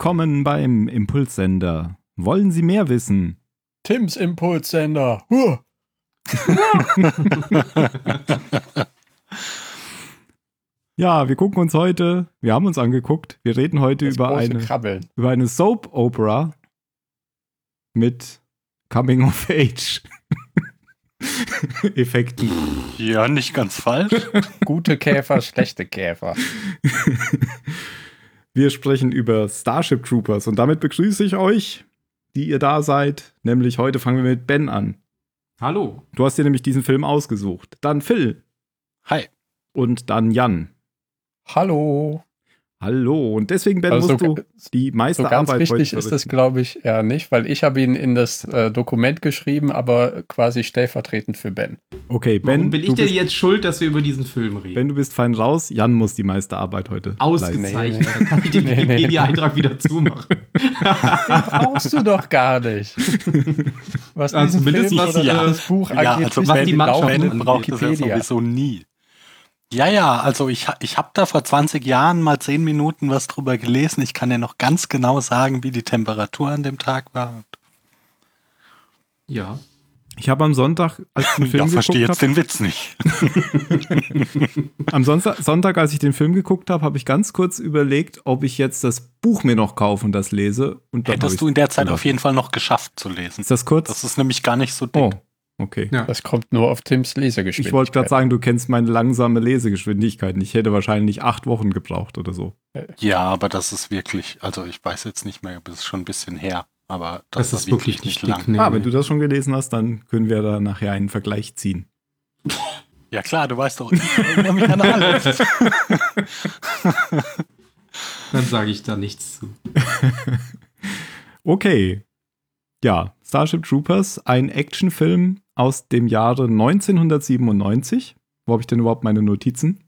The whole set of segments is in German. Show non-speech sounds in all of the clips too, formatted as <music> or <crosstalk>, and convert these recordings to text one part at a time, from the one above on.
Willkommen beim Impulssender. Wollen Sie mehr wissen? Tims Impulssender. Huh. <laughs> Ja, wir gucken uns heute, wir haben uns angeguckt, wir reden heute Das über eine, Krabbeln. über eine Soap Opera mit Coming of Age <laughs> Effekten. Ja, nicht ganz falsch. Gute Käfer, schlechte Käfer. <laughs> Wir sprechen über Starship Troopers und damit begrüße ich euch, die ihr da seid. Nämlich heute fangen wir mit Ben an. Hallo. Du hast dir nämlich diesen Film ausgesucht. Dann Phil Hi. und dann Jan. Hallo. Hallo. Und deswegen, Ben, Also musst so- du die meiste So ganz Arbeit richtig heute ist das, glaube ich, eher nicht, weil ich habe ihn in das äh, Dokument geschrieben, aber quasi stellvertretend für Ben. Okay, Ben, Warum bin ich denn bist, jetzt schuld, dass wir über diesen Film reden? Ben, du bist fein raus. Jan muss die meiste Arbeit heute. Ausgezeichnet. Nee, Dann kann ich den Nee, nee. Wikipedia-Eintrag wieder zumachen. Brauchst du doch gar nicht. <laughs> Was Also diesen zumindest Film was, oder ja. das Buch Ja, angeht, also was Ben die Mannschaft braucht das ja Wikipedia. sowieso nie. Ja, ja, also ich, ich habe da vor 20 Jahren mal 10 Minuten was drüber gelesen. Ich kann dir noch ganz genau sagen, wie die Temperatur an dem Tag war. Ja. Ich habe am Sonntag, als ich den <laughs> Film Ja, verstehe geguckt jetzt den Witz nicht. habe, <laughs> am Sonntag, Sonntag, als ich den Film geguckt habe, habe ich ganz kurz überlegt, ob ich jetzt das Buch mir noch kaufe und das lese. Und Hättest du in der Zeit gelassen. auf jeden Fall noch geschafft zu lesen. Ist das kurz? Das ist nämlich gar nicht so dick. oh, okay. Ja. Das kommt nur auf Tims Lesegeschwindigkeit. Ich wollte gerade sagen, du kennst meine langsame Lesegeschwindigkeit. Ich hätte wahrscheinlich acht Wochen gebraucht oder so. Ja, aber das ist wirklich, also ich weiß jetzt nicht mehr, das ist schon ein bisschen her, aber das, Das, ist war wirklich nicht dick. lang. Nee, ah, wenn du das schon gelesen hast, dann können wir da nachher einen Vergleich ziehen. <laughs> Ja klar, du weißt doch, ich erinnere mich an alles. <laughs> Dann sage ich da nichts zu. <laughs> Okay. Ja, Starship Troopers, ein Actionfilm aus dem Jahre 1997. Wo habe ich denn überhaupt meine Notizen?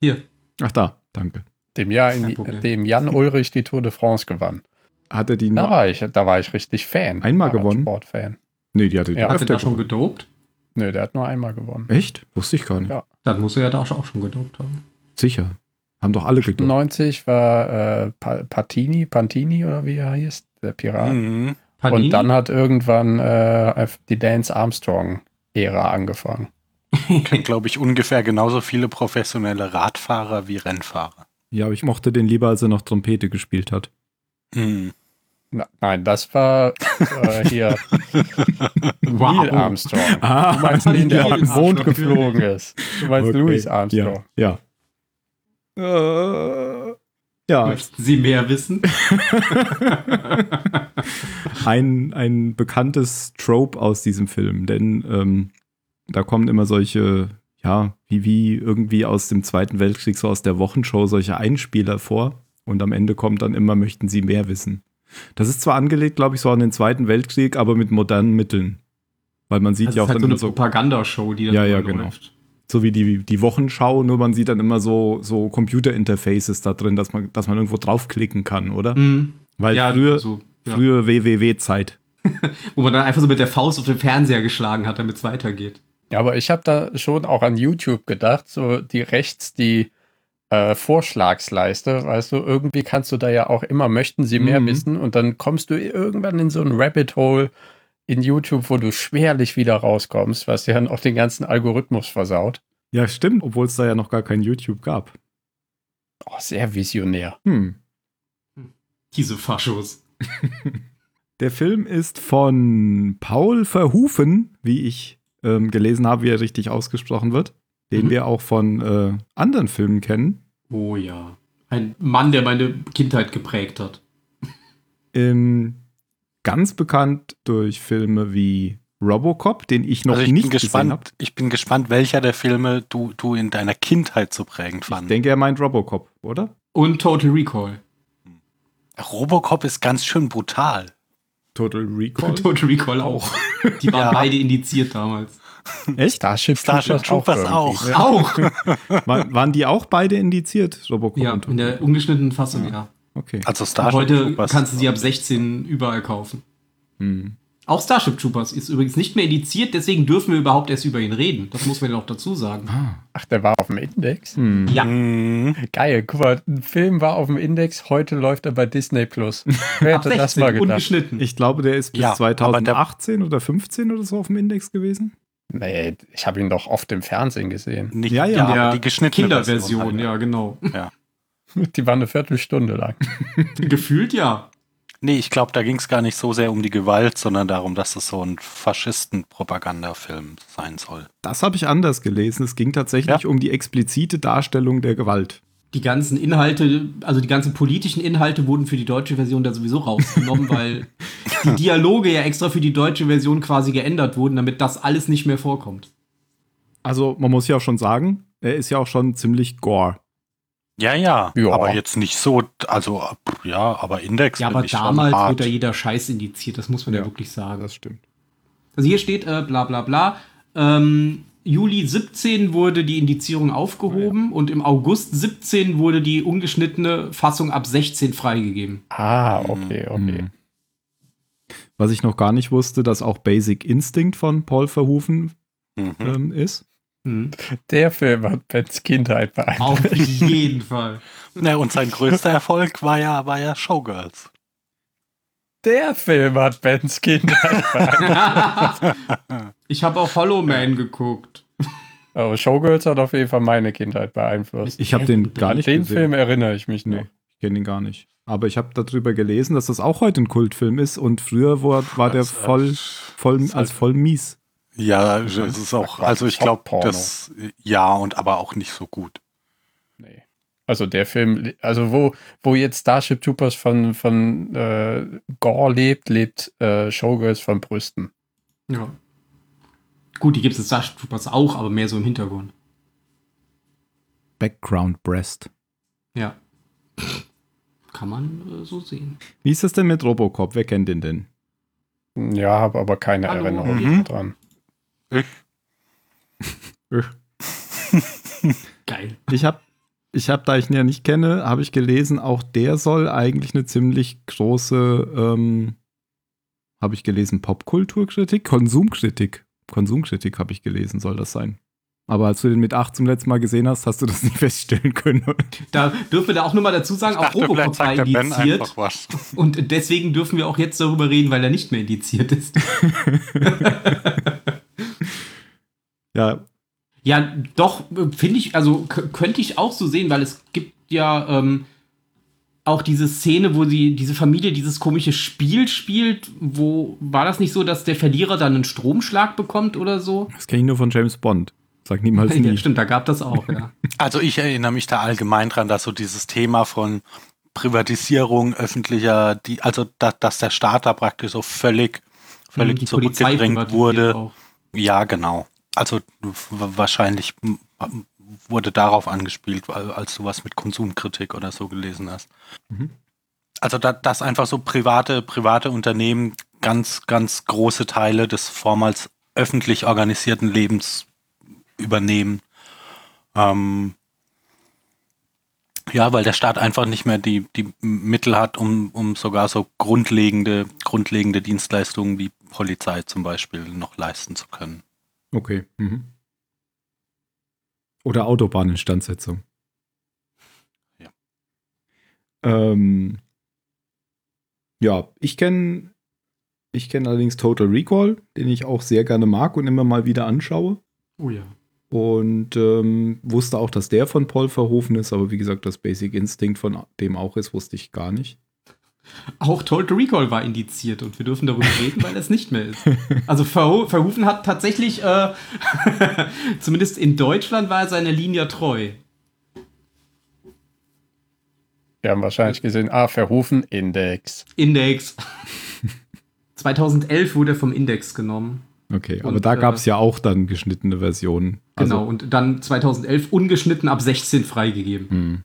Hier. Ach da, danke. dem Jahr, in dem Jan Ulrich die Tour de France gewann. Hat er die Da noch? war ich, da war ich richtig Fan. Einmal War gewonnen? Sportfan. Nee, die hatte die Ja. Hat er da schon gedopt? Nö, der hat nur einmal gewonnen. Echt? Wusste ich gar nicht. Ja. Dann muss er ja da auch schon gedopt haben. Sicher. Haben doch alle gedacht. 90 war äh, Pa- Patini, Pantini oder wie er hieß, der Pirat. Mhm. Panini? Und dann hat irgendwann äh, die Dance Armstrong-Ära angefangen. <laughs> kennt, glaube ich, ungefähr genauso viele professionelle Radfahrer wie Rennfahrer. Ja, aber ich mochte den lieber, als er noch Trompete gespielt hat. Hm. Na, nein, das war äh, hier <laughs> wow. Neil Armstrong. Ah, Du meinst den, der auf den Mond geflogen ist. Du meinst Okay. Louis Armstrong. Ja. Ja. Äh, ja, Möchten Sie mehr wissen? <laughs> ein, ein bekanntes Trope aus diesem Film, denn ähm, da kommen immer solche, ja, wie, wie irgendwie aus dem Zweiten Weltkrieg, so aus der Wochenshow, solche Einspieler vor und am Ende kommt dann immer, möchten sie mehr wissen. Das ist zwar angelegt, glaube ich, so an den Zweiten Weltkrieg, aber mit modernen Mitteln. Weil man sieht Das ja ist auch halt dann so eine so, Propagandashow, die dann Ja, ja, genau. läuft. So wie die, die Wochenschau, nur man sieht dann immer so, so Computer-Interfaces da drin, dass man, dass man irgendwo draufklicken kann, oder? Mhm. Weil ja, früher, so, ja. früher WWW-Zeit. <laughs> Wo man dann einfach so mit der Faust auf den Fernseher geschlagen hat, damit es weitergeht. Ja, aber ich habe da schon auch an YouTube gedacht, so die rechts die äh, Vorschlagsleiste, weißt du, irgendwie kannst du da ja auch immer, möchten sie mehr Mhm. wissen und dann kommst du irgendwann in so ein Rabbit Hole in YouTube, wo du schwerlich wieder rauskommst, was dir dann auch den ganzen Algorithmus versaut. Ja, stimmt, obwohl es da ja noch gar kein YouTube gab. Oh, sehr visionär. Hm. Diese Faschos. <laughs> Der Film ist von Paul Verhoeven, wie ich ähm, gelesen habe, wie er richtig ausgesprochen wird, den Mhm. wir auch von äh, anderen Filmen kennen. Oh ja. Ein Mann, der meine Kindheit geprägt hat. Ähm, ganz bekannt durch Filme wie Robocop, den ich noch also ich nicht bin gesehen habe. gespannt, ich bin gespannt, welcher der Filme du, du in deiner Kindheit so prägend Ich fand. denke, er meint Robocop, oder? Und Total Recall. Robocop ist ganz schön brutal. Total Recall. <laughs> Total Recall auch. <laughs> Die waren Ja. beide indiziert damals. Echt? Starship, Starship Troopers irgendwie. auch. Ja. Auch! <laughs> War, waren die auch beide indiziert, Robocop Ja, und in der ungeschnittenen Fassung, ja. Okay. Also Starship Heute Troopers. kannst du sie ab 16 überall kaufen. Hm. Auch Starship Troopers ist übrigens nicht mehr indiziert, deswegen dürfen wir überhaupt erst über ihn reden. Das muss man ja auch dazu sagen. Ach, der war auf dem Index? Hm. Ja, Mhm. Geil, guck mal, ein Film war auf dem Index, heute läuft er bei Disney Plus. <laughs> Wer ab hätte das 16, mal gedacht? ungeschnitten. Ich glaube, der ist bis Ja, aber der- 2018 oder 15 oder so auf dem Index gewesen. Nee, ich habe ihn doch oft im Fernsehen gesehen. Nicht, Ja, ja, ja. aber die geschnittene Kinderversion, Version halt. ja, genau. <laughs> Die war eine Viertelstunde lang. <laughs> Gefühlt ja. Nee, ich glaube, da ging es gar nicht so sehr um die Gewalt, sondern darum, dass es so ein Faschisten-Propagandafilm sein soll. Das habe ich anders gelesen. Es ging tatsächlich um die explizite Darstellung der Gewalt. Die ganzen Inhalte, also die ganzen politischen Inhalte wurden für die deutsche Version da sowieso rausgenommen, <laughs> weil die Dialoge ja extra für die deutsche Version quasi geändert wurden, damit das alles nicht mehr vorkommt. Also man muss ja auch schon sagen, er ist ja auch schon ziemlich gore. Ja, ja, Ja. aber jetzt nicht so, also ja, aber Index Ja, aber damals hart. wurde da jeder Scheiß indiziert, das muss man ja, Ja. wirklich sagen. Das stimmt. Also hier steht äh, bla bla bla. Ähm, Juli 17 wurde die Indizierung aufgehoben und im August 17 wurde die ungeschnittene Fassung ab 16 freigegeben. Ah, okay, okay. Hm. Was ich noch gar nicht wusste, dass auch Basic Instinct von Paul Verhoeven Mhm. ähm, ist. Mhm. Der Film hat Bens Kindheit beeinflusst. Auf jeden Fall. Ja, und sein größter Erfolg war ja, war ja Showgirls. Der Film hat Bens Kindheit beeinflusst. <laughs> ich habe auch Hollow Man geguckt. Aber Showgirls hat auf jeden Fall meine Kindheit beeinflusst. Ich habe den gar nicht Den gesehen. Film erinnere ich mich noch. Nee, ich kenne ihn gar nicht. Aber ich habe darüber gelesen, dass das auch heute ein Kultfilm ist und früher war, war der voll, voll als halt- voll mies. Ja, es ist auch, also ich glaube, Porno. das, ja, und aber auch nicht so gut. Nee. Also der Film, also wo, wo jetzt Starship Troopers von, von äh, Gore lebt, lebt äh, Showgirls von Brüsten. Ja. Gut, die gibt es in Starship Troopers auch, aber mehr so im Hintergrund. Background Breast. Ja. Kann man äh, so sehen. Wie ist das denn mit Robocop? Wer kennt den denn? Ja, habe aber keine Hallo. Erinnerung Mhm. dran. <laughs> Geil. Ich habe, ich hab, da ich ihn ja nicht kenne, habe ich gelesen, auch der soll eigentlich eine ziemlich große, ähm, habe ich gelesen, Popkulturkritik, Konsumkritik. Konsumkritik habe ich gelesen, soll das sein. Aber als du den mit 8 zum letzten Mal gesehen hast, hast du das <laughs> nicht feststellen können. Da dürfen wir da auch nochmal dazu sagen, Ich auch dachte, Robocop war indiziert. <laughs> Und deswegen dürfen wir auch jetzt darüber reden, weil er nicht mehr indiziert ist. <laughs> ja, Ja, doch, finde ich, also könnte ich auch so sehen, weil es gibt ja ähm, auch diese Szene, wo sie, diese Familie dieses komische Spiel spielt, wo war das nicht so, dass der Verlierer dann einen Stromschlag bekommt oder so? das kenne ich nur von James Bond. Sag niemals Ja, nie. stimmt, da gab das auch, ja. <laughs> Also ich erinnere mich da allgemein dran, dass so dieses Thema von Privatisierung öffentlicher, die, also da, dass der Staat da praktisch so völlig, völlig zurückgedrängt wurde. auch. Ja, genau. Also wahrscheinlich wurde darauf angespielt, weil- als du was mit Konsumkritik oder so gelesen hast. Mhm. Also da, dass einfach so private, private Unternehmen ganz, ganz große Teile des vormals öffentlich organisierten Lebens übernehmen. Ähm, ja, weil der Staat einfach nicht mehr die, die Mittel hat, um, um sogar so grundlegende, grundlegende Dienstleistungen wie Polizei zum Beispiel noch leisten zu können. Okay. Mhm. Oder Autobahninstandsetzung. Ja. Ähm, ja, ich kenne ich kenn allerdings Total Recall, den ich auch sehr gerne mag und immer mal wieder anschaue. Oh ja. Und ähm, wusste auch, dass der von Paul Verhoeven ist, aber wie gesagt, das Basic Instinct von dem auch ist, wusste ich gar nicht. Auch Total Recall war indiziert und wir dürfen darüber reden, weil es nicht mehr ist. Also Verho Verhoeven hat tatsächlich, äh, <laughs> zumindest in Deutschland war er seiner Linie treu. Wir haben wahrscheinlich gesehen, ah, verrufen, Index. Index. <laughs> 2011 wurde er vom Index genommen. Okay, aber Und, da äh, gab es ja auch dann geschnittene Versionen. Also, Genau, und dann 2011 ungeschnitten ab 16 freigegeben.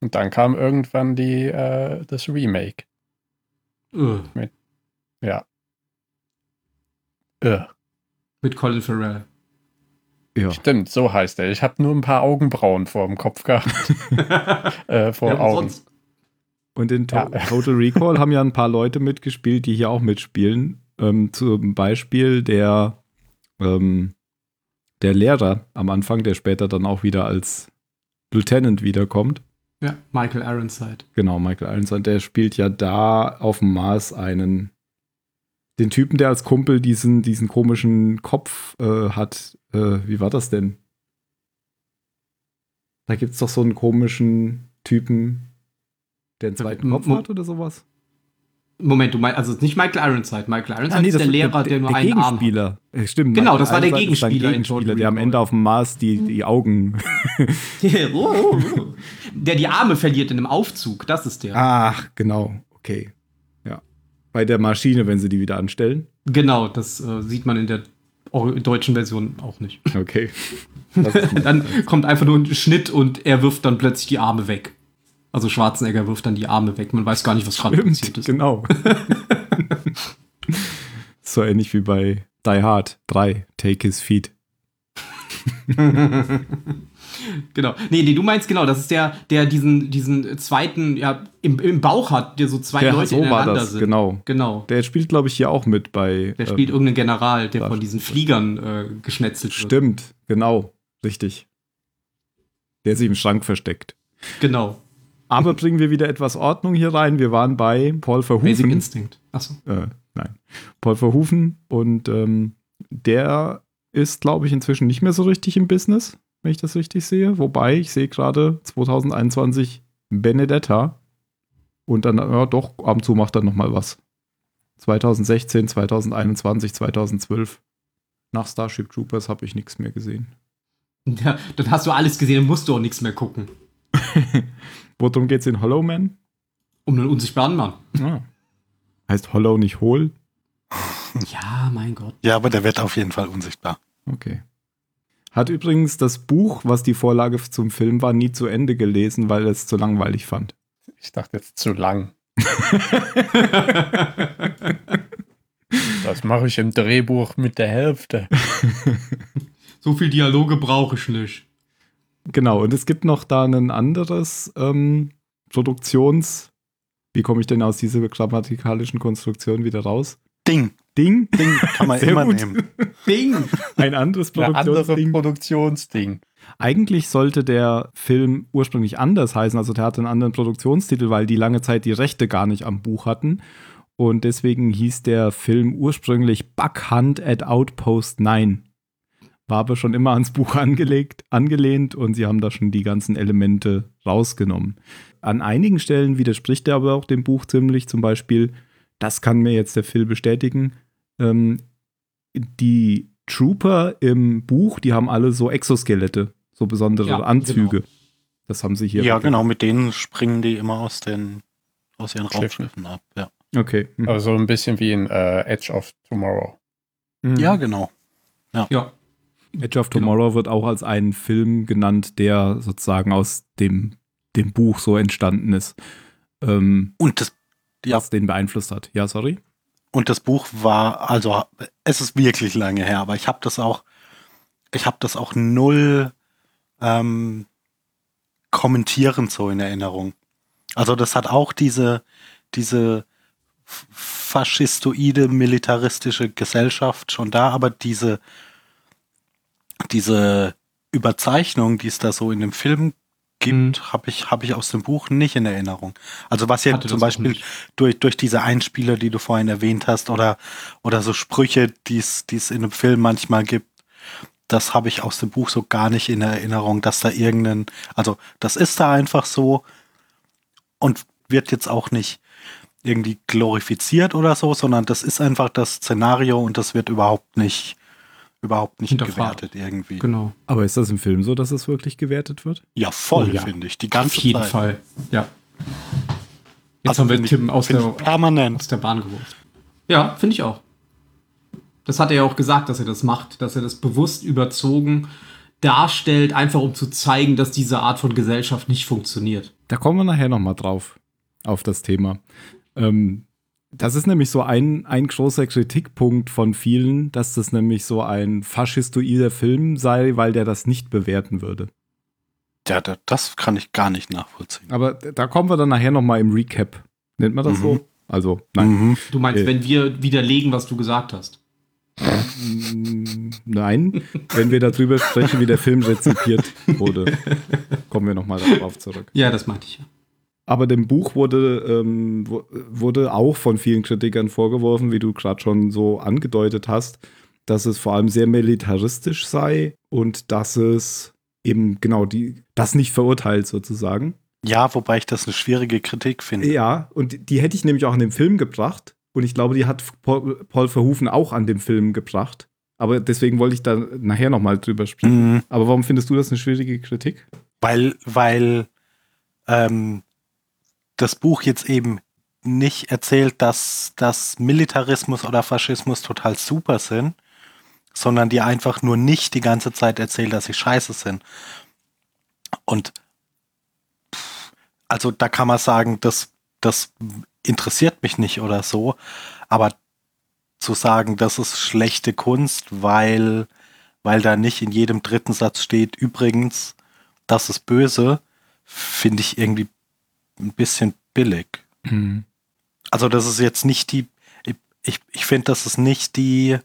Und dann kam irgendwann die, äh, das Remake. Ugh, Ja. Äh, mit Colin Farrell. ja. stimmt, so heißt er. Ich habe nur ein paar Augenbrauen vor dem Kopf gehabt. <laughs> äh, vor Ja, Augen. sonst- Und in to Ja. Total Recall haben ja ein paar Leute mitgespielt, die hier auch mitspielen. Ähm, zum Beispiel der, ähm, der Lehrer am Anfang, der später dann auch wieder als Lieutenant wiederkommt. Ja, Michael Ironside. Genau, Michael Ironside, der spielt ja da auf dem Mars einen, den Typen, der als Kumpel diesen, diesen komischen Kopf äh, hat. Äh, wie war das denn? Da gibt es doch so einen komischen Typen, der einen zweiten Kopf hat oder sowas. Moment, du meinst, also nicht Michael Ironside. Michael Ironside Ah, nee, ist der Lehrer, der, nur einen Arm hat. Gegenspieler. Stimmt. Genau, Michael das war der Ironside Gegenspieler Gegenspieler, der am. Ende auf dem Mars die, die Augen. <laughs> <laughs> der die Arme verliert in einem Aufzug, das ist der. Ach, genau. Okay. Ja. Bei der Maschine, wenn sie die wieder anstellen. Genau, das äh, sieht man in der deutschen Version auch nicht. Okay. <laughs> Dann kommt einfach nur ein Schnitt und er wirft dann plötzlich die Arme weg. Also Schwarzenegger wirft dann die Arme weg. Man weiß gar nicht, was gerade passiert ist. genau. <laughs> so ähnlich wie bei Die Hard 3, Take His Feet. <laughs> Genau. Nee, nee, du meinst genau, das ist der, der diesen, diesen zweiten, ja, im, im Bauch hat, der so zwei Ja, Leute so war ineinander das, sind. genau. Genau. Der spielt, glaube ich, hier auch mit bei. Der spielt ähm, irgendeinen General, der von diesen Fliegern äh, geschnetzelt wird. Stimmt, genau. Richtig. Der sich im Schrank versteckt. Genau. Aber bringen wir wieder etwas Ordnung hier rein. Wir waren bei Paul Basic Verhoeven. Instinct. Achso. Äh, nein. Paul Verhoeven. Und ähm, der ist, glaube ich, inzwischen nicht mehr so richtig im Business, wenn ich das richtig sehe. Wobei, ich sehe gerade 2021 Benedetta. Und dann, ja doch, ab und zu macht er noch mal was. 2016, 2021, 2012. Nach Starship Troopers habe ich nichts mehr gesehen. Ja, dann hast du alles gesehen, dann musst du auch nichts mehr gucken. <laughs> Worum geht's in Hollow Man? Um einen unsichtbaren Mann. Ah. Heißt Hollow nicht hohl? <laughs> Ja, mein Gott. Ja, aber der wird auf jeden Fall unsichtbar. Okay. Hat übrigens das Buch, was die Vorlage zum Film war, nie zu Ende gelesen, weil er es zu langweilig fand. Ich dachte jetzt zu lang. <laughs> Das mache ich im Drehbuch mit der Hälfte. So viel Dialoge brauche ich nicht. Genau, und es gibt noch da ein anderes ähm, Produktions... Wie komme ich denn aus dieser grammatikalischen Konstruktion wieder raus? Ding, Ding? Ding kann man <laughs> Sehr immer gut. nehmen. <laughs> Bing! Ein anderes Ein anderes Produktionsding. Produktionsding. Eigentlich sollte der Film ursprünglich anders heißen, also der hatte einen anderen Produktionstitel, weil die lange Zeit die Rechte gar nicht am Buch hatten. Und deswegen hieß der Film ursprünglich Buck Hunt at Outpost 9. War aber schon immer ans Buch angelegt, angelehnt und sie haben da schon die ganzen Elemente rausgenommen. An einigen Stellen widerspricht er aber auch dem Buch ziemlich, zum Beispiel, das kann mir jetzt der Phil bestätigen, ähm, die Trooper im Buch, die haben alle so Exoskelette, so besondere Ja, Anzüge. genau. Das haben sie hier. Ja, genau, mit denen springen die immer aus den aus ihren Schiffen. Raumschiffen ab. Ja, Okay. Mhm. Also ein bisschen wie in äh, Edge of Tomorrow. Mhm. ja genau. Ja. Edge of Genau. Tomorrow wird auch als ein Film genannt, der sozusagen aus dem, dem Buch so entstanden ist. Ähm, Und das, ja, Was den beeinflusst hat. Ja, sorry. und das Buch war, also es ist wirklich lange her, aber ich habe das auch, ich habe das auch null ähm, kommentierend so in Erinnerung. Also das hat auch diese, diese faschistoide militaristische Gesellschaft schon da, aber diese, diese Überzeichnung, die es da so in dem Film gibt, habe ich, habe ich aus dem Buch nicht in Erinnerung. Also was das zum Beispiel durch, durch diese Einspieler, die du vorhin erwähnt hast, oder, oder so Sprüche, die es die es in einem Film manchmal gibt, das habe ich aus dem Buch so gar nicht in Erinnerung, dass da irgendein, also das ist da einfach so und wird jetzt auch nicht irgendwie glorifiziert oder so, sondern das ist einfach das Szenario und das wird überhaupt nicht, überhaupt nicht gewertet irgendwie. Genau. Aber ist das im Film so, dass es wirklich gewertet wird? Ja, voll, Oh ja. finde ich. Die Auf ganze jeden Zeit. Fall. Ja. Jetzt Also haben wir find ich- Tim aus der, permanent. aus der Bahn geworfen. Ja, finde ich auch. Das hat er ja auch gesagt, dass er das macht, dass er das bewusst überzogen darstellt, einfach um zu zeigen, dass diese Art von Gesellschaft nicht funktioniert. Da kommen wir nachher nochmal drauf, auf das Thema. Ähm, das ist nämlich so ein, ein großer Kritikpunkt von vielen, dass das nämlich so ein faschistoider Film sei, weil der das nicht bewerten würde. Ja, da- das kann ich gar nicht nachvollziehen. Aber da kommen wir dann nachher nochmal im Recap. Nennt man das Mhm. so? Also, nein. Mhm. Du meinst, Äh. wenn wir widerlegen, was du gesagt hast. <laughs> Nein, wenn wir darüber sprechen, wie der Film rezipiert wurde, kommen wir nochmal darauf zurück. Ja, das meinte ich ja. Aber dem Buch wurde, ähm, wurde auch von vielen Kritikern vorgeworfen, wie du gerade schon so angedeutet hast, dass es vor allem sehr militaristisch sei und dass es eben genau die, das nicht verurteilt sozusagen. Ja, wobei ich das eine schwierige Kritik finde. Ja, und die, hätte ich nämlich auch an dem Film gebracht. Und ich glaube, die hat Paul, Paul Verhoeven auch an dem Film gebracht. Aber deswegen wollte ich da nachher nochmal drüber sprechen. Mhm. Aber warum findest du das eine schwierige Kritik? Weil, weil ähm, das Buch jetzt eben nicht erzählt, dass, dass Militarismus oder Faschismus total super sind, sondern die einfach nur nicht die ganze Zeit erzählt, dass sie scheiße sind. Und also da kann man sagen, das, das interessiert mich nicht oder so, aber zu sagen, das ist schlechte Kunst, weil, weil da nicht in jedem dritten Satz steht, übrigens, das ist böse, finde ich irgendwie ein bisschen billig. Also das ist jetzt nicht die, ich, ich, finde, das ist nicht die,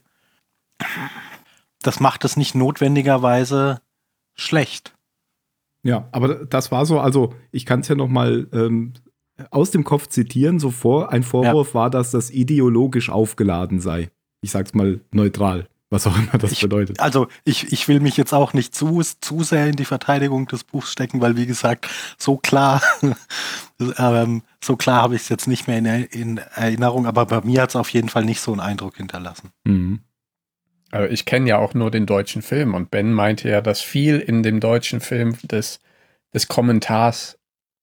das macht es nicht notwendigerweise schlecht. Ja, aber das war so, also ich kann es ja nochmal ähm, aus dem Kopf zitieren, so vor, ein Vorwurf war, dass das ideologisch aufgeladen sei. Ich sag's mal neutral, was auch immer das Ich- bedeutet. Also ich, ich will mich jetzt auch nicht zu, zu sehr in die Verteidigung des Buchs stecken, weil wie gesagt, so klar, <laughs> ähm, so klar habe ich es jetzt nicht mehr in, in Erinnerung, aber bei mir hat es auf jeden Fall nicht so einen Eindruck hinterlassen. Mhm. Also ich kenne ja auch nur den deutschen Film und Ben meinte ja, dass viel in dem deutschen Film des, des Kommentars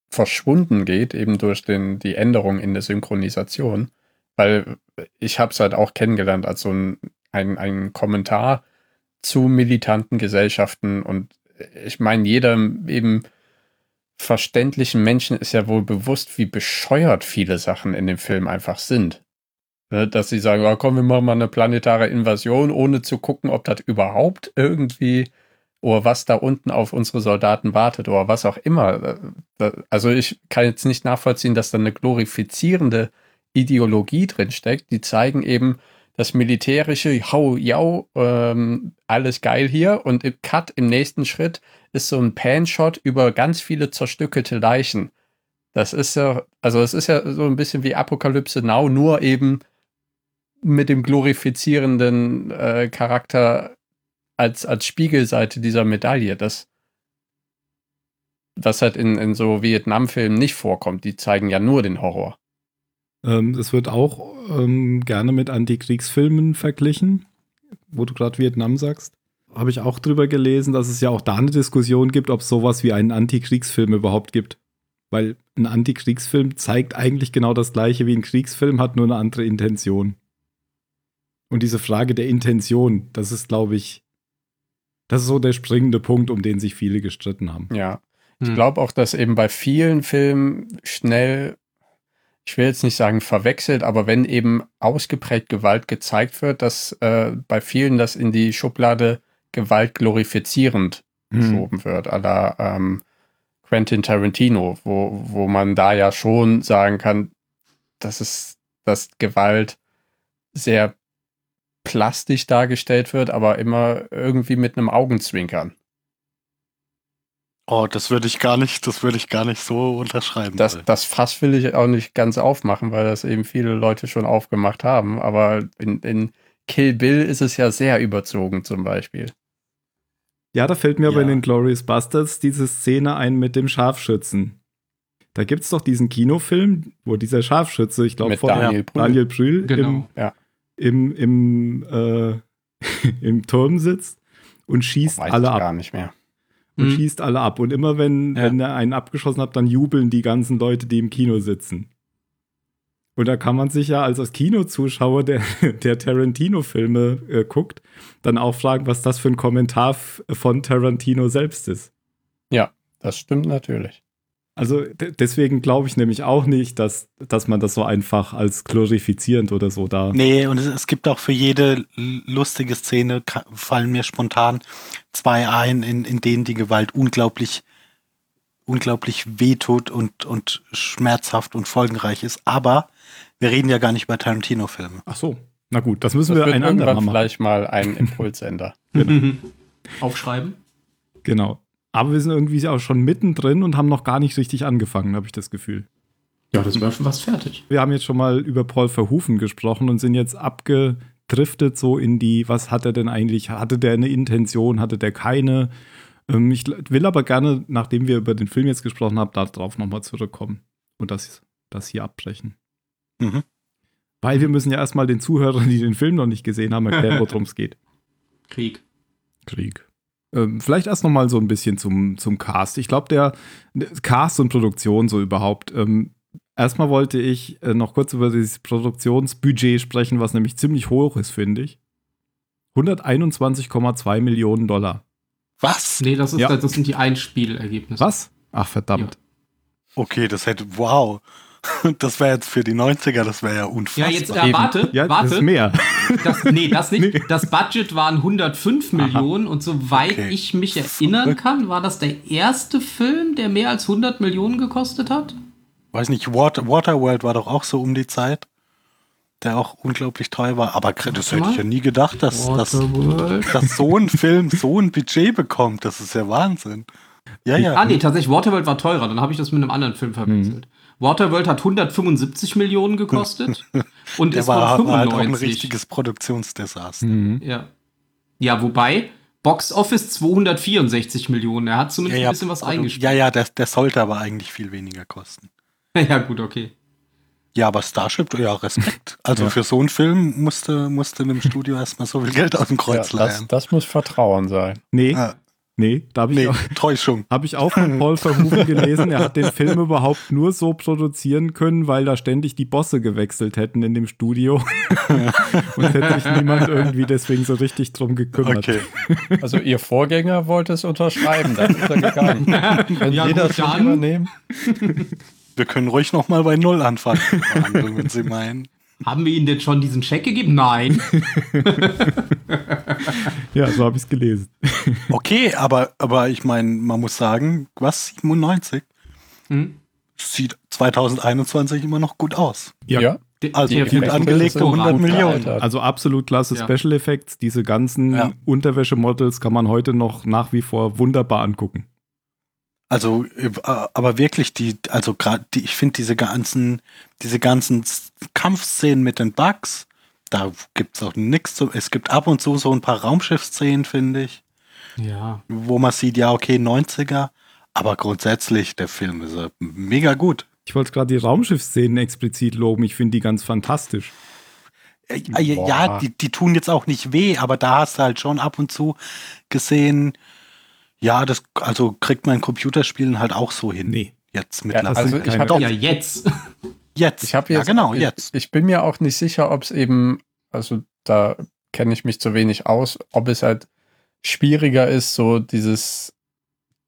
verschwunden geht, eben durch den, die Änderung in der Synchronisation. Weil ich habe es halt auch kennengelernt als so ein, ein, ein Kommentar zu militanten Gesellschaften und ich meine, jeder eben verständlichen Menschen ist ja wohl bewusst, wie bescheuert viele Sachen in dem Film einfach sind. Ne, Dass sie sagen, ja, komm, wir machen mal eine planetare Invasion, ohne zu gucken, ob das überhaupt irgendwie oder was da unten auf unsere Soldaten wartet oder was auch immer. Da- Also ich kann jetzt nicht nachvollziehen, dass da eine glorifizierende Ideologie drinsteckt. Die zeigen eben das militärische, hau, jau, ähm, alles geil hier und im Cut, im nächsten Schritt, ist so ein Pan-Shot über ganz viele zerstückelte Leichen. Das ist ja, also es ist ja so ein bisschen wie Apokalypse Now, nur eben mit dem glorifizierenden äh, Charakter als, als Spiegelseite dieser Medaille, das, das halt in, in so Vietnam-Filmen nicht vorkommt. Die zeigen ja nur den Horror. Ähm, es wird auch ähm, gerne mit Antikriegsfilmen verglichen, wo du gerade Vietnam sagst. Habe ich auch drüber gelesen, dass es ja auch da eine Diskussion gibt, ob es sowas wie einen Antikriegsfilm überhaupt gibt. Weil ein Antikriegsfilm zeigt eigentlich genau das gleiche wie ein Kriegsfilm, hat nur eine andere Intention. Und diese Frage der Intention, das ist, glaube ich, das ist so der springende Punkt, um den sich viele gestritten haben. Ja. Ich Hm. glaube auch, dass eben bei vielen Filmen schnell, ich will jetzt nicht sagen verwechselt, aber wenn eben ausgeprägt Gewalt gezeigt wird, dass äh, bei vielen das in die Schublade Gewalt glorifizierend geschoben wird, à la ähm, Quentin Tarantino, wo, wo man da ja schon sagen kann, dass es, dass Gewalt sehr plastisch dargestellt wird, aber immer irgendwie mit einem Augenzwinkern. Oh, das würde ich gar nicht, das würde ich gar nicht so unterschreiben. Das, das Fass will ich auch nicht ganz aufmachen, weil das eben viele Leute schon aufgemacht haben. Aber in, in Kill Bill ist es ja sehr überzogen zum Beispiel. Ja, da fällt mir aber in Ja. den Glorious Bastards diese Szene ein mit dem Scharfschützen. Da gibt es doch diesen Kinofilm, wo dieser Scharfschütze, ich glaube von Daniel Brühl. Daniel Brühl Genau. Ja. im, im, im, äh, <laughs> im Turm sitzt und schießt Weiß alle ich ab. gar nicht mehr. Und Mhm. schießt alle ab. Und immer wenn, Ja. wenn er einen abgeschossen hat, dann jubeln die ganzen Leute, die im Kino sitzen. Und da kann man sich ja als als Kinozuschauer, der, <laughs> der Tarantino-Filme äh, guckt, dann auch fragen, was das für ein Kommentar von Tarantino selbst ist. Das stimmt natürlich. Also de- deswegen glaube ich nämlich auch nicht, dass, dass man das so einfach als glorifizierend oder so da. Nee, und es, es gibt auch für jede lustige Szene, fallen mir spontan zwei ein, in, in denen die Gewalt unglaublich, unglaublich wehtut und, und schmerzhaft und folgenreich ist. Aber wir reden ja gar nicht über Tarantino-Filme. Ach so. Na gut, das müssen Das wir ein andermal machen. vielleicht mal ein Impulsender. <laughs> Aufschreiben. Genau. Aber wir sind irgendwie auch schon mittendrin und haben noch gar nicht richtig angefangen, habe ich das Gefühl. Ja, das wäre schon fast fertig. Wir haben jetzt schon mal über Paul Verhoeven gesprochen und sind jetzt abgedriftet so in die, was hat er denn eigentlich, hatte der eine Intention, hatte der keine? Ähm, ich will aber gerne, nachdem wir über den Film jetzt gesprochen haben, darauf nochmal zurückkommen und das, das hier abbrechen. Mhm. Weil wir müssen ja erstmal den Zuhörern, die den Film noch nicht gesehen haben, erklären, worum es geht. <laughs> Krieg. Krieg. Ähm, vielleicht erst noch mal so ein bisschen zum, zum Cast. Ich glaube, der Cast und Produktion so überhaupt. Ähm, erstmal wollte ich äh, noch kurz über dieses Produktionsbudget sprechen, was nämlich ziemlich hoch ist, finde ich. 121,2 Millionen Dollar. Was? Nee, das, ist, Ja. das sind die Einspielergebnisse. Was? Ach, verdammt. Okay, das hätte, wow. <laughs> Das wäre jetzt für die 90er, das wäre ja Ja, unfassbar. jetzt, ja, Eben. warte, Ja, warte. das ist mehr. Das, nee, das nicht. Das Budget waren 105 Millionen und soweit Okay. ich mich erinnern kann, war das der erste Film, der mehr als 100 Millionen gekostet hat? Weiß nicht, Water, Waterworld war doch auch so um die Zeit, der auch unglaublich teuer war. Aber das hätte ich ja nie gedacht, dass, dass, dass so ein Film so ein Budget bekommt. Das ist ja Wahnsinn. Ja, ja. Ah, nee, tatsächlich, Waterworld war teurer, dann habe ich das mit einem anderen Film verwechselt. Waterworld hat 175 Millionen gekostet <laughs> und der ist war, war halt auch ein 95. richtiges Produktionsdesaster. Mhm. ja. ja, wobei Box Office 264 Millionen. Er hat zumindest Ja, ja, ein bisschen was eingespielt. ja, ja, der, der sollte aber eigentlich viel weniger kosten. <laughs> Ja, gut, okay. Ja, aber Starship, ja, Respekt. Also für so einen Film musste, musste einem Studio erstmal so viel Geld aus dem Ja, Kreuz das, leihen. das muss Vertrauen sein. Nee, Ah, nee, da habe ich nee, auch. Täuschung. <laughs> Habe ich auch <laughs> von Paul Verhoeven gelesen, er hat den Film überhaupt nur so produzieren können, weil da ständig die Bosse gewechselt hätten in dem Studio. <laughs> Und hätte sich niemand irgendwie deswegen so richtig drum gekümmert. Okay. Also ihr Vorgänger wollte es unterschreiben, dann ist er gegangen. Wenn Ja, Sie gut, das dann. übernehmen. Wir können ruhig noch mal bei Null anfangen, wenn Sie meinen. Haben wir Ihnen denn schon diesen Scheck gegeben? Nein. <laughs> Ja, so habe ich es gelesen. <laughs> Okay, aber, aber ich meine, man muss sagen, was, 97? Hm? Sieht 2021 immer noch gut aus. Ja. Der- Also der gut angelegte hervorragend. 100 Millionen. Also absolut klasse Ja. Special Effects. Diese ganzen Ja. Unterwäschemodels kann man heute noch nach wie vor wunderbar angucken. Also, äh, aber wirklich, die, also gerade, die, ich finde diese ganzen, diese ganzen Kampfszenen mit den Bugs, da gibt's auch nichts zu. Es gibt ab und zu so ein paar Raumschiffszenen, finde ich, Ja. wo man sieht, ja, okay, 90er, aber grundsätzlich, der Film ist äh, mega gut. Ich wollte gerade die Raumschiffszenen explizit loben. Ich finde die ganz fantastisch. Äh, Ja, Boah. die, die tun jetzt auch nicht weh, aber da hast du halt schon ab und zu gesehen, ja, das, also kriegt man in Computerspielen halt auch so hin. Nee. Jetzt Ja, mittlerweile. also sind ich keine- habe Ja, jetzt. <laughs> jetzt. Ich habe ja, jetzt, genau, ich, jetzt. Ich bin mir auch nicht sicher, ob es eben, also da kenne ich mich zu wenig aus, ob es halt schwieriger ist, so dieses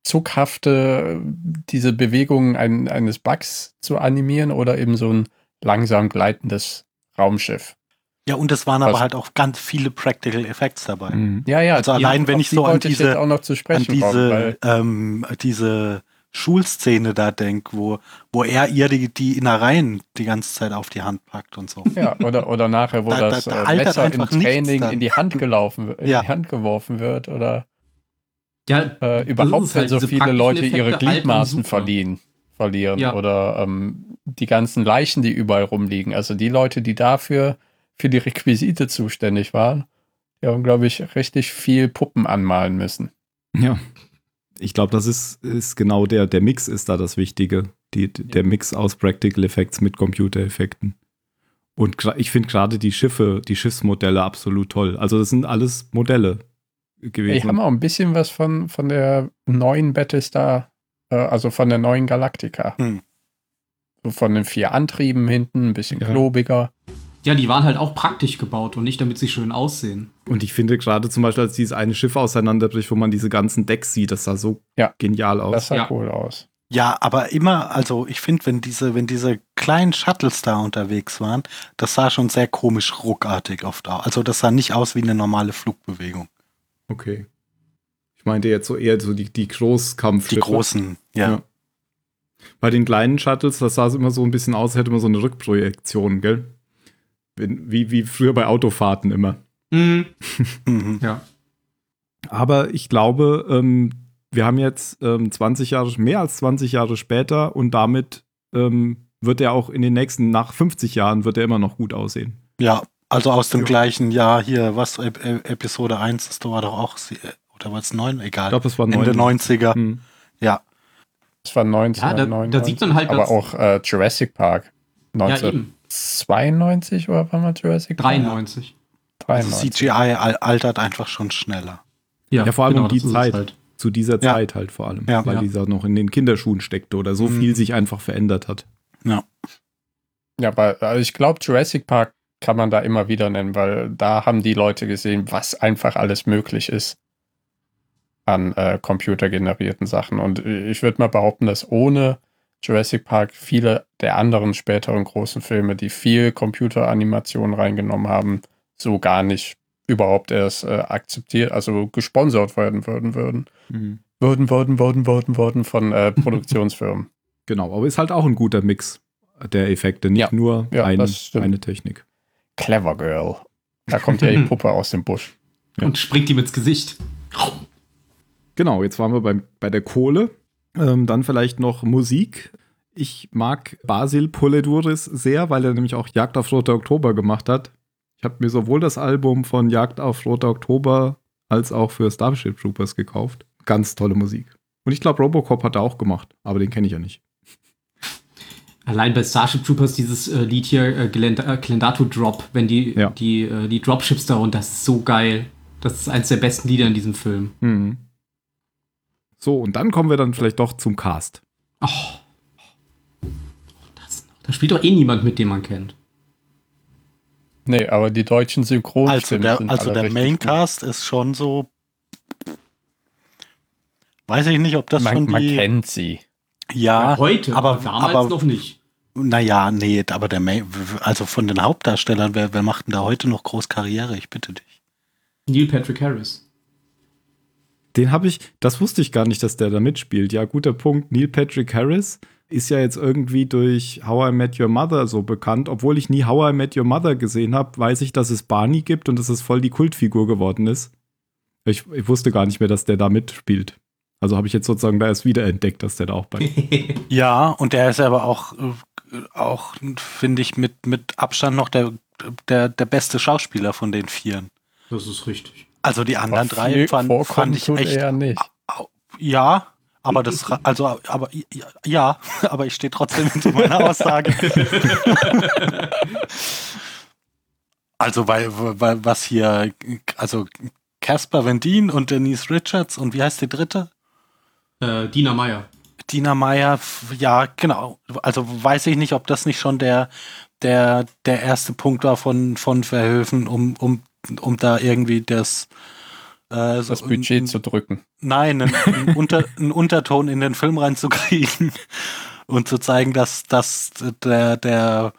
zuckhafte, diese Bewegungen ein, eines Bugs zu animieren oder eben so ein langsam gleitendes Raumschiff. Ja, und es waren aber Also- halt auch ganz viele Practical Effects dabei. Mhm. Ja, ja. Also allein, wenn ich so an wollte ich diese- jetzt auch noch zu An diese, ähm, diese Schulszene da denk, wo, wo er ihr die, die Innereien die ganze Zeit auf die Hand packt und so. Ja, oder, oder nachher, wo Da- da- das da äh, altert Messer im Training in die Hand gelaufen wird, in Ja. die Hand geworfen wird oder Ja, äh, überhaupt, halt, wenn so diese viele Leute ihre Effekte altern Gliedmaßen super. verlieren, verlieren Ja. oder ähm, die ganzen Leichen, die überall rumliegen. Also die Leute, die dafür für die Requisite zuständig waren, die haben, glaube ich, richtig viel Puppen anmalen müssen. Ja. Ich glaube, das ist, ist genau der, der Mix ist da das Wichtige. Die, der Mix aus Practical Effects mit Computereffekten. Und ich finde gerade die Schiffe, die Schiffsmodelle absolut toll. Also das sind alles Modelle gewesen. Die haben auch ein bisschen was von, von der neuen Battlestar, äh, also von der neuen Galactica. Hm. So von den vier Antrieben hinten, ein bisschen Ja. klobiger. Ja, die waren halt auch praktisch gebaut und nicht, damit sie schön aussehen. Und ich finde gerade zum Beispiel, als dieses eine Schiff auseinanderbricht, wo man diese ganzen Decks sieht, das sah so Ja. genial aus. Das sah Ja. cool aus. Ja, aber immer, also ich finde, wenn diese, wenn diese kleinen Shuttles da unterwegs waren, das sah schon sehr komisch ruckartig oft aus. Also das sah nicht aus wie eine normale Flugbewegung. okay. Ich meinte jetzt so eher so die, die Großkampfschiffe. Die großen, ja. Ja. Bei den kleinen Shuttles, das sah es immer so ein bisschen aus, hätte man so eine Rückprojektion, gell? Wie, wie früher bei Autofahrten immer. Mhm. <laughs> Mhm. Ja. Aber ich glaube, ähm, wir haben jetzt ähm, 20 Jahre, mehr als 20 Jahre später und damit ähm, wird er auch in den nächsten, nach 50 Jahren, wird er immer noch gut aussehen. Ja, also aus dem Ja. gleichen Jahr hier, was, Ep Ep- Episode 1, das war doch auch, oder war es 9? Egal. Ich glaube, es war Ende 9. 90er. Hm. Ja, Das war 19. Ja, da- da sieht man halt, Aber auch äh, Jurassic Park. ja, eben. 1992 oder wann war Jurassic Park? 93. also 93. CGI al altert einfach schon schneller. Ja, vor allem um die das Zeit. halt. Zu dieser Ja. Zeit halt vor allem. Ja. weil Ja. dieser noch in den Kinderschuhen steckte oder so Mhm. viel sich einfach verändert hat. Ja. Ja, aber also ich glaube, Jurassic Park kann man da immer wieder nennen, weil da haben die Leute gesehen, was einfach alles möglich ist an äh, computergenerierten Sachen. Und ich würde mal behaupten, dass ohne Jurassic Park viele der anderen späteren großen Filme, die viel Computeranimation reingenommen haben, so gar nicht überhaupt erst äh, akzeptiert, also gesponsert werden würden, würden. Würden, würden, würden, würden, würden von äh, <laughs> Produktionsfirmen. Genau, aber ist halt auch ein guter Mix der Effekte, nicht Ja. nur Ja, ein, eine Technik. Clever Girl. Da kommt ja die <laughs> Puppe aus dem Busch. Ja. Und springt ihm ins Gesicht. Genau, jetzt waren wir beim, bei der Kohle. Ähm, dann vielleicht noch Musik. Ich mag Basil Poledouris sehr, weil er nämlich auch Jagd auf Roter Oktober gemacht hat. Ich habe mir sowohl das Album von Jagd auf Roter Oktober als auch für Starship Troopers gekauft. Ganz tolle Musik. Und ich glaube, Robocop hat er auch gemacht, aber den kenne ich ja nicht. <laughs> Allein bei Starship Troopers dieses äh, Lied hier, äh, Glend äh, Glendato Drop, wenn die, Ja. die, äh, die Dropships da runter, das ist so geil. Das ist eins der besten Lieder in diesem Film. Mhm. So, und dann kommen wir dann vielleicht doch zum Cast. Oh. Das, da spielt doch eh niemand mit, den man kennt. Nee, aber die deutschen Also Synchronstimmen der, sind also alle der Maincast ist schon so. Weiß ich nicht, ob das gut. schon Man, man die. kennt sie. ja, Heute, aber, damals aber noch nicht. naja, nee, aber der Main, also von den Hauptdarstellern, wer, wer macht denn da heute noch groß Karriere? Ich bitte dich. Neil Patrick Harris. Den habe ich, das wusste ich gar nicht, dass der da mitspielt. Ja, guter Punkt. Neil Patrick Harris ist ja jetzt irgendwie durch How I Met Your Mother so bekannt. Obwohl ich nie How I Met Your Mother gesehen habe, weiß ich, dass es Barney gibt und dass es voll die Kultfigur geworden ist. Ich, ich wusste gar nicht mehr, dass der da mitspielt. Also habe ich jetzt sozusagen da erst wieder entdeckt, dass der da auch bei. <laughs> Ja, und der ist aber auch, auch finde ich, mit, mit Abstand noch der, der, der beste Schauspieler von den Vieren. Das ist richtig. Also die anderen drei fand, fand ich echt. er nicht. Ja, aber das, also, aber ja, ja, <laughs> aber ich stehe trotzdem hinter meiner Aussage. <laughs> also, weil, weil, was hier, also Caspar Van Dien und Denise Richards und wie heißt die dritte? Äh, Dina Meyer. Dina Meyer, ja, genau. Also weiß ich nicht, ob das nicht schon der, der, der erste Punkt war von, von Verhöfen, um, um, um da irgendwie das, äh, so Das Budget ein- zu drücken. Nein, einen, <laughs> einen, Unter, einen Unterton in den Film reinzukriegen <laughs> und zu zeigen, dass, dass der, der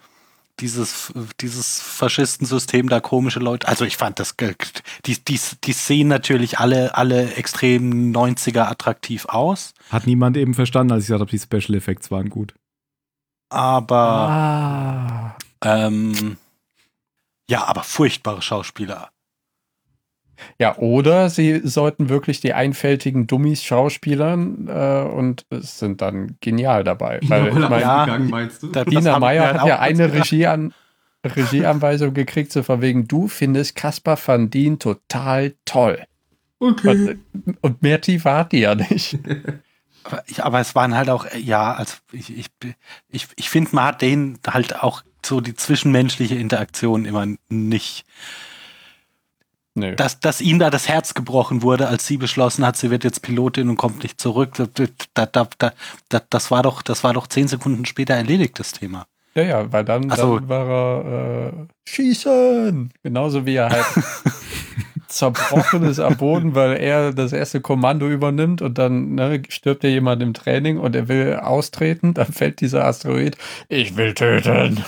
dieses, dieses Faschistensystem da komische Leute, also ich fand das, die, die, die sehen natürlich alle, alle extrem 90er attraktiv aus, Hat niemand eben verstanden, als ich gesagt habe, die Special Effects waren gut. aber Ah. ähm, ja, aber furchtbare Schauspieler. Ja, oder sie sollten wirklich die einfältigen Dummies schauspielern äh, und es sind dann genial dabei. <laughs> Weil, ich Oder mein, ja, meinst du? Dina Meyer hat ja eine kurz- Regiean Regieanweisung gekriegt, so von wegen, du findest Caspar Van Dien total toll. Okay. Und, und mehr Tiefe hat die ja nicht. <laughs> Aber, es waren halt auch, äh, ja, also ich, ich, ich, ich finde, man hat denen halt auch so die zwischenmenschliche Interaktion immer nicht. Nö. Dass, dass ihm da das Herz gebrochen wurde, als sie beschlossen hat, sie wird jetzt Pilotin und kommt nicht zurück, da, da, da, das war doch, das war doch zehn Sekunden später erledigt, das Thema. Ja, ja, weil dann, Also- dann war er äh, Schießen! Genauso wie er halt <laughs> zerbrochen ist am Boden, weil er das erste Kommando übernimmt und dann ne, stirbt ja jemand im Training und er will austreten, dann fällt dieser Asteroid. Ich will töten.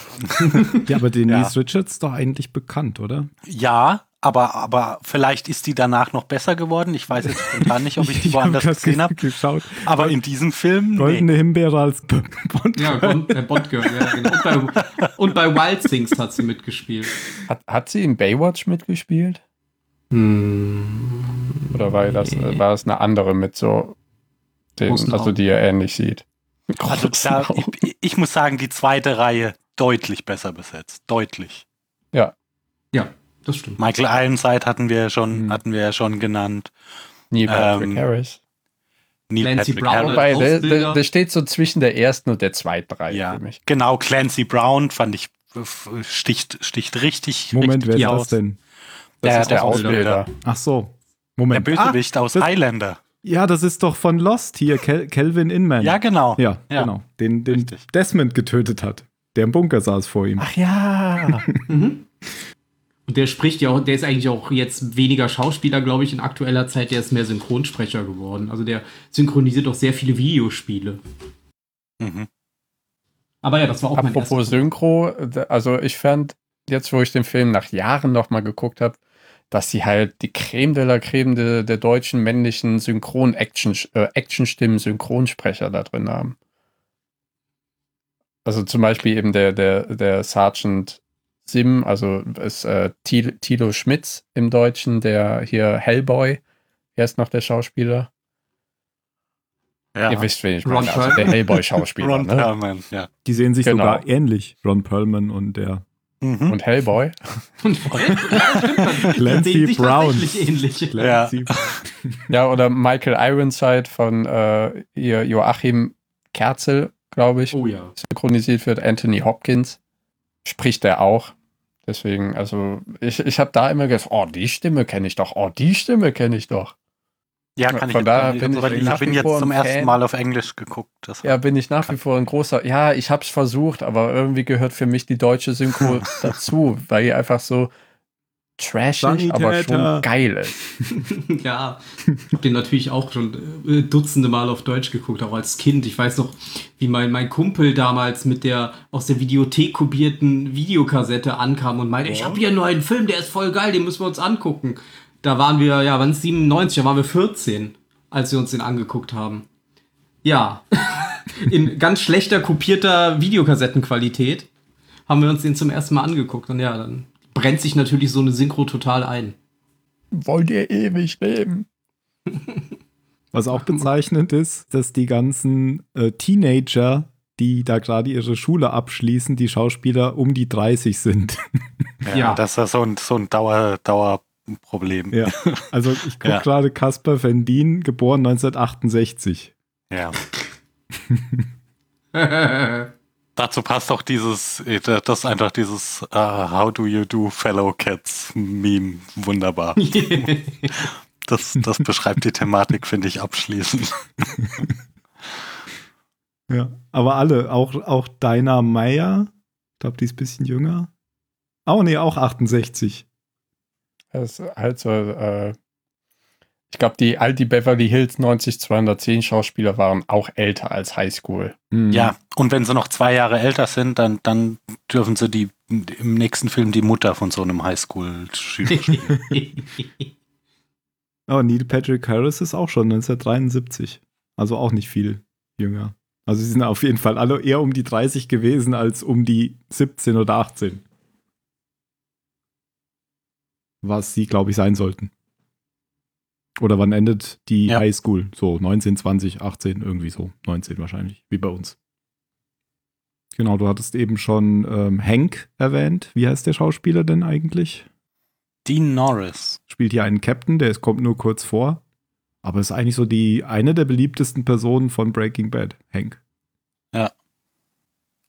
Ja, aber Denise Ja. Richards ist doch eigentlich bekannt, oder? Ja, aber, aber vielleicht ist die danach noch besser geworden. Ich weiß jetzt spontan nicht, ob ich die Ich hab woanders gesehen habe. geschaut. Aber in diesem Film, Goldene nee. Himbeere als Bond. Ja, Bond, äh, Bond Girl, ja, genau. Und bei, und bei Wild Things hat sie mitgespielt. Hat, hat sie in Baywatch mitgespielt? Hm. Oder war das, Nee. war das eine andere mit so, den, also die ihr ähnlich sieht? Also da, ich, ich muss sagen, die zweite Reihe deutlich besser besetzt. Deutlich. Ja, das stimmt. Michael Ironside hatten wir ja schon, Mhm. hatten wir ja schon genannt. Neil Patrick Ähm, Harris. Neil Clancy Patrick Brown. Harris. Wobei, der steht so zwischen der ersten und der zweiten Reihe Ja, für mich. genau. Clancy Brown fand ich sticht, sticht richtig. Moment, wer richtig ist das aus. denn? Das Der- ist der der Ausbilder. Ausbilder. Ach so. Der Moment. Bösewicht aus das- Highlander. Ja, das ist doch von Lost hier, Kel Kelvin Inman. Ja, genau. Ja, Ja. genau. Den, den Richtig. Desmond getötet hat. Der im Bunker saß vor ihm. Ach ja. <laughs> Mhm. Und der spricht ja auch, der ist eigentlich auch jetzt weniger Schauspieler, glaube ich, in aktueller Zeit, der ist mehr Synchronsprecher geworden. Also der synchronisiert auch sehr viele Videospiele. Mhm. Aber ja, das war auch mein Apropos. Synchro, also ich fand, jetzt wo ich den Film nach Jahren nochmal geguckt habe, dass sie halt die Creme de la Creme de, der deutschen männlichen Synchron-Action, äh, Actionstimmen, Synchronsprecher da drin haben. Also zum Beispiel eben der, der, der Sergeant Sim, also ist äh, Tilo Schmitz im Deutschen, der hier Hellboy, er ist noch der Schauspieler. Ja. Ihr wisst, wen ich Ron meine, also der. Hellboy-Schauspieler. <laughs> Ron ne? Perlman, ja. Die sehen sich Genau. sogar ähnlich, Ron Perlman und der Mhm. Und Hellboy. <laughs> Und <laughs> ja. Clancy Brown. ähnlich. Ja. Clancy. Ja, oder Michael Ironside von äh, ihr Joachim Kerzel, glaube ich, Oh ja. synchronisiert wird. Anthony Hopkins spricht er auch. Deswegen, also ich, ich habe da immer gedacht, oh, die Stimme kenne ich doch, oh, die Stimme kenne ich doch. Ja, kann Von ich daher jetzt, bin ich ich nach bin wie jetzt zum ersten. Mal auf Englisch geguckt. Das Ja, bin ich nach wie vor ein großer, ja, ich habe es versucht, aber irgendwie gehört für mich die deutsche Synchro <laughs> dazu, weil die einfach so trashig, aber schon geil ist. <laughs> ja, ich habe den natürlich auch schon äh, dutzende Mal auf Deutsch geguckt, auch als Kind. Ich weiß noch, wie mein, mein Kumpel damals mit der aus der Videothek kopierten Videokassette ankam und meinte, ich habe hier nur einen Film, der ist voll geil, den müssen wir uns angucken. Da waren wir, ja, wann ist 97, da waren wir 14, als wir uns den angeguckt haben. Ja, <laughs> in ganz schlechter kopierter Videokassettenqualität haben wir uns den zum ersten Mal angeguckt. Und ja, dann brennt sich natürlich so eine Synchro total ein. Wollt ihr ewig leben? <laughs> Was auch bezeichnend ist, dass die ganzen äh, Teenager, die da gerade ihre Schule abschließen, die Schauspieler um die 30 sind. ja, Ja. das ist so ein, so ein Dauer, Dauerproblem. ja. Also <laughs> ich gucke Ja. gerade Caspar Vendin, geboren 1968. Ja. <laughs> Dazu passt auch dieses, äh, das ist einfach dieses uh, How do you do fellow cats Meme wunderbar. <laughs> Das, das beschreibt die Thematik, finde ich, abschließend. Ja. Aber alle, auch, auch Dinah Meyer, ich glaube, die ist ein bisschen jünger. Oh nee, auch 68. Das ist halt so, äh, ich glaube, die all die Beverly Hills 90210 Schauspieler waren auch älter als Highschool. Mhm. Ja, und wenn sie noch zwei Jahre älter sind, dann, dann dürfen sie die im nächsten Film die Mutter von so einem Highschool-Schüler spielen. <laughs> <laughs> Oh, Neil Patrick Harris ist auch schon 1973. Also auch nicht viel jünger. Also sie sind auf jeden Fall alle eher um die 30 gewesen als um die 17 oder 18. Was sie, glaube ich, sein sollten. Oder wann endet die Ja. Highschool? So 19, 20, 18, irgendwie so. 19 wahrscheinlich, wie bei uns. Genau, du hattest eben schon ähm, Hank erwähnt. Wie heißt der Schauspieler denn eigentlich? Dean Norris. spielt hier einen Captain, der ist, kommt nur kurz vor. Aber ist eigentlich so die eine der beliebtesten Personen von Breaking Bad, Hank.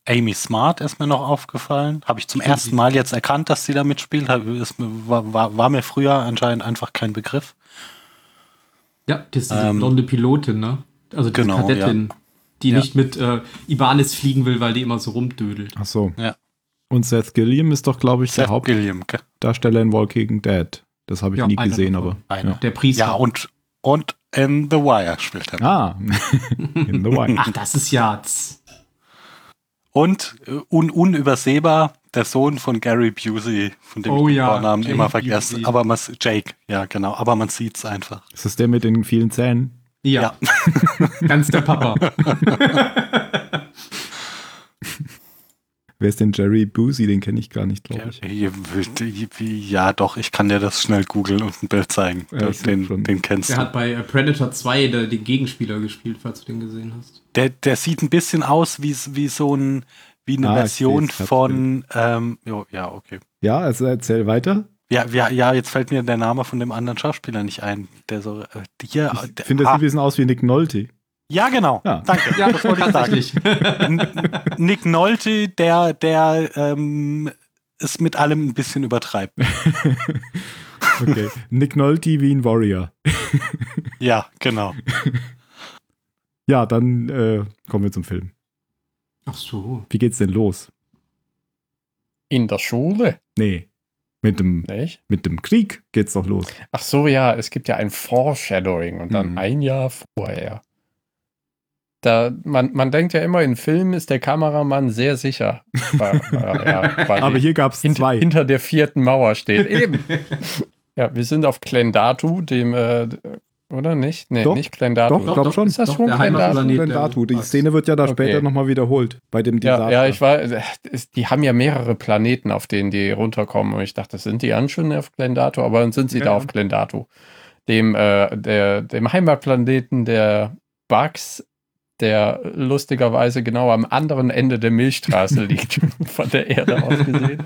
Amy Smart ist mir noch aufgefallen. Habe ich zum ersten Mal jetzt erkannt, dass sie da mitspielt. War, war, war mir früher anscheinend einfach kein Begriff. Ja, das ist diese Ähm, blonde Pilotin, ne? Also die genau, Kadettin, die Ja. nicht mit äh, Ibanez fliegen will, weil die immer so rumdödelt. Ach so. Ja. Und Seth Gilliam ist doch, glaube ich, der Seth gell? Hauptdarsteller in Walking Dead. Das habe ich Ja, nie gesehen, aber. Ja. Der Priester. Ja, und, und in The Wire spielt er. Ah, <laughs> in The Wire. Ach, das ist ja. Und äh, un unübersehbar der Sohn von Gary Busey, von dem Oh ich den ja, Vornamen Jake immer vergesse. Busey. Aber man, Jake, ja genau, aber man sieht's einfach. Ist das der mit den vielen Zähnen? Ja, <laughs> ganz der Papa. <laughs> Wer ist denn Jerry Boozy? Den kenne ich gar nicht, glaube ich. Ja, doch, ich kann dir das schnell googeln und ein Bild zeigen. Ja, den, den kennst Der du. hat bei äh, Predator 2 der, den Gegenspieler gespielt, falls du den gesehen hast. Der, der sieht ein bisschen aus wie, wie so ein, wie eine Ah, Version von, ähm, jo, ja, okay. Ja, also erzähl weiter. Ja, ja, ja, jetzt fällt mir der Name von dem anderen Schauspieler nicht ein, der so, äh, hier, Ich der- finde, das ah, sieht ein bisschen aus wie Nick Nolte. Ja, genau, Ja. danke, Ja, das wollte ich sagen. Nick Nolte, der, der ähm, es mit allem ein bisschen übertreibt. <laughs> Okay. Nick Nolte wie ein Warrior. <laughs> Ja, genau. Ja, dann äh, kommen wir zum Film. Ach so. Wie geht's denn los? In der Schule, Nee. Mit dem, mit dem Krieg geht's doch los. Ach so, ja, es gibt ja ein Foreshadowing und dann Mhm. ein Jahr vorher. Da, man, man denkt ja immer, in Filmen ist der Kameramann sehr sicher. <laughs> Weil, ja, weil Aber hier gab's hint, zwei. hinter der vierten Mauer steht. <laughs> Eben. ja, wir sind auf Klendatu, dem, äh, oder nicht? Nee, Doch. nicht Klendatu. Doch, glaub schon. Ist das Doch, schon Klendatu? Heimatplanet. Wenn der- Datu. Die Szene wird ja da Okay. später nochmal wiederholt. Bei dem Ja, Desaster. ja, ich war, es- die haben ja mehrere Planeten, auf denen die runterkommen. Und ich dachte, sind die an schon auf Klendatu? Aber dann sind sie Ja, da ja. auf Klendatu. Dem, äh, der, dem Heimatplaneten der Bugs, der lustigerweise genau am anderen Ende der Milchstraße <laughs> liegt, von der Erde aus gesehen.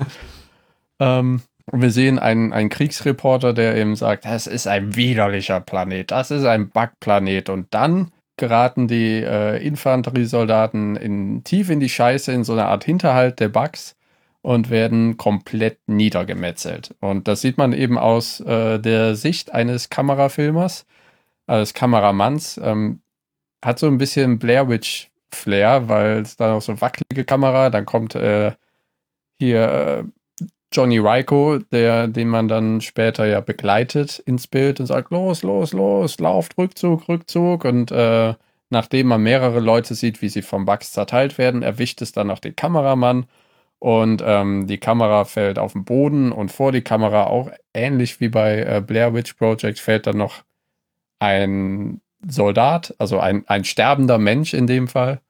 ähm, wir sehen einen, einen Kriegsreporter, der eben sagt, das ist ein widerlicher Planet, das ist ein Bugplanet. Und dann geraten die äh, Infanteriesoldaten in, tief in die Scheiße, in so eine Art Hinterhalt der Bugs und werden komplett niedergemetzelt. Und das sieht man eben aus äh, der Sicht eines Kamerafilmers, eines Kameramanns. Ähm, hat so ein bisschen Blair Witch Flair, weil es da noch so wackelige Kamera, dann kommt äh, hier äh, Johnny Ryko, der, den man dann später ja begleitet ins Bild und sagt, los, los, los, lauft, Rückzug, Rückzug. Und äh, nachdem man mehrere Leute sieht, wie sie vom Bugs zerteilt werden, erwischt es dann noch den Kameramann und ähm, die Kamera fällt auf den Boden und vor die Kamera auch ähnlich wie bei äh, Blair Witch Project fällt dann noch ein Soldat, also ein, ein sterbender Mensch in dem Fall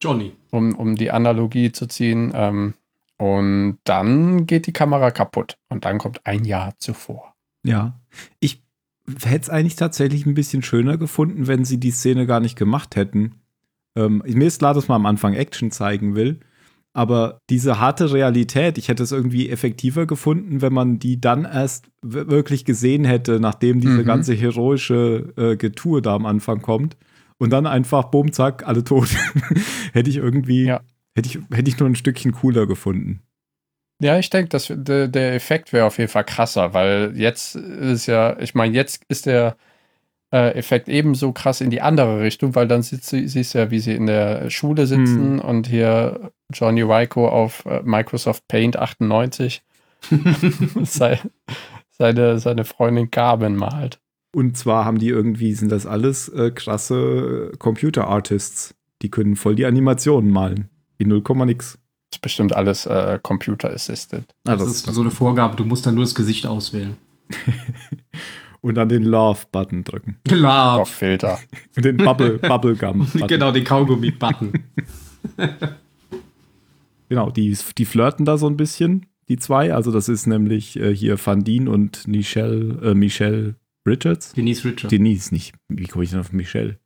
Johnny. um, um die Analogie zu ziehen. Ähm, und dann geht die Kamera kaputt. Und dann kommt ein Jahr zuvor. Ja. Ich hätte es eigentlich tatsächlich ein bisschen schöner gefunden, wenn sie die Szene gar nicht gemacht hätten. Ähm, mir ist klar, dass man am Anfang Action zeigen will. Aber diese harte Realität, ich hätte es irgendwie effektiver gefunden, wenn man die dann erst wirklich gesehen hätte, nachdem diese Mhm. ganze heroische äh, Getue da am Anfang kommt. Und dann einfach, bumm, zack, alle tot. <laughs> hätte ich irgendwie, Ja. hätte ich, hätte ich nur ein Stückchen cooler gefunden. Ja, ich denke, dass der, der Effekt wäre auf jeden Fall krasser, weil jetzt ist ja, ich meine, jetzt ist der äh, Effekt ebenso krass in die andere Richtung, weil dann sitzt, sie- siehst du ja, wie sie in der Schule sitzen und hier Johnny Ryko auf äh, Microsoft Paint 98 <laughs> sei, seine, seine Freundin Carmen malt. Und zwar haben die irgendwie, sind das alles äh, krasse äh, Computer-Artists. Die können voll die Animationen malen. In 0, nix. ist bestimmt alles äh, Computer Assisted. Ah, Das, ist so eine Vorgabe, du musst dann nur das Gesicht auswählen. <laughs> Und dann den Love-Button drücken. Klar. Auf Filter. Und <laughs> den Bubble, Bubblegum-Button. <laughs> Genau, den Kaugummi-Button. <laughs> Genau, die, die flirten da so ein bisschen, die zwei. Also das ist nämlich äh, hier Fandine und Michelle, äh, Michelle Richards. Denise Richard. Denise, nicht. Wie komme ich denn auf Michelle?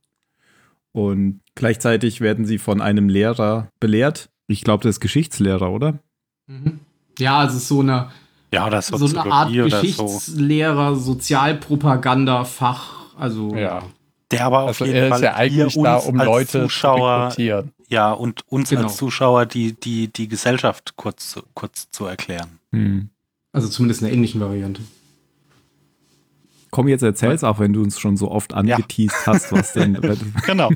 Und gleichzeitig werden sie von einem Lehrer belehrt. Ich glaube, das ist Geschichtslehrer, oder? Mhm. Ja, es ist so eine, Ja, oder so eine Art oder so. Geschichtslehrer, Sozialpropaganda-Fach. Also, Ja. Der aber auf Also jeden er ist Fall ja eigentlich hier da, um Leute zu Zuschauer, rekrutieren. ja, und uns Genau. als Zuschauer die, die, die Gesellschaft kurz, zu- kurz zu erklären. Hm. also zumindest in einer ähnlichen Variante. Komm, jetzt erzähl's auch, wenn du uns schon so oft angeteased hast, was denn. <laughs> <laughs> Genau.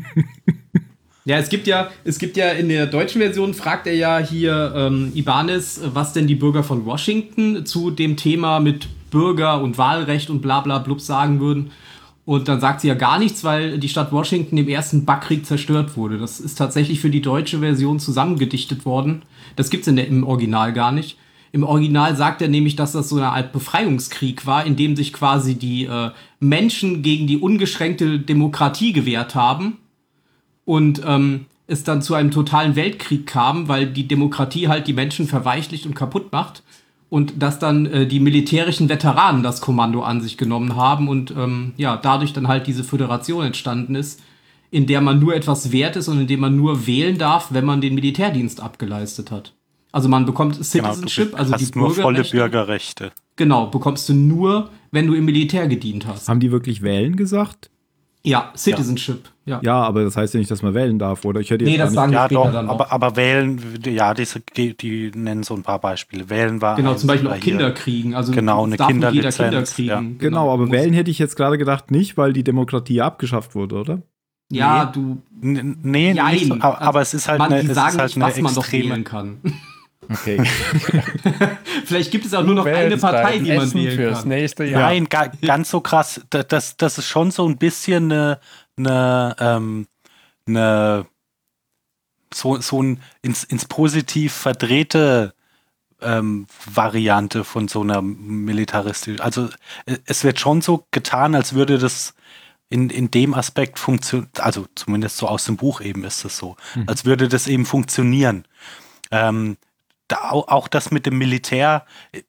Ja, es gibt ja, es gibt ja in der deutschen Version fragt er ja hier ähm, Ibanez, was denn die Bürger von Washington zu dem Thema mit Bürger und Wahlrecht und bla bla blub sagen würden. Und dann sagt sie ja gar nichts, weil die Stadt Washington im ersten Backkrieg zerstört wurde. Das ist tatsächlich für die deutsche Version zusammengedichtet worden. Das gibt's in der, im Original gar nicht. Im Original sagt er nämlich, dass das so eine Art Befreiungskrieg war, in dem sich quasi die äh, Menschen gegen die ungeschränkte Demokratie gewehrt haben. Und ähm, es dann zu einem totalen Weltkrieg kam, weil die Demokratie halt die Menschen verweichlicht und kaputt macht und dass dann äh, die militärischen Veteranen das Kommando an sich genommen haben und ähm, ja, dadurch dann halt diese Föderation entstanden ist, in der man nur etwas wert ist und in dem man nur wählen darf, wenn man den Militärdienst abgeleistet hat. Also man bekommt Citizenship, genau, also die nur volle Bürgerrechte. Genau, bekommst du nur, wenn du im Militär gedient hast. Haben die wirklich wählen gesagt? Ja, Citizenship. Ja. Ja, aber das heißt ja nicht, dass man wählen darf, oder? Ich hätte nee, das sagen ja, später doch, dann aber, auch. aber wählen, ja, diese, die nennen so ein paar Beispiele. Wählen war. Genau, zum Beispiel auch hier. Kinder kriegen. Also Genau, eine Kinderlizenz, Kinder kriegen. ja. Genau, aber Muss- wählen hätte ich jetzt gerade gedacht nicht, weil die Demokratie abgeschafft wurde, oder? Ja, Nee. du. N- Nee, nicht so, aber, aber es ist halt man, eine, es sagen ist halt nicht, eine was man doch wählen kann. Okay. <laughs> Vielleicht gibt es auch nur noch eine Partei, die man Essen wählen fürs kann. nächste Jahr. Nein, ga, ganz so krass. Da- Das, das ist schon so ein bisschen eine, eine, ähm, eine so, so ein ins, ins Positiv verdrehte ähm, Variante von so einer militaristischen. Also äh, es wird schon so getan, als würde das in, in dem Aspekt funktionieren, also zumindest so aus dem Buch eben ist es so, als würde das eben funktionieren. Ähm, da, au- auch das mit dem Militär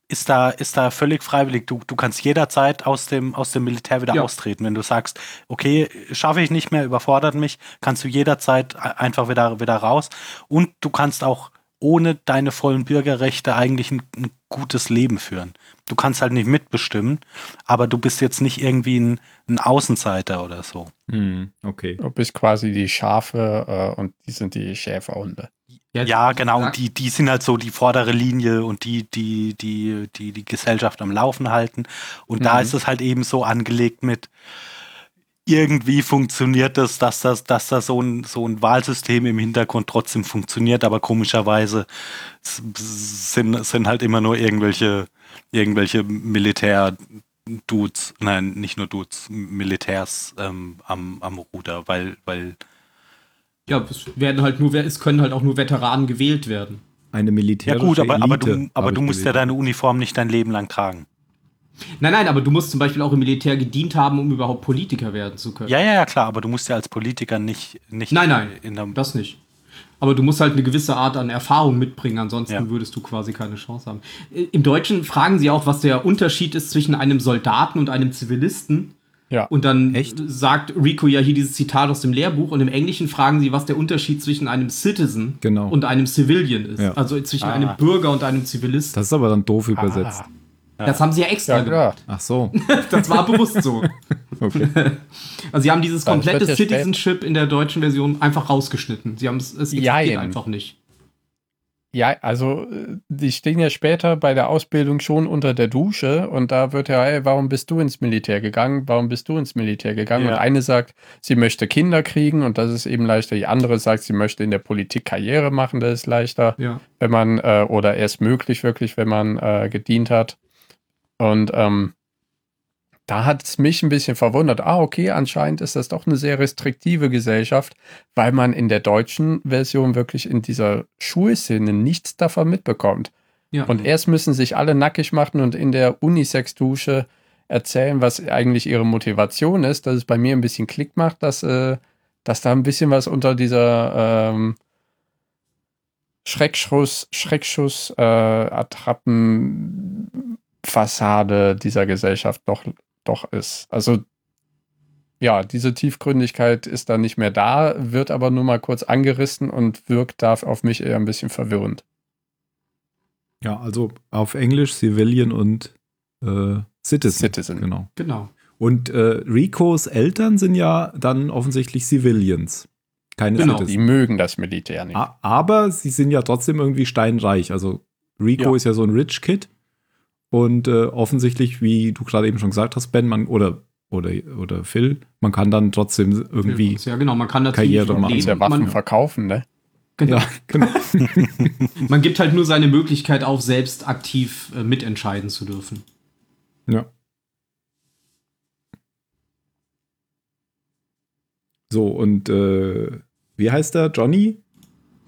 ist da, ist da völlig freiwillig. Du, du kannst jederzeit aus dem, aus dem Militär wieder Ja. austreten. Wenn du sagst, okay, schaffe ich nicht mehr, überfordert mich, kannst du jederzeit a- einfach wieder, wieder raus. Und du kannst auch ohne deine vollen Bürgerrechte eigentlich ein, ein gutes Leben führen. Du kannst halt nicht mitbestimmen, aber du bist jetzt nicht irgendwie ein, ein Außenseiter oder so. Hm, okay. Du bist quasi die Schafe äh, und die sind die Schäferhunde. Ja, genau. Und die, die sind halt so die vordere Linie und die, die, die, die, die Gesellschaft am Laufen halten. Und da Mhm. ist es halt eben so angelegt mit, irgendwie funktioniert das, dass das, dass da so ein, so ein Wahlsystem im Hintergrund trotzdem funktioniert, aber komischerweise sind, sind halt immer nur irgendwelche, irgendwelche Militär-Dudes, nein, nicht nur Dudes, Militärs ähm, am, am Ruder, weil, weil Ja, es werden halt nur, es können halt auch nur Veteranen gewählt werden. Eine Ja militärische gut, aber, aber Elite, du, aber du musst ja gelesen. deine Uniform nicht dein Leben lang tragen. Nein, nein, aber du musst zum Beispiel auch im Militär gedient haben, um überhaupt Politiker werden zu können. Ja, ja, ja, klar, aber du musst ja als Politiker nicht, nicht Nein, nein, in der, das nicht. Aber du musst halt eine gewisse Art an Erfahrung mitbringen, ansonsten Ja. würdest du quasi keine Chance haben. Äh, Im Deutschen fragen sie auch, was der Unterschied ist zwischen einem Soldaten und einem Zivilisten. Ja. Und dann Echt? sagt Rico ja hier dieses Zitat aus dem Lehrbuch und im Englischen fragen sie, was der Unterschied zwischen einem Citizen Genau. und einem Civilian ist. Ja. Also zwischen Ah. einem Bürger und einem Zivilisten. Das ist aber dann doof übersetzt. Ah, Das haben sie ja extra ja, gemacht. klar. Ach so. <laughs> Das war bewusst so. <laughs> Okay. Also sie haben dieses komplette Citizenship in der deutschen Version einfach rausgeschnitten. Sie haben es, es existiert Jein. einfach nicht. Ja, also äh, die stehen ja später bei der Ausbildung schon unter der Dusche und da wird ja, hey, warum bist du ins Militär gegangen? Warum bist du ins Militär gegangen? Ja. Und eine sagt, sie möchte Kinder kriegen und das ist eben leichter. Die andere sagt, sie möchte in der Politik Karriere machen, das ist leichter, Ja. wenn man, äh, oder erst möglich wirklich, wenn man äh, gedient hat. Und ähm, da hat es mich ein bisschen verwundert. Ah, okay, anscheinend ist das doch eine sehr restriktive Gesellschaft, weil man in der deutschen Version wirklich in dieser Schulszene nichts davon mitbekommt. ja. Und erst müssen sich alle nackig machen und in der Unisex-Dusche erzählen, was eigentlich ihre Motivation ist, dass es bei mir ein bisschen Klick macht, dass, äh, dass da ein bisschen was unter dieser ähm, Schreckschuss, Schreckschuss, äh, Attrappen, Fassade dieser Gesellschaft doch, doch ist. Also ja, diese Tiefgründigkeit ist da nicht mehr da, wird aber nur mal kurz angerissen und wirkt da auf mich eher ein bisschen verwirrend. Ja, also auf Englisch Civilian und äh, Citizen. Citizen. Genau. Genau. Und äh, Ricos Eltern sind ja dann offensichtlich Civilians. Keine Genau. Die Citizen. mögen das Militär nicht. A- Aber sie sind ja trotzdem irgendwie steinreich. Also Rico Ja. ist ja so ein Rich Kid. Und äh, offensichtlich, wie du gerade eben schon gesagt hast, Ben, man, oder, oder, oder Phil, man kann dann trotzdem irgendwie. Ja, genau. Man kann dazu Karriere nicht machen. Leben. Waffen Man, verkaufen, ne? genau. Ja, genau. <laughs> man gibt halt nur seine Möglichkeit auf, selbst aktiv äh, mitentscheiden zu dürfen. ja. So, und äh, wie heißt der? Johnny?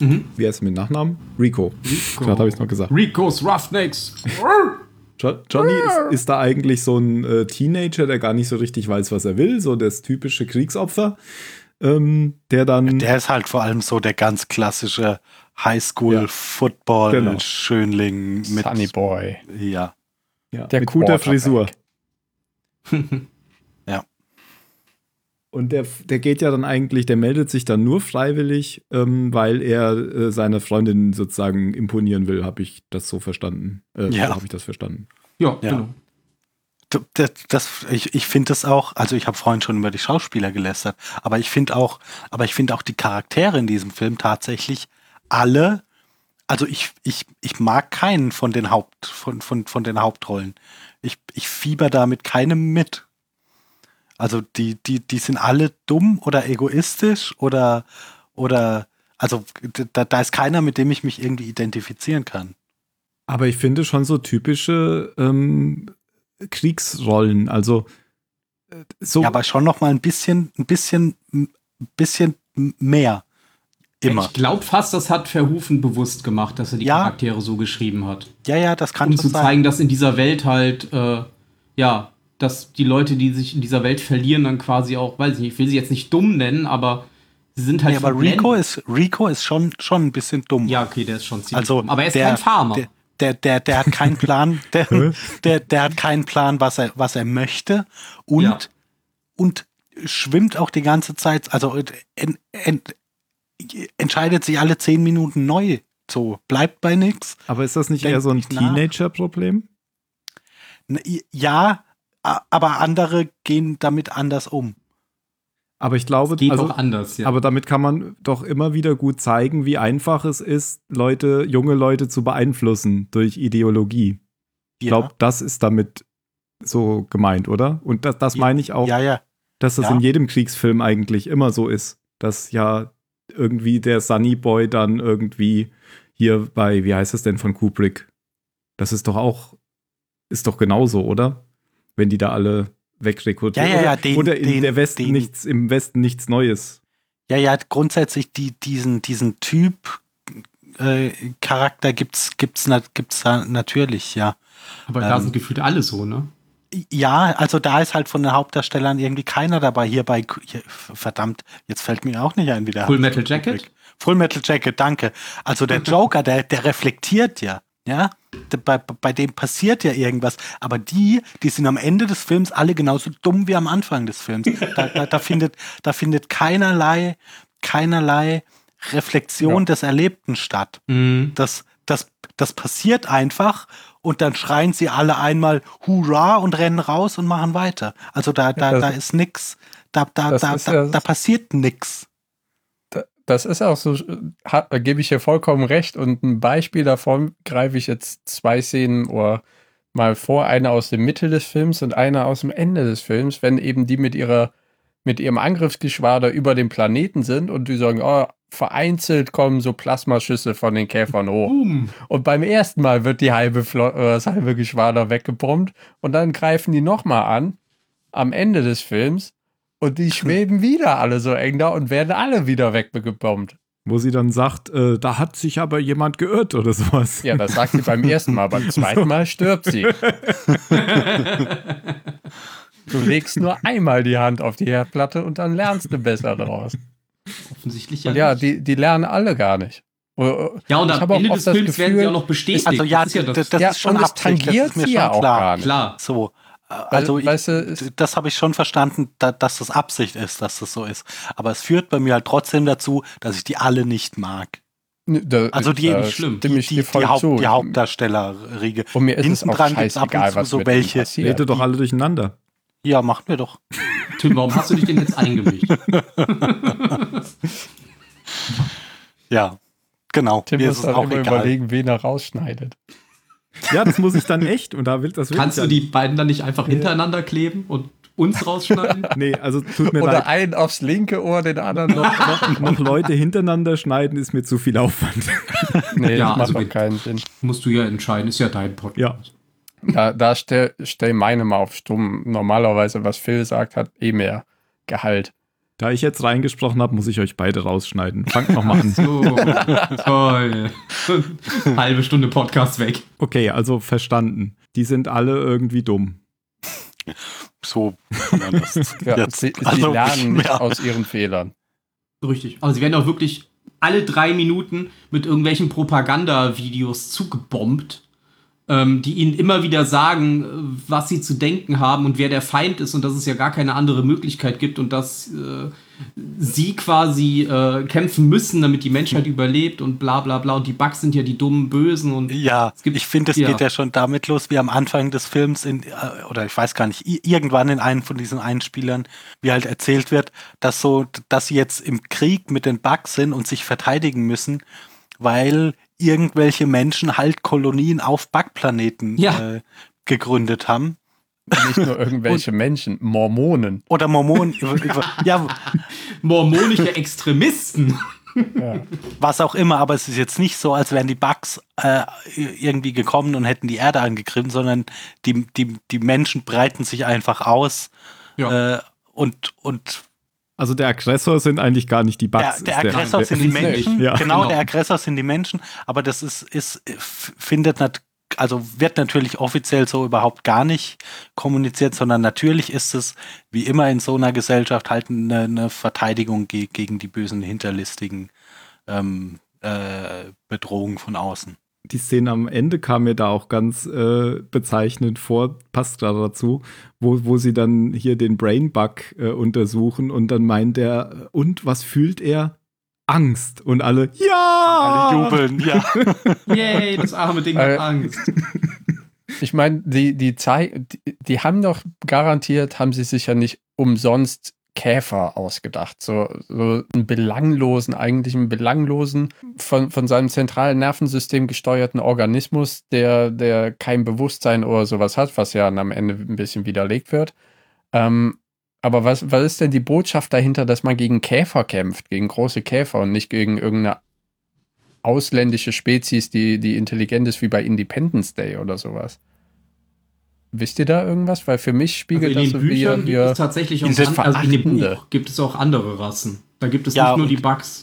Mhm. Wie heißt er mit Nachnamen? Rico. Rico. Gerade habe ich es noch gesagt. Rico's Roughnecks. Jo Johnny ist, ist da eigentlich so ein äh, Teenager, der gar nicht so richtig weiß, was er will, so das typische Kriegsopfer, ähm, der dann. Der ist halt vor allem so der ganz klassische. Highschool-Football-Schönling mit. Sunny Boy. Ja. ja, der mit guter. Frisur. <laughs> Und der, der geht ja dann eigentlich, der meldet sich dann nur freiwillig, ähm, weil er äh, seiner Freundin sozusagen imponieren will, habe ich das so verstanden. Äh, Ja. so habe ich das verstanden. Ja, Ja. genau. Das, das, ich ich finde das auch, also ich habe vorhin schon über die Schauspieler gelästert, aber ich finde auch, aber ich finde auch die Charaktere in diesem Film tatsächlich alle, also ich, ich, ich mag keinen von den Haupt, von, von, von den Hauptrollen. Ich, ich fieber da mit keinem mit. Also die, die, die sind alle dumm oder egoistisch oder, oder, also da, da ist keiner, mit dem ich mich irgendwie identifizieren kann. Aber ich finde schon so typische ähm, Kriegsrollen, also äh, so. Ja, aber schon noch mal ein bisschen, ein bisschen, ein bisschen mehr. Immer. Ich glaube fast, das hat Verhoeven bewusst gemacht, dass er die Ja. Charaktere so geschrieben hat. Ja, ja, das kann um zu sein. zeigen, dass in dieser Welt halt, äh, ja, dass die Leute, die sich in dieser Welt verlieren, dann quasi auch, weiß ich nicht, ich will sie jetzt nicht dumm nennen, aber sie sind halt. ja, aber. Rico ist, Rico ist schon, schon ein bisschen dumm. Ja, okay, der ist schon ziemlich also, dumm. Aber er ist der, kein Farmer. Der, der, der, der hat keinen Plan, <laughs> der, der, der hat keinen Plan, was er, was er möchte und, Ja. und schwimmt auch die ganze Zeit, also en, en, entscheidet sich alle zehn Minuten neu. So, bleibt bei nichts. aber ist das nicht eher so ein. Teenager-Problem? Ja, aber andere gehen damit anders um. Aber ich glaube, Geht also, auch anders, ja. aber damit kann man doch immer wieder gut zeigen, wie einfach es ist, Leute, junge Leute zu beeinflussen durch Ideologie. Ich glaube, das ist damit so gemeint, oder? Und das, das Ja. meine ich auch, ja, ja. dass das ja. in jedem Kriegsfilm eigentlich immer so ist, dass ja irgendwie der Sunny Boy dann irgendwie hier bei, wie heißt es denn von Kubrick? Das ist doch auch, ist doch genauso, oder? Wenn die da alle wegrekrutieren. Ja, ja, ja, oder, den- oder in den- der Westen den- nichts, im Westen nichts Neues. Ja, ja, grundsätzlich die, diesen, diesen Typ äh, Charakter gibt's, gibt's, na, gibt's da natürlich, ja. aber da ähm, sind gefühlt alle so, ne? Ja, also da ist halt von den Hauptdarstellern irgendwie keiner dabei. Hier bei, hier, verdammt, jetzt fällt mir auch nicht ein, wie der Full. Metal Jacket? Full Metal Jacket, danke. Also der <laughs> Joker, der, der reflektiert ja, ja. Bei, bei dem passiert ja irgendwas. Aber die, die sind am Ende des Films alle genauso dumm wie am Anfang des Films. Da, da, da findet, da findet keinerlei, keinerlei Reflexion Ja. des Erlebten statt. Mhm. Das, das, das passiert einfach und dann schreien sie alle einmal Hurra und rennen raus und machen weiter. Also da, da, da ist nix, da, da, da, da, da passiert nix. Da- Das ist auch so, hat, da gebe ich dir vollkommen recht. Und ein Beispiel davon greife ich jetzt zwei Szenen oder mal vor, eine aus der Mitte des Films und eine aus dem Ende des Films, wenn eben die mit ihrer, mit ihrem Angriffsgeschwader über den Planeten sind und die sagen, oh, vereinzelt kommen so Plasmaschüsse von den Käfern hoch. Boom. Und beim ersten Mal wird die halbe Flo äh, das halbe Geschwader weggebombt und dann greifen die nochmal an am Ende des Films und die <laughs> schweben wieder alle so eng da und werden alle wieder weggebombt. Wo sie dann sagt, äh, da hat sich aber jemand geirrt oder sowas. Ja, das sagt sie beim ersten Mal, beim <laughs> zweiten Mal stirbt sie. <laughs> Du legst nur einmal die Hand auf die Herdplatte und dann lernst du besser daraus. Offensichtlich ja. Und ja, nicht. die, die lernen alle gar nicht. Oder- ja, und ich am habe auch Ende oft des das Films werden sie Gefühl- auch noch bestätigt. Also ja, das ist ja das. das, das ja, ist schon Absicht, tangiert das ist mir sie schon ja auch klar. gar nicht. Klar. So, also ich, weißt du, es- das habe ich schon verstanden, da, dass das Absicht ist, dass das so ist. Aber es führt bei mir halt trotzdem dazu, dass ich die alle nicht mag. Da, Also die, da die, schlimm. die, die, dir voll Haupt, die Hauptdarstellerriege. Und mir ist es Hinten auch dran gibt's ab und scheißegal, zu was so welche. Redet doch alle durcheinander. Ja, machen wir doch. Tim, warum hast du dich denn jetzt eingemischt? <laughs> Ja, genau. Tim Mir muss ist es auch immer egal. überlegen, wen er rausschneidet. Ja, das muss ich dann echt. Und da will das will Kannst ich du die beiden dann nicht einfach hintereinander kleben und uns rausschneiden? <laughs> Nee, also tut mir Oder leid. einen aufs linke Ohr, den anderen noch. Noch, <laughs> noch Leute hintereinander schneiden ist mir zu viel Aufwand. <laughs> Nee, Ja, das macht also doch wenn- keinen Sinn. Musst du ja entscheiden, ist ja dein Podcast. Ja. Da, da stell, stell meine mal auf stumm. Normalerweise, was Phil sagt, hat eh mehr Gehalt. Da ich jetzt reingesprochen habe, muss ich euch beide rausschneiden. Fangt nochmal an. <laughs> So, toll. <laughs> Halbe Stunde Podcast weg. Okay, also verstanden. Die sind alle irgendwie dumm. So kann man das <laughs> Ja, jetzt. sie, sie also, lernen nicht aus ihren Fehlern. Richtig. Aber sie werden auch wirklich alle drei Minuten mit irgendwelchen Propagandavideos zugebombt, ähm, die ihnen immer wieder sagen, äh, was sie zu denken haben und wer der Feind ist und dass es ja gar keine andere Möglichkeit gibt und dass äh, sie quasi äh, kämpfen müssen, damit die Menschheit überlebt und bla bla bla. Und die Bugs sind ja die dummen Bösen und Ja, gibt- ich finde, es ja. geht ja schon damit los, wie am Anfang des Films, in, äh, oder ich weiß gar nicht, irgendwann in einem von diesen Einspielern, wie halt erzählt wird, dass so, dass sie jetzt im Krieg mit den Bugs sind und sich verteidigen müssen, weil irgendwelche Menschen halt Kolonien auf Bugplaneten Ja. äh, gegründet haben. Nicht nur irgendwelche <laughs> Menschen, Mormonen. Oder Mormonen, <laughs> ja, mormonische Extremisten. Ja. was auch immer, aber es ist jetzt nicht so, als wären die Bugs äh, irgendwie gekommen und hätten die Erde angegriffen, sondern die, die, die Menschen breiten sich einfach aus äh, und, und Also der Aggressor sind eigentlich gar nicht die Bugs. der, der Aggressor sind die. Menschen. Ja. Genau, Genau. der Aggressor sind die Menschen, aber das ist, ist findet nat also wird natürlich offiziell so überhaupt gar nicht kommuniziert, sondern natürlich ist es wie immer in so einer Gesellschaft halt eine, eine Verteidigung ge gegen die bösen hinterlistigen ähm, äh, Bedrohungen von außen. Die Szene am Ende kam mir da auch ganz äh, bezeichnend vor, passt gerade dazu, wo, wo sie dann hier den Brainbug äh, untersuchen und dann meint er, äh, und was fühlt er? Angst. Und alle, ja! Alle jubeln, ja. <laughs> Yay, das arme Ding Äh, hat Angst. <laughs> Ich meine, die, die, Zei- die, die haben doch garantiert, haben sie sich ja nicht umsonst Käfer ausgedacht. So, so einen belanglosen, eigentlich einen belanglosen, von, von seinem zentralen Nervensystem gesteuerten Organismus, der, der kein Bewusstsein oder sowas hat, was ja am Ende ein bisschen widerlegt wird. Ähm, aber was, was ist denn die Botschaft dahinter, dass man gegen Käfer kämpft, gegen große Käfer und nicht gegen irgendeine ausländische Spezies, die, die intelligent ist wie bei Independence Day oder sowas? Wisst ihr da irgendwas? Weil für mich Also spiegelt in das den so Büchern wie gibt es tatsächlich auch an, also in dem. Buch gibt es auch andere Rassen. Da gibt es Ja, nicht nur die Bugs.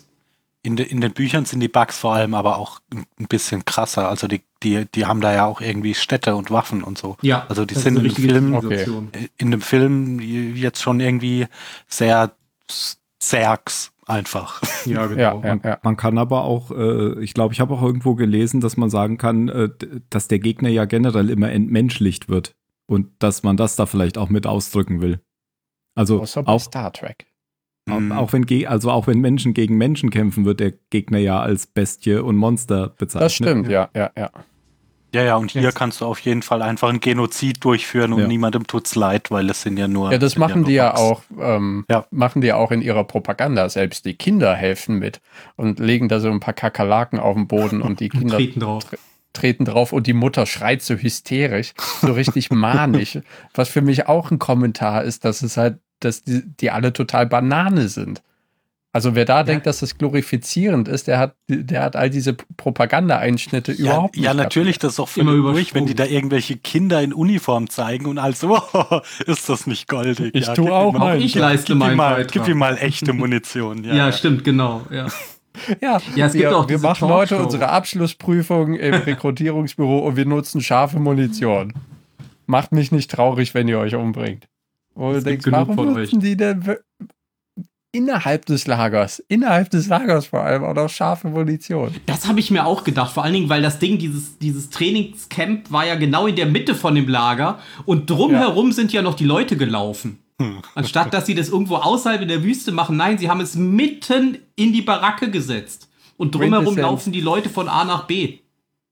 In, de, in den Büchern sind die Bugs vor allem aber auch ein bisschen krasser. Also die, die, die haben da ja auch irgendwie Städte und Waffen und so. Ja, Also die das sind ist eine im Film- Zivilisation. in dem Film jetzt schon irgendwie sehr Zergs einfach. Ja, ja, <laughs> genau. ja, ja. Man kann aber auch, äh, ich glaube, ich habe auch irgendwo gelesen, dass man sagen kann, äh, dass der Gegner ja generell immer entmenschlicht wird. Und dass man das da vielleicht auch mit ausdrücken will. Also Außer bei auch, Star Trek. auch, Mhm. auch wenn also auch wenn Menschen gegen Menschen kämpfen, wird der Gegner ja als Bestie und Monster bezeichnet. Das stimmt, ja, ja, ja. Ja, ja, und hier Jetzt- kannst du auf jeden Fall einfach ein Genozid durchführen und Ja. niemandem tut's leid, weil es sind ja nur. Ja, das machen nur die ja auch, ähm, Ja. machen die ja auch in ihrer Propaganda. Selbst die Kinder helfen mit und legen da so ein paar Kakerlaken auf den Boden und die <laughs> Kinder Treten drauf. Treten drauf und die Mutter schreit so hysterisch, so richtig <laughs> manisch. Was für mich auch ein Kommentar ist, dass es halt, dass die, die alle total Banane sind. Also wer da denkt, dass das glorifizierend ist, der hat, der hat all diese Propaganda-Einschnitte Ja, überhaupt nicht. ja, natürlich, das ist auch Immer ruhig, wenn die da irgendwelche Kinder in Uniform zeigen und also, <laughs> oh, ist das nicht goldig. Ich ja, tu gib auch mal. Ich leiste meinen mal, Beitrag. Gib ihm mal echte Munition. <laughs> Ja, Ja, ja. stimmt, genau. Ja. Ja, Ja, es gibt wir, auch wir machen heute unsere Abschlussprüfung im <laughs> Rekrutierungsbüro und wir nutzen scharfe Munition. Macht mich nicht traurig, wenn ihr euch umbringt. Und Es denkst, gibt genug warum von nutzen die denn innerhalb des Lagers, innerhalb des Lagers vor allem auch noch scharfe Munition? Das habe ich mir auch gedacht, vor allen Dingen, weil das Ding, dieses, dieses Trainingscamp war ja genau in der Mitte von dem Lager und drumherum sind ja noch die Leute gelaufen. <laughs> Anstatt dass sie das irgendwo außerhalb in der Wüste machen, nein, sie haben es mitten in die Baracke gesetzt. Und drumherum laufen die Leute von A nach B.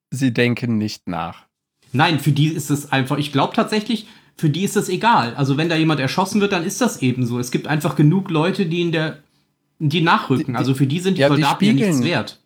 Sie denken nicht nach. Nein, für die ist es einfach, ich glaube tatsächlich, für die ist das egal. Also wenn da jemand erschossen wird, dann ist das eben so. Es gibt einfach genug Leute, die in der, die nachrücken. Die- also für die sind die ja, die Soldaten ja nichts spiegeln- wert.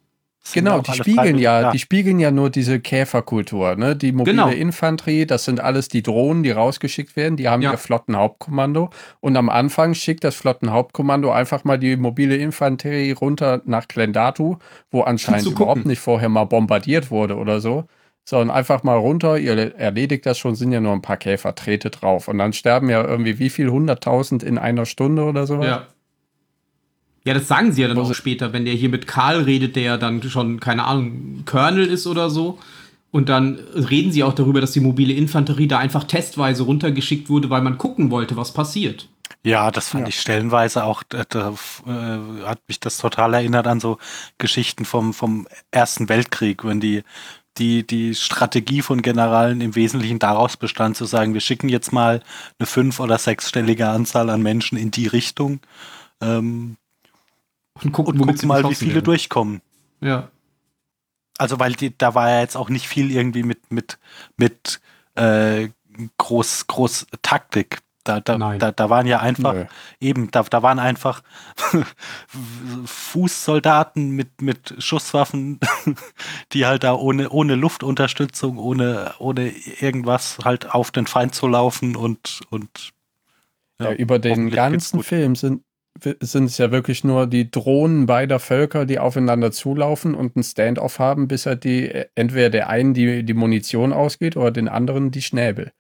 Genau, die spiegeln ja, da. die spiegeln ja nur diese Käferkultur, ne? Die mobile Genau. Infanterie, das sind alles die Drohnen, die rausgeschickt werden, die haben Ja. ihr Flottenhauptkommando und am Anfang schickt das Flottenhauptkommando einfach mal die mobile Infanterie runter nach Glendatu, wo anscheinend überhaupt nicht vorher mal bombardiert wurde oder so. Sondern einfach mal runter, ihr erledigt das schon, sind ja nur ein paar Käfer, tretet drauf. Und dann sterben ja irgendwie wie viel, hunderttausend in einer Stunde oder sowas? Ja. Ja, das sagen sie ja dann auch später, wenn der hier mit Karl redet, der ja dann schon, keine Ahnung, Colonel ist oder so. Und dann reden sie auch darüber, dass die mobile Infanterie da einfach testweise runtergeschickt wurde, weil man gucken wollte, was passiert. Ja, das fand Ja. ich stellenweise auch, da, da äh, hat mich das total erinnert an so Geschichten vom, vom Ersten Weltkrieg, wenn die, die, die Strategie von Generalen im Wesentlichen daraus bestand, zu sagen, wir schicken jetzt mal eine fünf- oder sechsstellige Anzahl an Menschen in die Richtung ähm, Und gucken, und gucken sie mal, wie viele werden. durchkommen. Ja. Also, weil die, da war ja jetzt auch nicht viel irgendwie mit, mit, mit äh, groß, groß Taktik. Da, da, Nein. da, da waren ja einfach, Nö. eben, da, da waren einfach Fußsoldaten mit, mit Schusswaffen, <laughs> die halt da ohne, ohne Luftunterstützung, ohne, ohne irgendwas halt auf den Feind zu laufen und, und Ja, über den ganzen. Film sind, sind es ja wirklich nur die Drohnen beider Völker, die aufeinander zulaufen und ein Standoff haben, bis halt die, entweder der einen die, die Munition ausgeht oder den anderen die Schnäbel.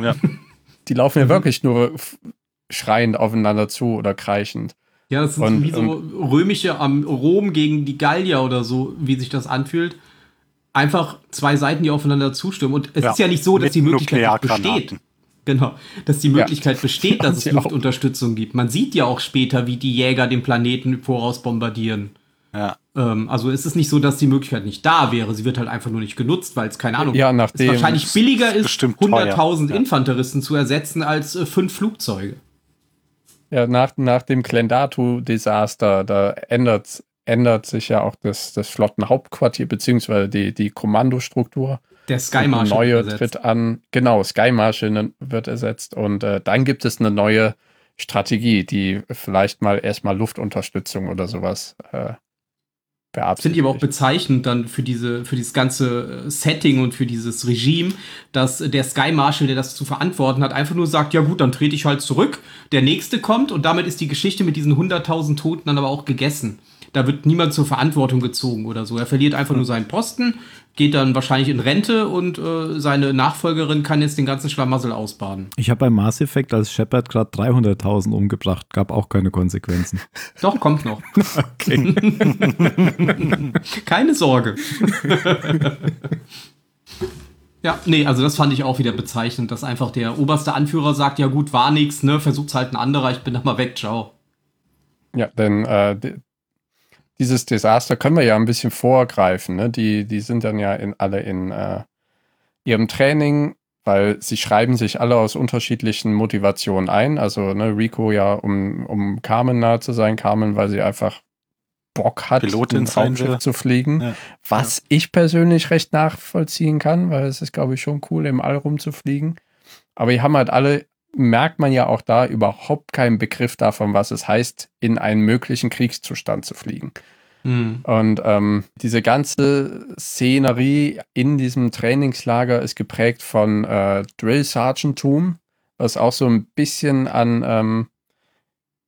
Ja. <laughs> Die laufen ja Mhm. wirklich nur schreiend aufeinander zu oder kreichend. Ja, das sind Und, wie so römische am Rom gegen die Gallier oder so, wie sich das anfühlt. Einfach zwei Seiten, die aufeinander zustimmen. Und es Ja, ist ja nicht so, dass die Möglichkeit nicht besteht. Genau, dass die Möglichkeit besteht, dass <laughs> es sie auch. Luftunterstützung gibt. Man sieht ja auch später, wie die Jäger den Planeten voraus bombardieren. ja. Ähm, also ist es nicht so, dass die Möglichkeit nicht da wäre. Sie wird halt einfach nur nicht genutzt, weil es, keine Ahnung, Ja, es nachdem wahrscheinlich billiger ist, bestimmt teuer. 100.000 Ja. Infanteristen zu ersetzen als äh, fünf Flugzeuge. Ja, nach, nach dem Klendatu-Desaster, da ändert, ändert sich ja auch das, das Flottenhauptquartier, beziehungsweise die, die Kommandostruktur. Der Sky Marshal neue ersetzt. tritt an. Genau, Sky Marshal ne- wird ersetzt. Und äh, dann gibt es eine neue Strategie, die vielleicht mal erstmal Luftunterstützung oder sowas äh, Finde ich aber auch bezeichnend dann für diese, für dieses ganze äh, Setting und für dieses Regime, dass der Sky Marshal, der das zu verantworten hat, einfach nur sagt, ja gut, dann trete ich halt zurück, der nächste kommt und damit ist die Geschichte mit diesen 100.000 Toten dann aber auch gegessen. Da wird niemand zur Verantwortung gezogen oder so. Er verliert einfach nur seinen Posten, geht dann wahrscheinlich in Rente und äh, seine Nachfolgerin kann jetzt den ganzen Schlamassel ausbaden. Ich habe beim Mass Effect als Shepard gerade 300.000 umgebracht, gab auch keine Konsequenzen. <laughs> Doch, kommt noch. <laughs> Okay. <laughs> Keine Sorge. ja, nee, also das fand ich auch wieder bezeichnend, dass einfach der oberste Anführer sagt, ja gut, war nix, ne, versucht's halt ein anderer, ich bin da mal weg, ciao. Ja, denn äh, dieses Desaster können wir ja ein bisschen vorgreifen. Ne? Die, die sind dann ja in, alle in äh, ihrem Training, weil sie schreiben sich alle aus unterschiedlichen Motivationen ein. Also ne, Rico ja, um, um Carmen nahe zu sein, Carmen, weil sie einfach Bock hat, Pilotin ein Raumschiff zu fliegen. Ja. Was ich persönlich recht nachvollziehen kann, weil es ist, glaube ich, schon cool, im All rumzufliegen. Aber die haben halt alle, merkt man ja auch da, überhaupt keinen Begriff davon, was es heißt, in einen möglichen Kriegszustand zu fliegen. Hm. Und ähm, diese ganze Szenerie in diesem Trainingslager ist geprägt von äh, Drill Sergeantum, was auch so ein bisschen an ähm,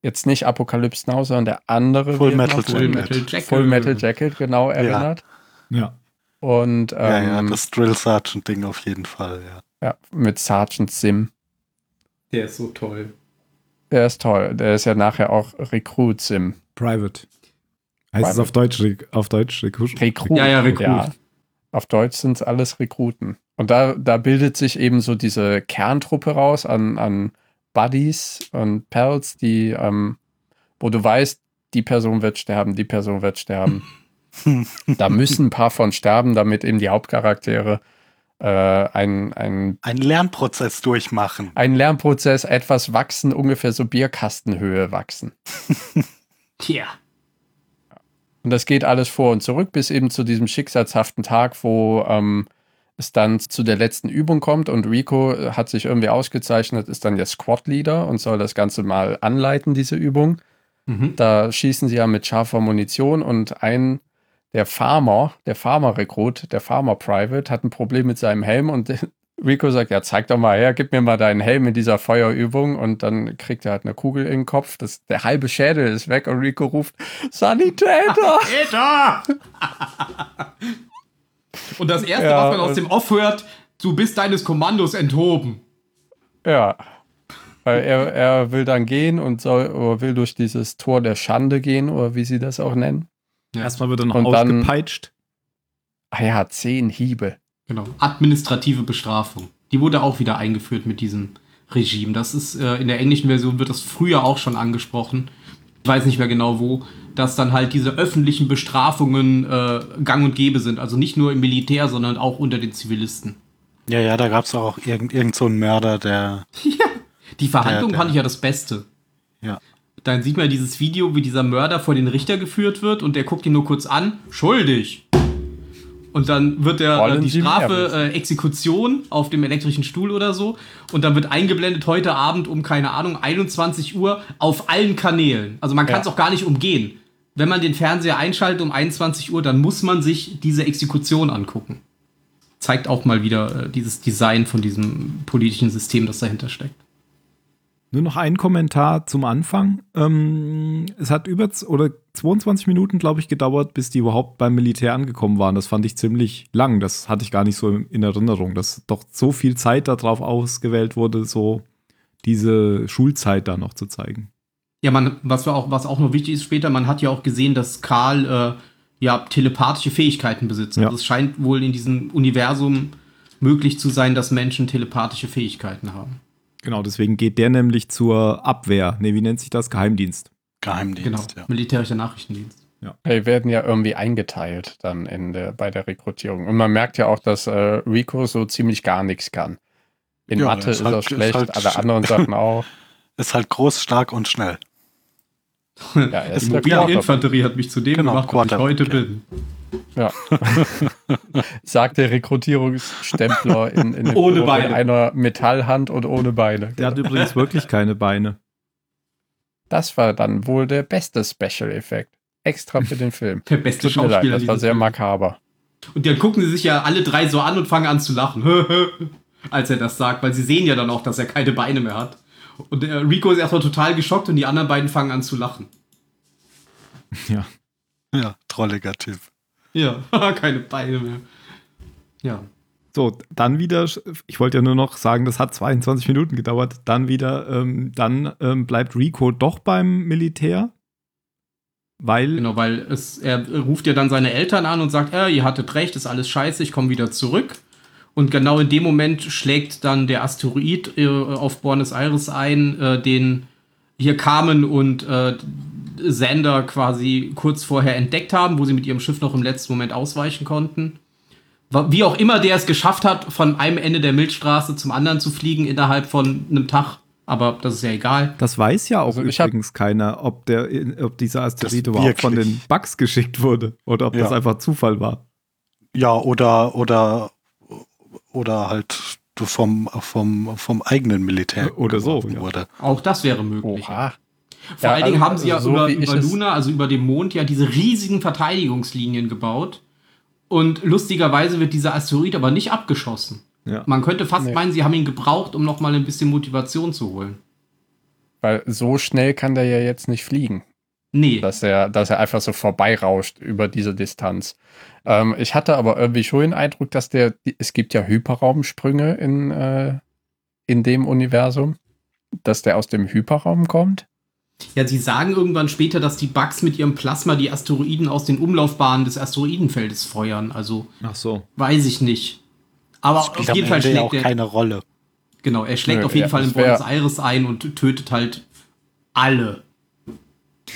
jetzt nicht Apocalypse Now, sondern der andere Full Metal Full Jacket. Metal Jacket. Full Metal Jacket genau erinnert. ja. Und ähm, ja, ja, das Drill Sergeant Ding auf jeden Fall, ja. ja, mit Sergeant Sim. Der ist so toll. Der ist toll. Der ist ja nachher auch Recruit Sim. Private. Heißt es auf Deutsch, auf Deutsch Rekrut? Rekrut. Ja, ja, Rekrut. Ja. Auf Deutsch sind es alles Rekruten. Und da, da bildet sich eben so diese Kerntruppe raus an, an Buddies und Pals, die, ähm, wo du weißt, die Person wird sterben, die Person wird sterben. <laughs> da müssen ein paar von sterben, damit eben die Hauptcharaktere äh, ein, ein, Einen Lernprozess durchmachen. einen Lernprozess etwas wachsen, ungefähr so Bierkastenhöhe wachsen. <laughs> Tja. Und das geht alles vor und zurück bis eben zu diesem schicksalshaften Tag, wo ähm, es dann zu der letzten Übung kommt und Rico hat sich irgendwie ausgezeichnet, ist dann der Squad-Leader und soll das Ganze mal anleiten, diese Übung. Mhm. Da schießen sie ja mit scharfer Munition und ein, der Farmer, der Farmer-Rekrut, der Farmer-Private, hat ein Problem mit seinem Helm und <laughs> Rico sagt, ja, zeig doch mal her, gib mir mal deinen Helm in dieser Feuerübung und dann kriegt er halt eine Kugel in den Kopf, das, der halbe Schädel ist weg und Rico ruft, Sanitäter! <laughs> Peter! <laughs> Und das Erste, Ja, was man aus dem Off hört, du bist deines Kommandos enthoben. Ja. Weil er, er will dann gehen und soll, oder will durch dieses Tor der Schande gehen, oder wie sie das auch nennen. Ja. Erstmal wird er noch Und dann- ausgepeitscht. Ah ja, zehn Hiebe. Genau. Administrative Bestrafung. Die wurde auch wieder eingeführt mit diesem Regime. Das ist äh, in der englischen Version wird das früher auch schon angesprochen. Ich weiß nicht mehr genau wo, dass dann halt diese öffentlichen Bestrafungen äh, gang und gäbe sind. Also nicht nur im Militär, sondern auch unter den Zivilisten. Ja, ja, da gab es auch irgend, irgend so einen Mörder, der. <laughs> Die Verhandlung Der- der- fand ich ja das Beste. Ja. Dann sieht man dieses Video, wie dieser Mörder vor den Richter geführt wird und der guckt ihn nur kurz an, schuldig. Und dann wird der, Wollen äh, die Sie mehr Strafe äh, Exekution auf dem elektrischen Stuhl oder so. Und dann wird eingeblendet heute Abend um, keine Ahnung, 21 Uhr auf allen Kanälen. Also man kann es Ja. auch gar nicht umgehen. Wenn man den Fernseher einschaltet um 21 Uhr, dann muss man sich diese Exekution angucken. Zeigt auch mal wieder äh, dieses Design von diesem politischen System, das dahinter steckt. Nur noch ein Kommentar zum Anfang. Ähm, es hat über oder 22 Minuten, glaube ich, gedauert, bis die überhaupt beim Militär angekommen waren. Das fand ich ziemlich lang. Das hatte ich gar nicht so in in Erinnerung, dass doch so viel Zeit darauf ausgewählt wurde, so diese Schulzeit da noch zu zeigen. Ja, man, was, auch, was auch noch wichtig ist später, man hat ja auch gesehen, dass Karl äh, ja telepathische Fähigkeiten besitzt. Ja. Also es scheint wohl in diesem Universum möglich zu sein, dass Menschen telepathische Fähigkeiten haben. Genau, deswegen geht der nämlich zur Abwehr. Nee, wie nennt sich das? Geheimdienst. Geheimdienst, Genau, ja. militärischer Nachrichtendienst. Die werden ja irgendwie eingeteilt dann in der, bei der Rekrutierung. Und man merkt ja auch, dass äh, Rico so ziemlich gar nichts kann. In Ja, Mathe ist ist, halt- er ist schlecht, halt- alle anderen <laughs> Sachen auch. Ist halt groß, stark und schnell. <laughs> Ja, er Die ist der mobile. Infanterie hat mich zu dem Genau, gemacht, was ich heute ja. bin. Ja. <laughs> Sagt der Rekrutierungsstempler in, in, Ohne Beine. in einer Metallhand und ohne Beine. Der hat übrigens wirklich keine Beine. Das war dann wohl der beste Special-Effekt. Extra für den Film. Der beste Tut mir leid, Schauspieler das war sehr makaber. Und dann gucken sie sich ja alle drei so an und fangen an zu lachen. <laughs> Als er das sagt, weil sie sehen ja dann auch, dass er keine Beine mehr hat. Und Rico ist erstmal total geschockt und die anderen beiden fangen an zu lachen. Ja. Ja, trolliger Typ. Ja, <laughs> keine Beine mehr. Ja. So, dann wieder, ich wollte ja nur noch sagen, das hat 22 Minuten gedauert. Dann wieder, ähm, dann ähm, bleibt Rico doch beim Militär. Weil, Genau, weil es, er ruft ja dann seine Eltern an und sagt, äh, ihr hattet recht, ist alles scheiße, ich komme wieder zurück. Und genau in dem Moment schlägt dann der Asteroid äh, auf Buenos Aires ein, äh, den hier Carmen und äh, Sander quasi kurz vorher entdeckt haben, wo sie mit ihrem Schiff noch im letzten Moment ausweichen konnten. Wie auch immer der es geschafft hat, von einem Ende der Milchstraße zum anderen zu fliegen innerhalb von einem Tag. Aber das ist ja egal. das weiß ja auch Also übrigens keiner, ob, der, ob dieser Asteroid überhaupt von den Bugs geschickt wurde oder ob Ja. das einfach Zufall war. Ja, oder, oder, oder halt vom, vom, vom eigenen Militär Oder so, ja. wurde. Auch das wäre möglich. Oha. Vor Ja, allen Dingen also haben sie ja so über, über Luna, also über dem Mond, ja diese riesigen Verteidigungslinien gebaut. Und lustigerweise wird dieser Asteroid aber nicht abgeschossen. Ja. Man könnte fast Nee. meinen, sie haben ihn gebraucht, um nochmal ein bisschen Motivation zu holen. Weil so schnell kann der ja jetzt nicht fliegen. Nee. dass er, dass er einfach so vorbeirauscht über diese Distanz. Ähm, ich hatte aber irgendwie schon den Eindruck, dass der, es gibt ja Hyperraumsprünge in, äh, in dem Universum, dass der aus dem Hyperraum kommt. Ja, sie sagen irgendwann später, dass die Bugs mit ihrem Plasma die Asteroiden aus den Umlaufbahnen des Asteroidenfeldes feuern. Also Ach so. weiß ich nicht. Aber auf jeden Fall schlägt auch er. keine Rolle. Genau, er schlägt Nö, auf jeden ja, Fall in Buenos Aires ein und tötet halt alle.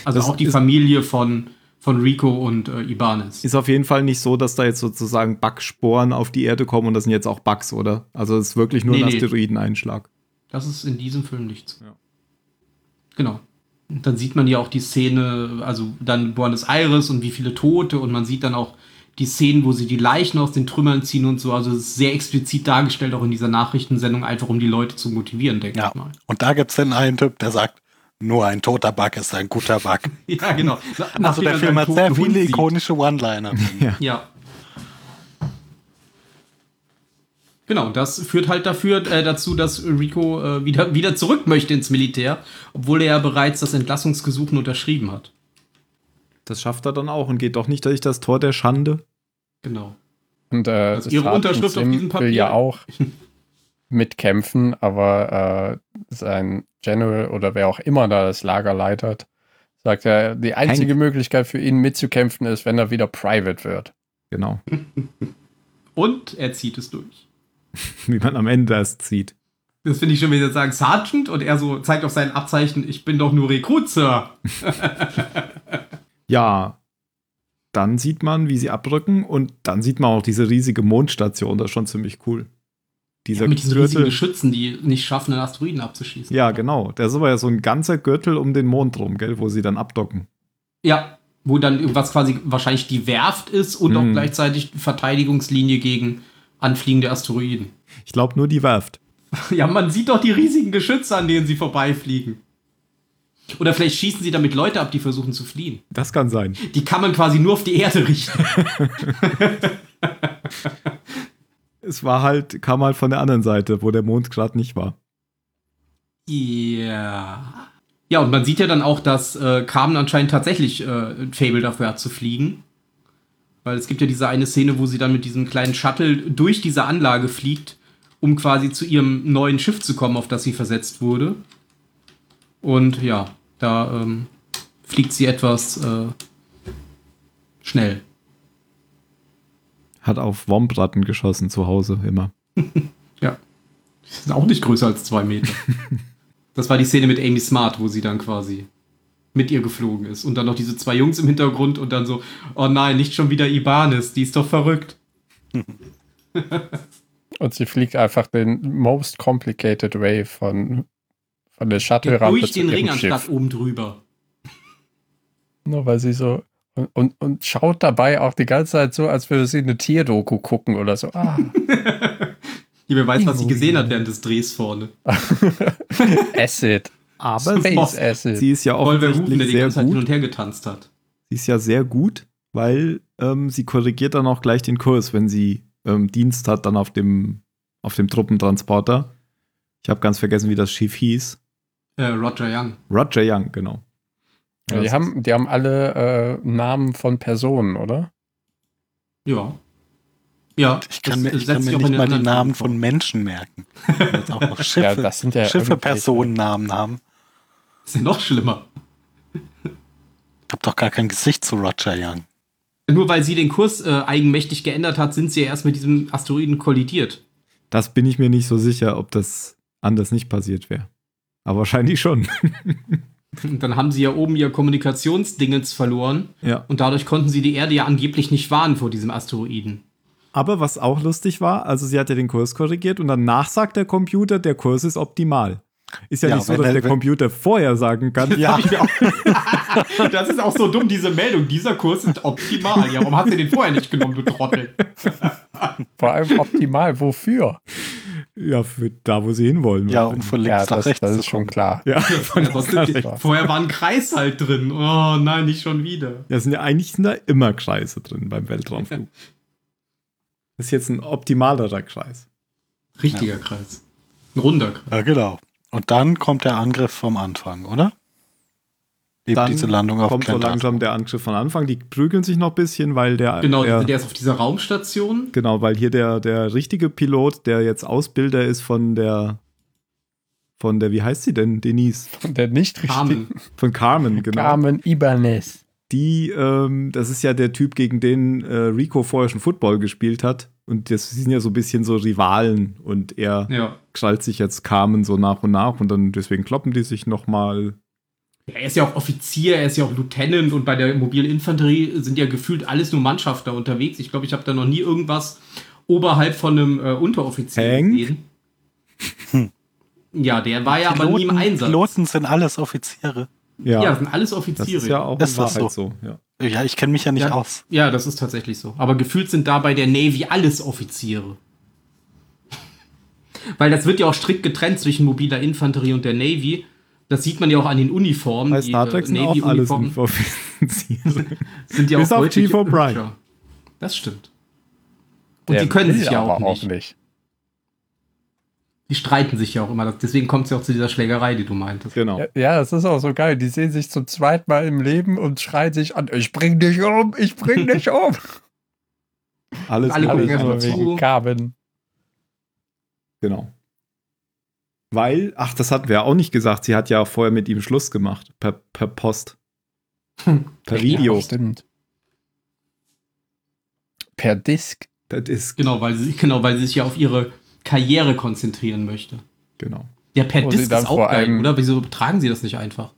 Also Das auch die Familie von, von Rico und äh, Ibanez. Ist auf jeden Fall nicht so, dass da jetzt sozusagen Bugsporen auf die Erde kommen und das sind jetzt auch Bugs, oder? Also es ist wirklich nur Nee, ein nee. Asteroideneinschlag. Das ist in diesem Film nichts. Ja. Genau. Dann sieht man ja auch die Szene, also dann Buenos Aires und wie viele Tote und man sieht dann auch die Szenen, wo sie die Leichen aus den Trümmern ziehen und so. Also es ist sehr explizit dargestellt, auch in dieser Nachrichtensendung, einfach um die Leute zu motivieren, denke Ja. ich mal. Und da gibt es dann einen Typ, der sagt, nur ein toter Bug ist ein guter Bug. <laughs> Ja, genau. Also der er Film hat sehr viele ikonische One-Liner. <laughs> Ja. Genau, und das führt halt dafür, äh, dazu, dass Rico äh, wieder, wieder zurück möchte ins Militär, obwohl er ja bereits das Entlassungsgesuch unterschrieben hat. Das schafft er dann auch und geht doch nicht durch das Tor der Schande. Genau. Und äh, Also ihre Unterschrift auf diesem Papier. will ja auch <laughs> mitkämpfen, aber äh, sein General oder wer auch immer da das Lager leitet, sagt er, die einzige Hank. Möglichkeit für ihn mitzukämpfen ist, wenn er wieder Private wird. Genau. <laughs> Und er zieht es durch. <laughs> Wie man am Ende erst sieht. Das finde ich schon, wenn sie sagen Sergeant und er so zeigt auf sein Abzeichen, ich bin doch nur Rekrut, Sir. <laughs> Ja, dann sieht man, wie sie abrücken und dann sieht man auch diese riesige Mondstation. Das ist schon ziemlich cool. Dieser Ja, mit diesen riesigen Gürtel. Geschützen, die nicht schaffen, einen Asteroiden abzuschießen. Ja, genau. Der ist aber ja so ein ganzer Gürtel um den Mond rum, gell, wo sie dann abdocken. Ja, wo dann irgendwas quasi wahrscheinlich die Werft ist und auch Mhm. gleichzeitig Verteidigungslinie gegen anfliegende Asteroiden. Ich glaube nur die Werft. <laughs> Ja, man sieht doch die riesigen Geschütze, an denen sie vorbeifliegen. Oder vielleicht schießen sie damit Leute ab, die versuchen zu fliehen. Das kann sein. Die kann man quasi nur auf die Erde richten. <laughs> Es war halt, kam halt von der anderen Seite, wo der Mond gerade nicht war. Ja. Ja, und man sieht ja dann auch, dass äh, Carmen anscheinend tatsächlich äh, ein Fable dafür hat zu fliegen. Weil es gibt ja diese eine Szene, wo sie dann mit diesem kleinen Shuttle durch diese Anlage fliegt, um quasi zu ihrem neuen Schiff zu kommen, auf das sie versetzt wurde. Und ja, da ähm, fliegt sie etwas äh, schnell. Hat auf Wombratten geschossen zu Hause immer. <laughs> Ja. Die sind auch nicht größer als zwei Meter. <laughs> das war die Szene mit Amy Smart, wo sie dann quasi mit ihr geflogen ist. Und dann noch diese zwei Jungs im Hintergrund und dann so, oh nein, nicht schon wieder Ibanez, die ist doch verrückt. <laughs> Und sie fliegt einfach den most complicated way von, von der Shuttle-Rampe Durch den Ring anstatt Schiff. oben drüber. Nur weil sie so und, und, und schaut dabei auch die ganze Zeit so, als würde sie eine Tierdoku gucken oder so. Ah, <laughs> wer weiß, was sie gesehen hat während des Drehs vorne. <laughs> Acid. Aber Space Acid. sie ist ja offensichtlich die sehr ganze Zeit hin gut. und her getanzt hat. Sie ist ja sehr gut, weil ähm, sie korrigiert dann auch gleich den Kurs, wenn sie ähm, Dienst hat dann auf dem, auf dem Truppentransporter. Ich habe ganz vergessen, wie das Schiff hieß. Äh, Roger Young. Roger Young, genau. Ja, die, das haben, die haben alle äh, Namen von Personen, oder? Ja. Ja, Ich kann das, mir, ich kann mir auch nicht mal die Namen von Menschen merken. <laughs> Auch Schiffe, Ja, das sind ja Schiffe Personennamen haben. Ist ja noch schlimmer. Ich habe doch gar kein Gesicht zu Roger Young. Nur weil sie den Kurs äh, eigenmächtig geändert hat, sind sie ja erst mit diesem Asteroiden kollidiert. Das bin ich mir nicht so sicher, ob das anders nicht passiert wäre. Aber wahrscheinlich schon. Und <laughs> dann haben sie ja oben ihr Kommunikationsdingens verloren ja. und dadurch konnten sie die Erde ja angeblich nicht warnen vor diesem Asteroiden. Aber was auch lustig war, also sie hat ja den Kurs korrigiert und danach sagt der Computer, der Kurs ist optimal. Ist ja, Ja, nicht so, dass er- der wenn- Computer vorher sagen kann, <laughs> Ja, <laughs> Das ist auch so dumm, diese Meldung. Dieser Kurs ist optimal. Ja, warum hast du den vorher nicht genommen, du Trottel? <laughs> Vor allem optimal. Wofür? ja, für da, wo sie hinwollen. ja, um von links Ja, nach das, rechts das ist schon klar. Ja, Ansonsten, vorher war ein Kreis halt drin. Oh nein, nicht schon wieder. Ja, sind ja eigentlich sind da immer Kreise drin beim Weltraumflug. Das ist jetzt ein optimalerer Kreis. Richtiger Kreis. Ein runder Kreis. Ja, genau. Und dann kommt der Angriff vom Anfang, oder? Eben Dann diese Landung auf kommt so Plantar. langsam der Angriff von Anfang. Die prügeln sich noch ein bisschen, weil der, Genau, der, der ist auf dieser Raumstation. genau, weil hier der, der richtige Pilot, der jetzt Ausbilder ist von der, von der, wie heißt sie denn, Denise? Und der nicht richtig Carmen. Von Carmen, genau. Carmen Ibanez. Die, ähm, das ist ja der Typ, gegen den äh, Rico vorher schon Football gespielt hat. Und das sind ja so ein bisschen so Rivalen und er Ja. krallt sich jetzt Carmen so nach und nach und dann deswegen kloppen die sich nochmal. Ja, Er ist ja auch Offizier, er ist ja auch Lieutenant und bei der mobilen Infanterie sind ja gefühlt alles nur Mannschafter unterwegs. Ich glaube, ich habe da noch nie irgendwas oberhalb von einem äh, Unteroffizier Hank? gesehen. Ja, der war ja aber nie im Piloten, Einsatz. Piloten sind alles Offiziere. Ja, Ja, das sind alles das Offiziere. ist ja auch Ist das Wahrheit so. Ja. Ja, ich kenne mich ja nicht Ja. aus. Ja, das ist tatsächlich so. Aber gefühlt sind da bei der Navy alles Offiziere. <laughs> Weil das wird ja auch strikt getrennt zwischen mobiler Infanterie und der Navy. Das sieht man ja auch an den Uniformen. Bei Die, Star Trek äh, sind auch alles Offiziere. <laughs> sind ja bis auch auf heutige Chief O'Brien. Das stimmt. Und Der die können sich ja aber auch nicht. Die streiten sich ja auch immer. Deswegen kommt es ja auch zu dieser Schlägerei, die du meintest. genau. Ja, ja, das ist auch so geil. Die sehen sich zum zweiten Mal im Leben und schreien sich an: Ich bring dich um, ich bring dich <laughs> um. Alles, Alle alles gucken nur wegen Carmen. Genau. Weil, ach, das hatten wir auch nicht gesagt, sie hat ja vorher mit ihm Schluss gemacht. Per, per Post. <laughs> per Video. Ja, stimmt. Per Disk. Das ist, Genau, weil sie, genau, weil sie sich ja auf ihre Karriere konzentrieren möchte. genau. Ja, per Wo Disc ist auch geil, oder? Wieso tragen sie das nicht einfach?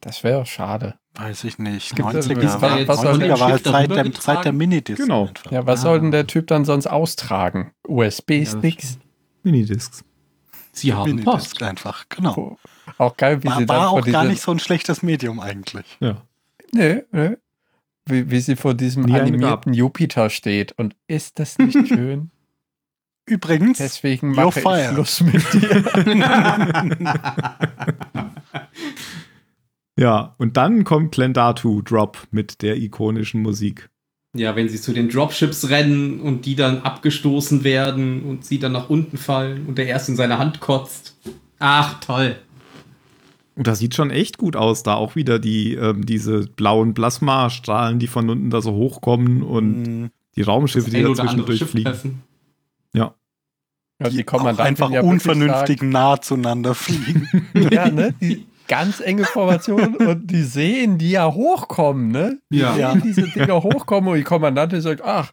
Das wäre schade. Weiß ich nicht. Gibt es- 90er, was- war, was soll 90er der war halt Zeit der, Zeit der getragen? Minidisc. Genau. einfach. Ja, was Ah. soll denn der Typ dann sonst austragen? USB-Sticks? Minidiscs. Sie haben Minidisc Post. einfach, genau. auch geil, wie War, sie dann war vor auch gar nicht so ein schlechtes Medium eigentlich. Ja. Nee, nee. Wie, wie sie vor diesem Nie animierten Jupiter steht. Und ist das nicht <laughs> schön? Übrigens, Deswegen mache ich. Schluss mit dir. <laughs> Ja, und dann kommt Glendatu Drop mit der ikonischen Musik. Ja, wenn sie zu den Dropships rennen und die dann abgestoßen werden und sie dann nach unten fallen und der erst in seine Hand kotzt. Ach, toll. Und das sieht schon echt gut aus, da auch wieder die, ähm, diese blauen Plasmastrahlen, die von unten da so hochkommen und mh, die Raumschiffe, die Ein da Ja. Ja, die die einfach ja unvernünftig nah zueinander fliegen. <laughs> Ja, ne? Die ganz enge Formation und die sehen, die ja hochkommen, ne? Die Ja. sehen diese Dinger hochkommen und die Kommandantin sagt, ach,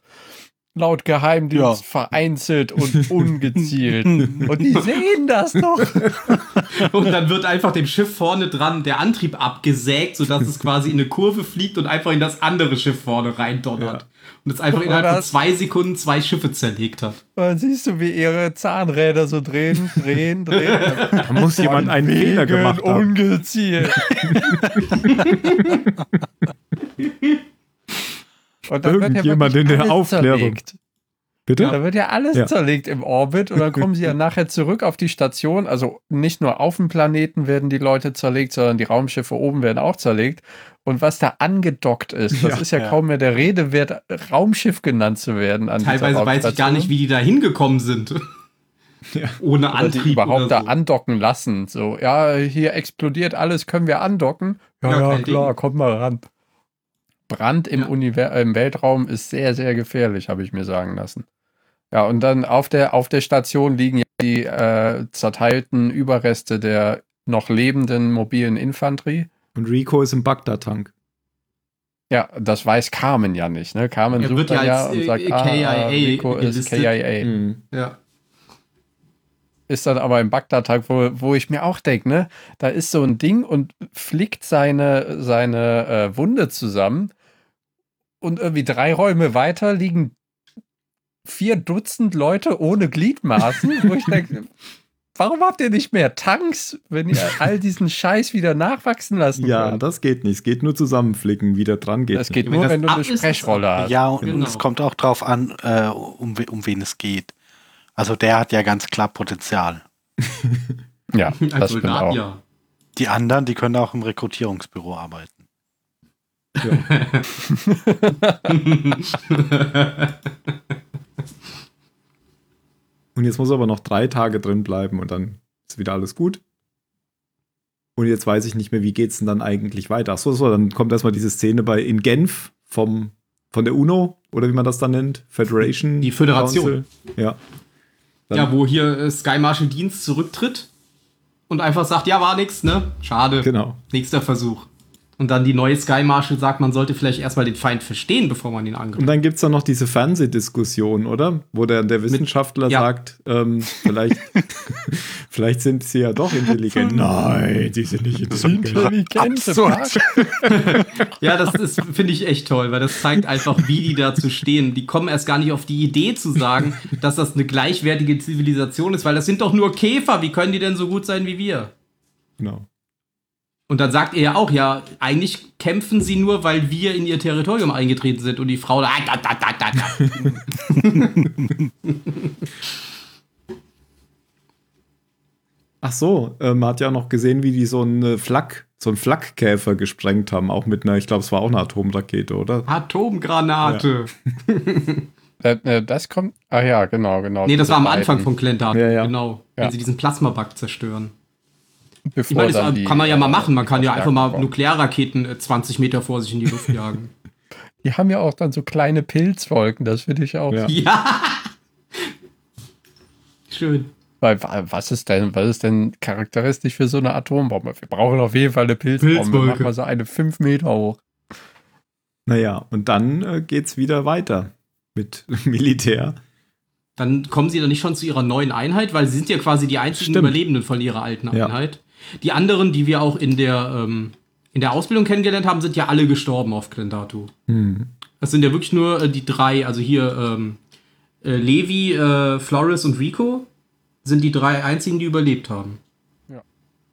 laut Geheimdienst Ja. vereinzelt und <laughs> ungezielt. und die sehen das doch. <laughs> Und dann wird einfach dem Schiff vorne dran der Antrieb abgesägt, sodass es quasi in eine Kurve fliegt und einfach in das andere Schiff vorne reindonnert. Und es einfach Und innerhalb von zwei Sekunden zwei Schiffe zerlegt hat. Und dann siehst du, wie ihre Zahnräder so drehen, drehen, drehen. Da muss jemand einen Fehler gemacht haben. Ungezielt. <laughs> Und dann wird ja Irgendjemand in der Aufklärung. zerlegt. Bitte? Da wird ja alles Ja. zerlegt im Orbit und dann kommen sie ja nachher zurück auf die Station. Also nicht nur auf dem Planeten werden die Leute zerlegt, sondern die Raumschiffe oben werden auch zerlegt. Und was da angedockt ist, das Ja. ist ja, Ja. kaum mehr der Rede wert, Raumschiff genannt zu werden. Teilweise weiß ich gar nicht, wie die da hingekommen sind. <laughs> Ohne Oder Antrieb. die überhaupt oder da so. andocken lassen. So, ja, hier explodiert alles, können wir andocken? Ja, Ja, klar, Ding. kommt mal ran. Brand im, Ja. Univer im Weltraum ist sehr, sehr gefährlich, habe ich mir sagen lassen. Ja, und dann auf der, auf der Station liegen ja die äh, zerteilten Überreste der noch lebenden mobilen Infanterie. Und Rico ist im Bagdad-Tank. Ja, das weiß Carmen ja nicht. Ne? Carmen Er sucht ja und äh, sagt, KIA ah, Rico ist. KIA. Mhm. Ja. ist dann aber im Bagdad-Tag, wo, wo ich mir auch denke, ne, da ist so ein Ding und flickt seine, seine äh, Wunde zusammen und irgendwie drei Räume weiter liegen vier Dutzend Leute ohne Gliedmaßen, wo ich denke, <laughs> warum habt ihr nicht mehr Tanks, wenn ihr all diesen Scheiß wieder nachwachsen lassen Ja, könnt? das geht nicht. Es geht nur zusammenflicken, wieder dran geht. Das nicht. geht Wenn nur, das wenn du eine Sprechrolle hast. Ja, und Genau. es kommt auch drauf an, äh, um, um wen es geht. Also der hat ja ganz klar Potenzial. Ja, <laughs> Als das Soldat, auch. ja. Die anderen, die können auch im Rekrutierungsbüro arbeiten. <laughs> Und jetzt muss er aber noch drei Tage drin bleiben und dann ist wieder alles gut. Und jetzt weiß ich nicht mehr, wie geht's denn dann eigentlich weiter? Achso, so, dann kommt erstmal diese Szene bei in Genf vom, von der UNO oder wie man das dann nennt, Federation. Die Föderation. Council. Ja. Dann- ja, wo hier äh, Sky Marshal Dienst zurücktritt und einfach sagt, ja, war nix, ne? Schade. Genau. Nächster Versuch. Und dann die neue Sky Marshal sagt, man sollte vielleicht erstmal den Feind verstehen, bevor man ihn Und angreift. dann gibt es dann noch diese Fernsehdiskussion, oder? Wo der, der Wissenschaftler ja. sagt, ähm, vielleicht, <laughs> vielleicht sind sie ja doch intelligent. Nein, sie sind nicht intelligent. Intelligente Absurd. <laughs> Ja, das ist, finde ich echt toll, weil das zeigt einfach, wie die dazu stehen. Die kommen erst gar nicht auf die Idee zu sagen, dass das eine gleichwertige Zivilisation ist, weil das sind doch nur Käfer. Wie können die denn so gut sein wie wir? Genau. Und dann sagt er ja auch, ja, eigentlich kämpfen sie nur, weil wir in ihr Territorium eingetreten sind. Und die Frau da, da, da, da, da, da. <laughs> Ach so, äh, man hat ja noch gesehen, wie die so eine Flak, so einen Flakkäfer gesprengt haben, auch mit einer, ich glaube, es war auch eine Atomrakete, oder? Atomgranate. Äh, äh, Das kommt. Ah ja, genau, genau. Nee, das war am Anfang von Clentar. Ja, ja. Genau. Ja. Wenn sie diesen Plasmabug zerstören. Ich Bevor meine, dann das die, kann man ja mal äh, machen. Man kann ja einfach mal Nuklearraketen äh, 20 Meter vor sich in die Luft jagen. <laughs> Die haben ja auch dann so kleine Pilzwolken, das finde ich auch. Ja. ja. Schön. Weil wa- was ist denn, was ist denn charakteristisch für so eine Atombombe? Wir brauchen auf jeden Fall eine Pilzbombe. Pilzwolke. Machen wir so eine fünf Meter hoch. Naja, und dann äh, geht's wieder weiter mit <laughs> Militär. Dann kommen sie dann nicht schon zu ihrer neuen Einheit, weil sie sind ja quasi die einzigen Stimmt. Überlebenden von ihrer alten Ja. Die anderen, die wir auch in der, ähm, in der Ausbildung kennengelernt haben, sind ja alle gestorben auf Glendatu. Hm. Das sind ja wirklich nur äh, die drei, also hier ähm, äh, Levi, äh, Flores und Rico sind die drei einzigen, die überlebt haben.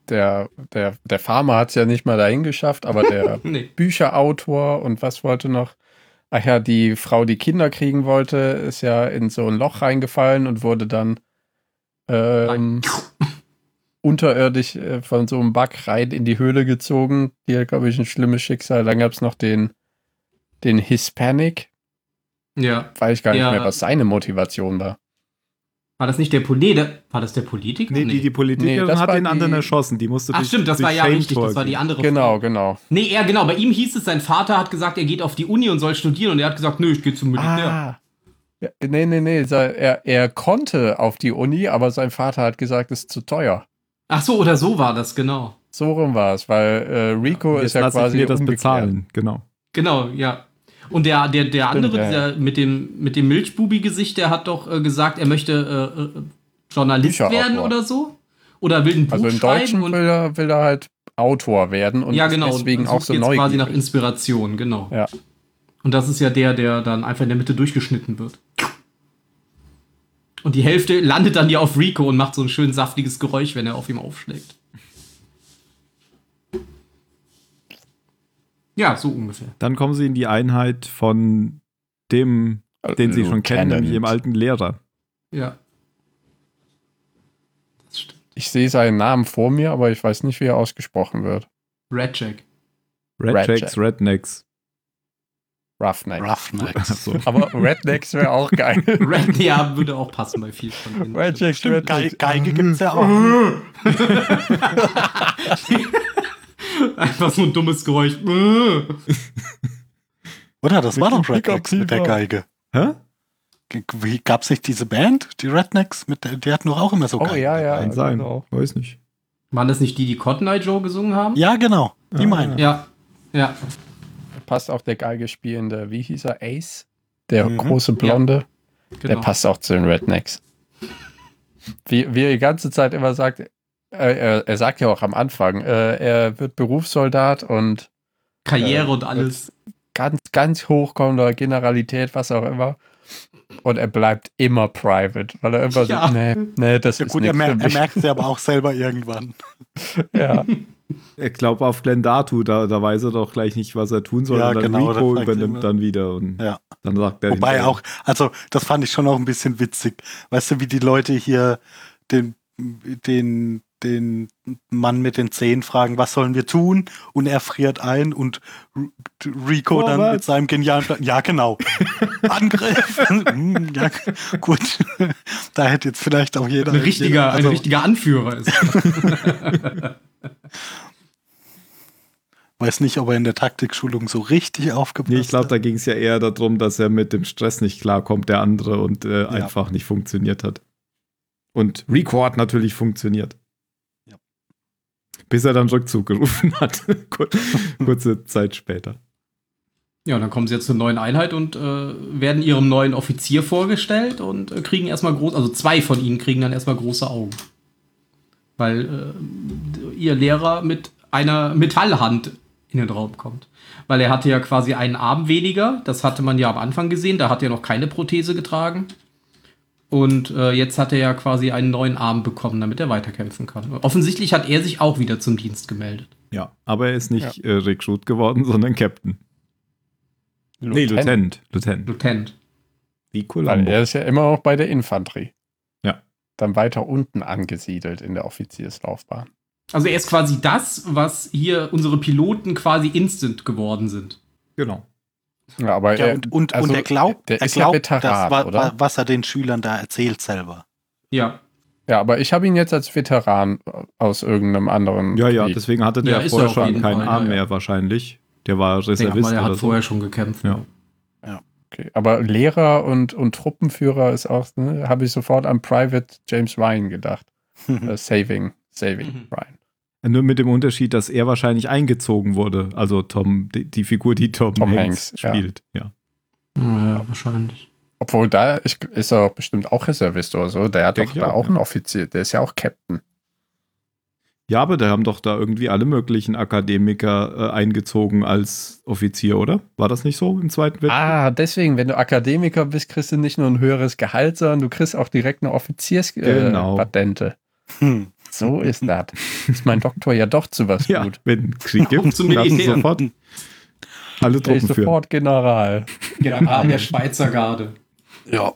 Der, der, der Farmer hat es ja nicht mal dahin geschafft, aber der <laughs> Nee. Bücherautor und was wollte noch? Ach ja, die Frau, die Kinder kriegen wollte, ist ja in so ein Loch reingefallen und wurde dann ähm, unterirdisch äh, von so einem Bug rein in die Höhle gezogen. Die hat, glaube ich, ein schlimmes Schicksal. Dann gab es noch den, den Hispanic. Ja. Weiß ich gar nicht Ja. mehr, was seine Motivation war. War das nicht der Politiker? War das der Politiker? Nee, die, die Politikerin Nee, das hat den anderen die- erschossen. Die musste Ach durch- stimmt, das durch war ja richtig, das war die andere Genau, Frau. genau. Nee, er genau, bei ihm hieß es, sein Vater hat gesagt, er geht auf die Uni und soll studieren und er hat gesagt, nö, ich gehe zum Militär. Ah. Ja, nee, nee, nee. Er, er konnte auf die Uni, aber sein Vater hat gesagt, es ist zu teuer. Ach so, oder so war das, genau. So rum war es, weil äh, Rico Jetzt ist ja quasi mir das umgekehrt. bezahlen. Genau. Genau, ja. Und der, der, der Stimmt, andere, ja, ja. dieser mit dem, mit dem Milchbubi-Gesicht, der hat doch äh, gesagt, er möchte äh, äh, Journalist Bücherautor. werden oder so. Oder will ein Buch Also im schreiben Deutschen und will er, will er halt Autor werden und ja, ist genau, deswegen und auch so jetzt quasi nach neugierig. Inspiration, genau. Ja. Und das ist ja der, der dann einfach in der Mitte durchgeschnitten wird. Und die Hälfte landet dann ja auf Rico und macht so ein schön saftiges Geräusch, wenn er auf ihm aufschlägt. Ja, so ungefähr. Dann kommen sie in die Einheit von dem, den sie schon kennen, nämlich ihrem alten Lehrer. Ja. Das stimmt. Ich sehe seinen Namen vor mir, aber ich weiß nicht, wie er ausgesprochen wird. Red Jack. Red Red Jacks, Rednecks. Roughneck. Roughnecks. Achso. <laughs> Aber Rednecks wäre auch geil. <laughs> Red, ja, würde auch passen bei viel von denen. Rednecks, Ge Rednecks. Geige gibt's ja auch. <laughs> Einfach so ein dummes Geräusch. Oder? Das war Mit doch Rednecks mit der. Geige. Hä? Wie gab's nicht diese Band, die Rednecks? Mit der, die hatten doch auch immer so Oh Geigen ja, ja. Kann sein. genau. Weiß nicht. Waren das nicht die, die Cotton Eye Joe gesungen haben? Ja, genau. Die Ah. meine. Ja. Ja. Passt auch der Geige spielende, wie hieß er? Ace? Der Mhm. große Blonde. Der Genau. passt auch zu den Rednecks. Wie, wie er die ganze Zeit immer sagt, äh, er, er sagt ja auch am Anfang, äh, er wird Berufssoldat und Karriere Äh, und alles. ganz, ganz hochkommender Generalität, was auch immer. Und er bleibt immer private, weil er immer Ja. so, nee, nee, das Ja, ist gut, er, mer für er merkt es ja aber auch <laughs> selber irgendwann. Ja. Ich glaube, auf Glendatu, da, da weiß er doch gleich nicht, was er tun soll. Ja, und dann genau, Rico er übernimmt immer. dann wieder. Und Ja. dann sagt er Wobei auch, also das fand ich schon auch ein bisschen witzig. Weißt du, wie die Leute hier den, den, den Mann mit den Zehen fragen, was sollen wir tun? Und er friert ein und Rico dann Vorwärts. mit seinem genialen Plan, ja genau, <laughs> Angriff. Hm, ja, gut, da hätte jetzt vielleicht auch jeder. Ein richtiger, also, ein richtiger Anführer ist. <laughs> Weiß nicht, ob er in der Taktikschulung so richtig aufgepasst Nee, ich glaube, hat. da ging es ja eher darum, dass er mit dem Stress nicht klarkommt, der andere, und äh, einfach nicht funktioniert hat. Und hat natürlich funktioniert. Ja. Bis er dann Rückzug gerufen hat. <laughs> Kur- Kurze Zeit später. Ja, und dann kommen sie jetzt zur neuen Einheit und äh, werden ihrem neuen Offizier vorgestellt und äh, kriegen erstmal groß, also zwei von ihnen kriegen dann erstmal große Augen. Weil äh, ihr Lehrer mit einer Metallhand in den Raum kommt. Weil er hatte ja quasi einen Arm weniger, das hatte man ja am Anfang gesehen, da hat er noch keine Prothese getragen. Und äh, jetzt hat er ja quasi einen neuen Arm bekommen, damit er weiterkämpfen kann. Offensichtlich hat er sich auch wieder zum Dienst gemeldet. Ja, aber er ist nicht äh, Recruit geworden, sondern Captain. Nee, Lieutenant. Lieutenant. Lieutenant. Wie Weil Columbo. er ist ja immer noch bei der Infanterie. Dann weiter unten angesiedelt in der Offizierslaufbahn. Also er ist quasi das, was hier unsere Piloten quasi instant geworden sind. Genau. Ja, aber Ja, er, und, und, also, und er glaubt, der er ist ja glaubt Veteran, das, wa- oder? wa- was er den Schülern da erzählt selber. Ja. Ja, aber ich habe ihn jetzt als Veteran aus irgendeinem anderen. Ja, ja, Krieg. deswegen hatte der Ja, er vorher schon keinen Arm mehr wahrscheinlich. Der war Ich denke Reservist mal, er oder hat so. vorher schon gekämpft. Ja. Okay, aber Lehrer und, und Truppenführer ist auch, ne, habe ich sofort an Private James Ryan gedacht. <laughs> äh, saving, Saving Mhm. Ryan. Nur mit dem Unterschied, dass er wahrscheinlich eingezogen wurde. Also Tom, die, die Figur, die Tom, Tom Hanks, Hanks, ja. spielt. Ja. Ja, wahrscheinlich. Obwohl da ist, ist er bestimmt auch Reservist oder so. Der hat Denk doch da auch, auch ja. einen Offizier. Der ist ja auch Captain. Ja, aber da haben doch da irgendwie alle möglichen Akademiker äh, eingezogen als Offizier, oder? War das nicht so im Zweiten Weltkrieg? Ah, deswegen, wenn du Akademiker bist, kriegst du nicht nur ein höheres Gehalt, sondern du kriegst auch direkt eine Offizierspatente. Genau. Äh, Patente. Hm. so ist das. Ist mein Doktor ja doch zu was ja, gut. wenn Krieg gibt, dann sofort alle Truppen führen. sofort General. General der Schweizer Garde. Ja.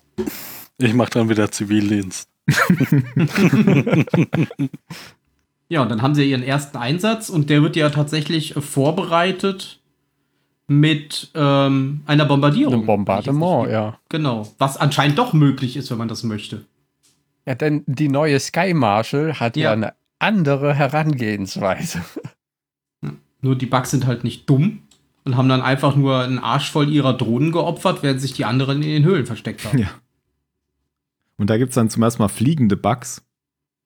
Ich mache dann wieder Zivildienst. <laughs> <laughs> Ja, und dann haben sie ihren ersten Einsatz und der wird ja tatsächlich äh, vorbereitet mit ähm, einer Bombardierung. Ein Bombardement, ja. Genau. Was anscheinend doch möglich ist, wenn man das möchte. Ja, denn die neue Sky Marshal hat ja, Ja. eine andere Herangehensweise. Nur die Bugs sind halt nicht dumm und haben dann einfach nur einen Arsch voll ihrer Drohnen geopfert, während sich die anderen in den Höhlen versteckt haben. Ja. Und da gibt es dann zum ersten Mal fliegende Bugs.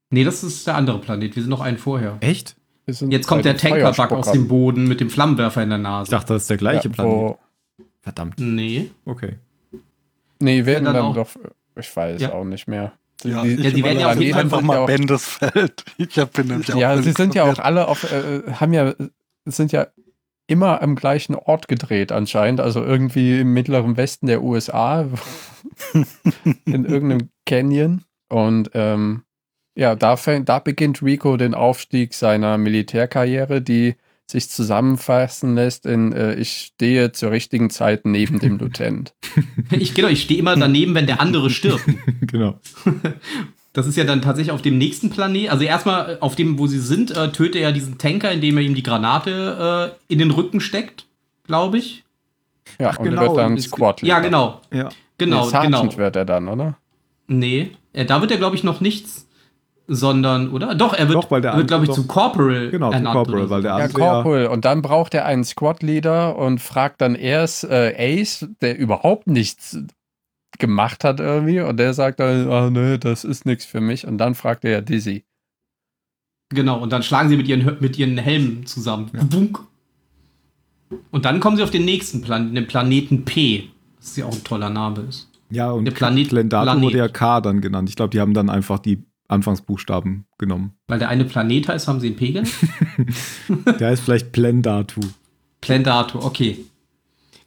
Nee, das ist der andere Planet. Wir sind noch einen vorher. Echt? Jetzt kommt der Tankerbug aus dem. Boden mit dem Flammenwerfer in der Ich Nase. dachte, das ist der gleiche ja, Planet. Verdammt. Nee. Okay. nee, werden dann dann, auch- doch, ich weiß Ja. auch nicht mehr. Ja, Die- ich Ja, die werden ja auf jeden überlege Fall einfach mal ja auch- Bendes Feld. Ich hab- bin nämlich Ja, auch sie sind ja auch alle auf, äh, haben ja, sind ja immer am gleichen Ort gedreht anscheinend, also irgendwie im mittleren Westen der USA, <laughs> in irgendeinem Canyon. Und ähm, ja, da, fängt, da beginnt Rico den Aufstieg seiner Militärkarriere, die sich zusammenfassen lässt in äh, ich stehe zur richtigen Zeit neben dem <laughs> Lieutenant. Ich, genau, ich stehe immer daneben, wenn der andere stirbt. <laughs> genau. Das ist ja dann tatsächlich auf dem nächsten Planet. Also erstmal äh, auf dem, wo sie sind, äh, tötet er diesen Tanker, indem er ihm die Granate äh, in den Rücken steckt, glaube ich. Ja, Ach, und genau, er wird dann Ist- Squad Ja, genau. Ja. Genau, nee, Sergeant genau. wird er dann, oder? Nee, äh, da wird er, glaube ich, noch nichts, sondern, oder? Doch, er wird, Doch, weil der wird glaube ich, andere zu Corporal Genau, zu ernannt Corporal, weil der Ja, andere ja, Corporal. Und dann braucht er einen Squad-Leader und fragt dann erst äh, Ace, der überhaupt nichts gemacht hat irgendwie. Und der sagt dann, ah nee, das ist nichts für mich. Und dann fragt er ja Dizzy. Genau, und dann schlagen sie mit ihren, mit ihren Helmen zusammen. Bunk. Und dann kommen sie auf den nächsten Planeten, den Planeten P. Das ist ja auch ein toller Name ist. ja, und der Planet- Glendato Planet. wurde ja K dann genannt. Ich glaube, die haben dann einfach die Anfangsbuchstaben genommen. Weil der eine Planet heißt, haben sie einen P genannt? <laughs> Der heißt vielleicht Plendatu. Plendato, okay.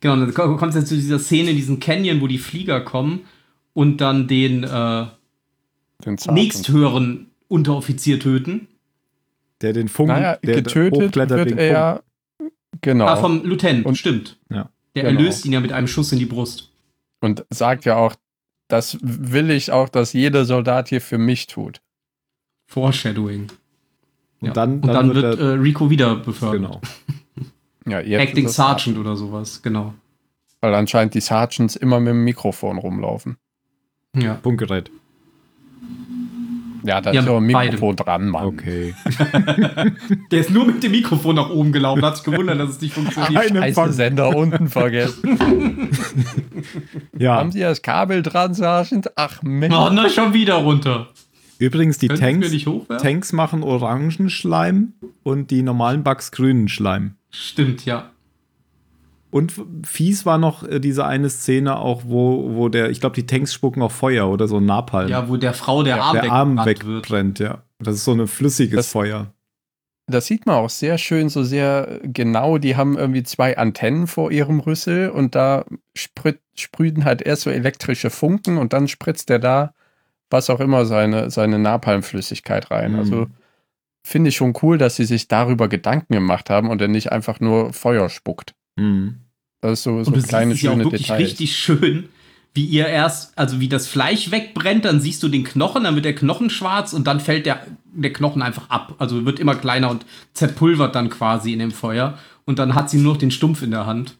Genau, und dann ko- kommt es jetzt zu dieser Szene in diesem Canyon, wo die Flieger kommen und dann den äh, Den nächsthöheren Unteroffizier töten. Der den Funk, Naja, der getötet hochklettert wird er ja. Genau. Ah, vom Lieutenant, Und- stimmt. Ja. Der Genau. erlöst ihn ja mit einem Schuss in die Brust. und sagt ja auch, das will ich auch, dass jeder Soldat hier für mich tut. Foreshadowing. Und Ja. dann, und dann, wird, er, äh, Rico wieder befördert. genau. <laughs> Ja, jetzt Acting Sergeant oder sowas, genau. Weil anscheinend die Sergeants immer mit dem Mikrofon rumlaufen. Ja. Funkgerät. Ja, da Ja, ist ja ein beide. Mikrofon dran, Mann. Okay. <laughs> Der ist nur mit dem Mikrofon nach oben gelaufen, hat sich gewundert, dass es nicht funktioniert. Ein Scheiße. Sender unten vergessen. <laughs> Ja. Haben Sie das Kabel dran, Sergeant? Ach Mensch. Oh, na, schon wieder runter. Übrigens, die Tanks? Tanks machen Orangenschleim und die normalen Bugs grünen Schleim. Stimmt, ja. Und fies war noch äh, diese eine Szene auch, wo, wo der, ich glaube, die Tanks spucken auch Feuer oder so Napalm. Ja, wo der Frau der Arm der Arm weggebrannt wird. wegbrennt, ja. Das ist so ein flüssiges Das- Feuer. Das sieht man auch sehr schön, so sehr genau. Die haben irgendwie zwei Antennen vor ihrem Rüssel und da sprit, sprühen halt erst so elektrische Funken und dann spritzt der da, was auch immer, seine, seine Napalmflüssigkeit rein. Mhm. Also finde ich schon cool, dass sie sich darüber Gedanken gemacht haben und er nicht einfach nur Feuer spuckt. Mhm. Das ist so, so Und du kleine, siehst es ja auch schöne wirklich Details. richtig schön, wie ihr erst, also wie das Fleisch wegbrennt, dann siehst du den Knochen, dann wird der Knochen schwarz und dann fällt der, der Knochen einfach ab. Also wird immer kleiner und zerpulvert dann quasi in dem Feuer. Und dann hat sie nur noch den Stumpf in der Hand.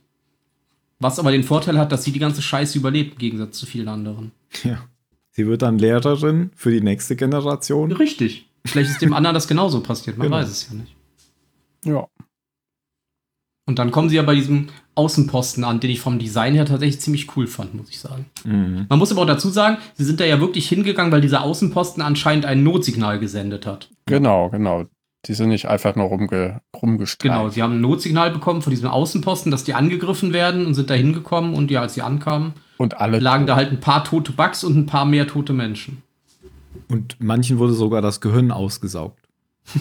Was aber den Vorteil hat, dass sie die ganze Scheiße überlebt, im Gegensatz zu vielen anderen. Ja. Sie wird dann Lehrerin für die nächste Generation. Richtig. Vielleicht ist dem anderen das genauso passiert, man Genau. weiß es ja nicht. Ja. Und dann kommen sie ja bei diesem Außenposten an, den ich vom Design her tatsächlich ziemlich cool fand, muss ich sagen. Mhm. Man muss aber auch dazu sagen, sie sind da ja wirklich hingegangen, weil dieser Außenposten anscheinend ein Notsignal gesendet hat. Genau, genau. Die sind nicht einfach nur rumge rumgestreift. Genau, sie haben ein Notsignal bekommen von diesem Außenposten, dass die angegriffen werden und sind da hingekommen und ja, als sie ankamen, Und alle lagen da halt ein paar tote Bugs und ein paar mehr tote Menschen. Und manchen wurde sogar das Gehirn ausgesaugt.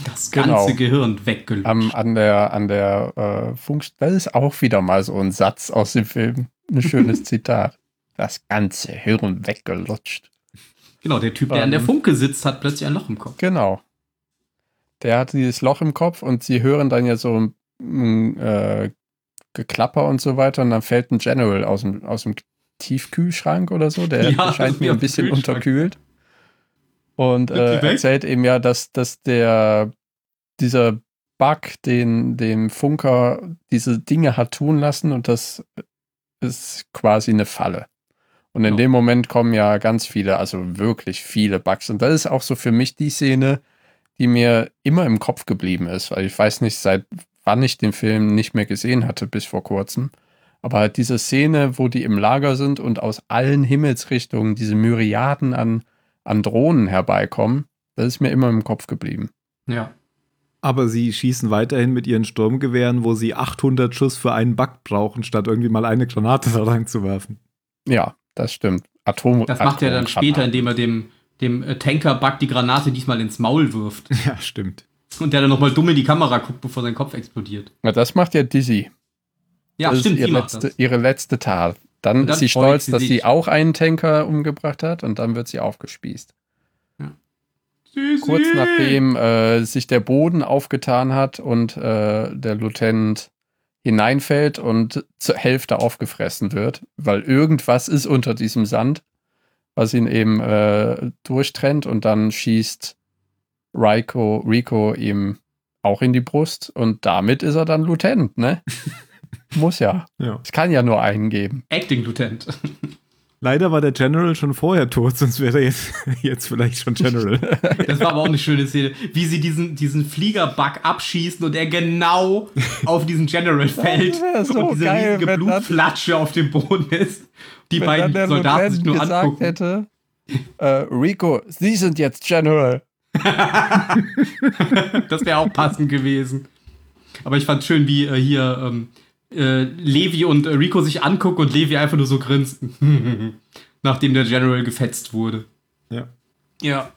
Das Genau. ganze Gehirn weggelöscht. am, an der, an der äh, Funk. Das ist auch wieder mal so ein Satz aus dem Film. Ein schönes <laughs> Zitat. Das ganze Hirn weggelutscht. genau, der Typ, der an der Ähm. Funke sitzt, hat plötzlich ein Loch im Kopf. Genau. Der hat dieses Loch im Kopf und sie hören dann ja so ein äh, Geklapper und so weiter und dann fällt ein General aus dem, aus dem Tiefkühlschrank oder so. Der <laughs> Ja, scheint mir ein bisschen unterkühlt. Und äh, erzählt ihm ja, dass, dass der dieser Bug, den dem Funker diese Dinge hat tun lassen und das ist quasi eine Falle. Und in Ja. dem Moment kommen ja ganz viele, also wirklich viele Bugs. Und das ist auch so für mich die Szene, die mir immer im Kopf geblieben ist, weil ich weiß nicht, seit wann ich den Film nicht mehr gesehen hatte, bis vor kurzem. Aber halt diese Szene, wo die im Lager sind und aus allen Himmelsrichtungen diese Myriaden an, an Drohnen herbeikommen, das ist mir immer im Kopf geblieben. Ja. Aber sie schießen weiterhin mit ihren Sturmgewehren, wo sie 800 Schuss für einen Bug brauchen, statt irgendwie mal eine Granate <laughs> da reinzuwerfen. Ja, das stimmt. Atom. Das macht er dann später, indem er dem, dem äh, Tanker-Bug die Granate diesmal ins Maul wirft. <laughs> Ja, stimmt. Und der dann nochmal dumm in die Kamera guckt, bevor sein Kopf explodiert. Ja, das macht ja Dizzy. Ja, das stimmt, ist ihr die macht letzte, das. ihre letzte Tat. Dann, dann ist sie stolz, sie dass sich. sie auch einen Tanker umgebracht hat und dann wird sie aufgespießt. Kurz nachdem äh, sich der Boden aufgetan hat und äh, der Lieutenant hineinfällt und zur Hälfte aufgefressen wird, weil irgendwas ist unter diesem Sand, was ihn eben äh, durchtrennt und dann schießt Rico, Rico ihm auch in die Brust und damit ist er dann Lieutenant, ne? <laughs> Muss ja. Ja. Es kann ja nur einen geben. Acting-Lieutenant. Leider war der General schon vorher tot, sonst wäre er jetzt, <laughs> jetzt vielleicht schon General. Das war aber auch eine schöne Szene, wie sie diesen, diesen Fliegerbug abschießen und er genau auf diesen General fällt. so und diese geil, riesige Blutflatsche auf dem Boden ist. Die beiden Soldaten sich Lieutenant nur gesagt angucken. hätte, äh, Rico, Sie sind jetzt General. <laughs> Das wäre auch passend gewesen. Aber ich fand schön, wie äh, hier ähm, äh, Levi und äh, Rico sich angucken und Levi einfach nur so grinst. <laughs> Nachdem der General gefetzt wurde. Ja. Ja.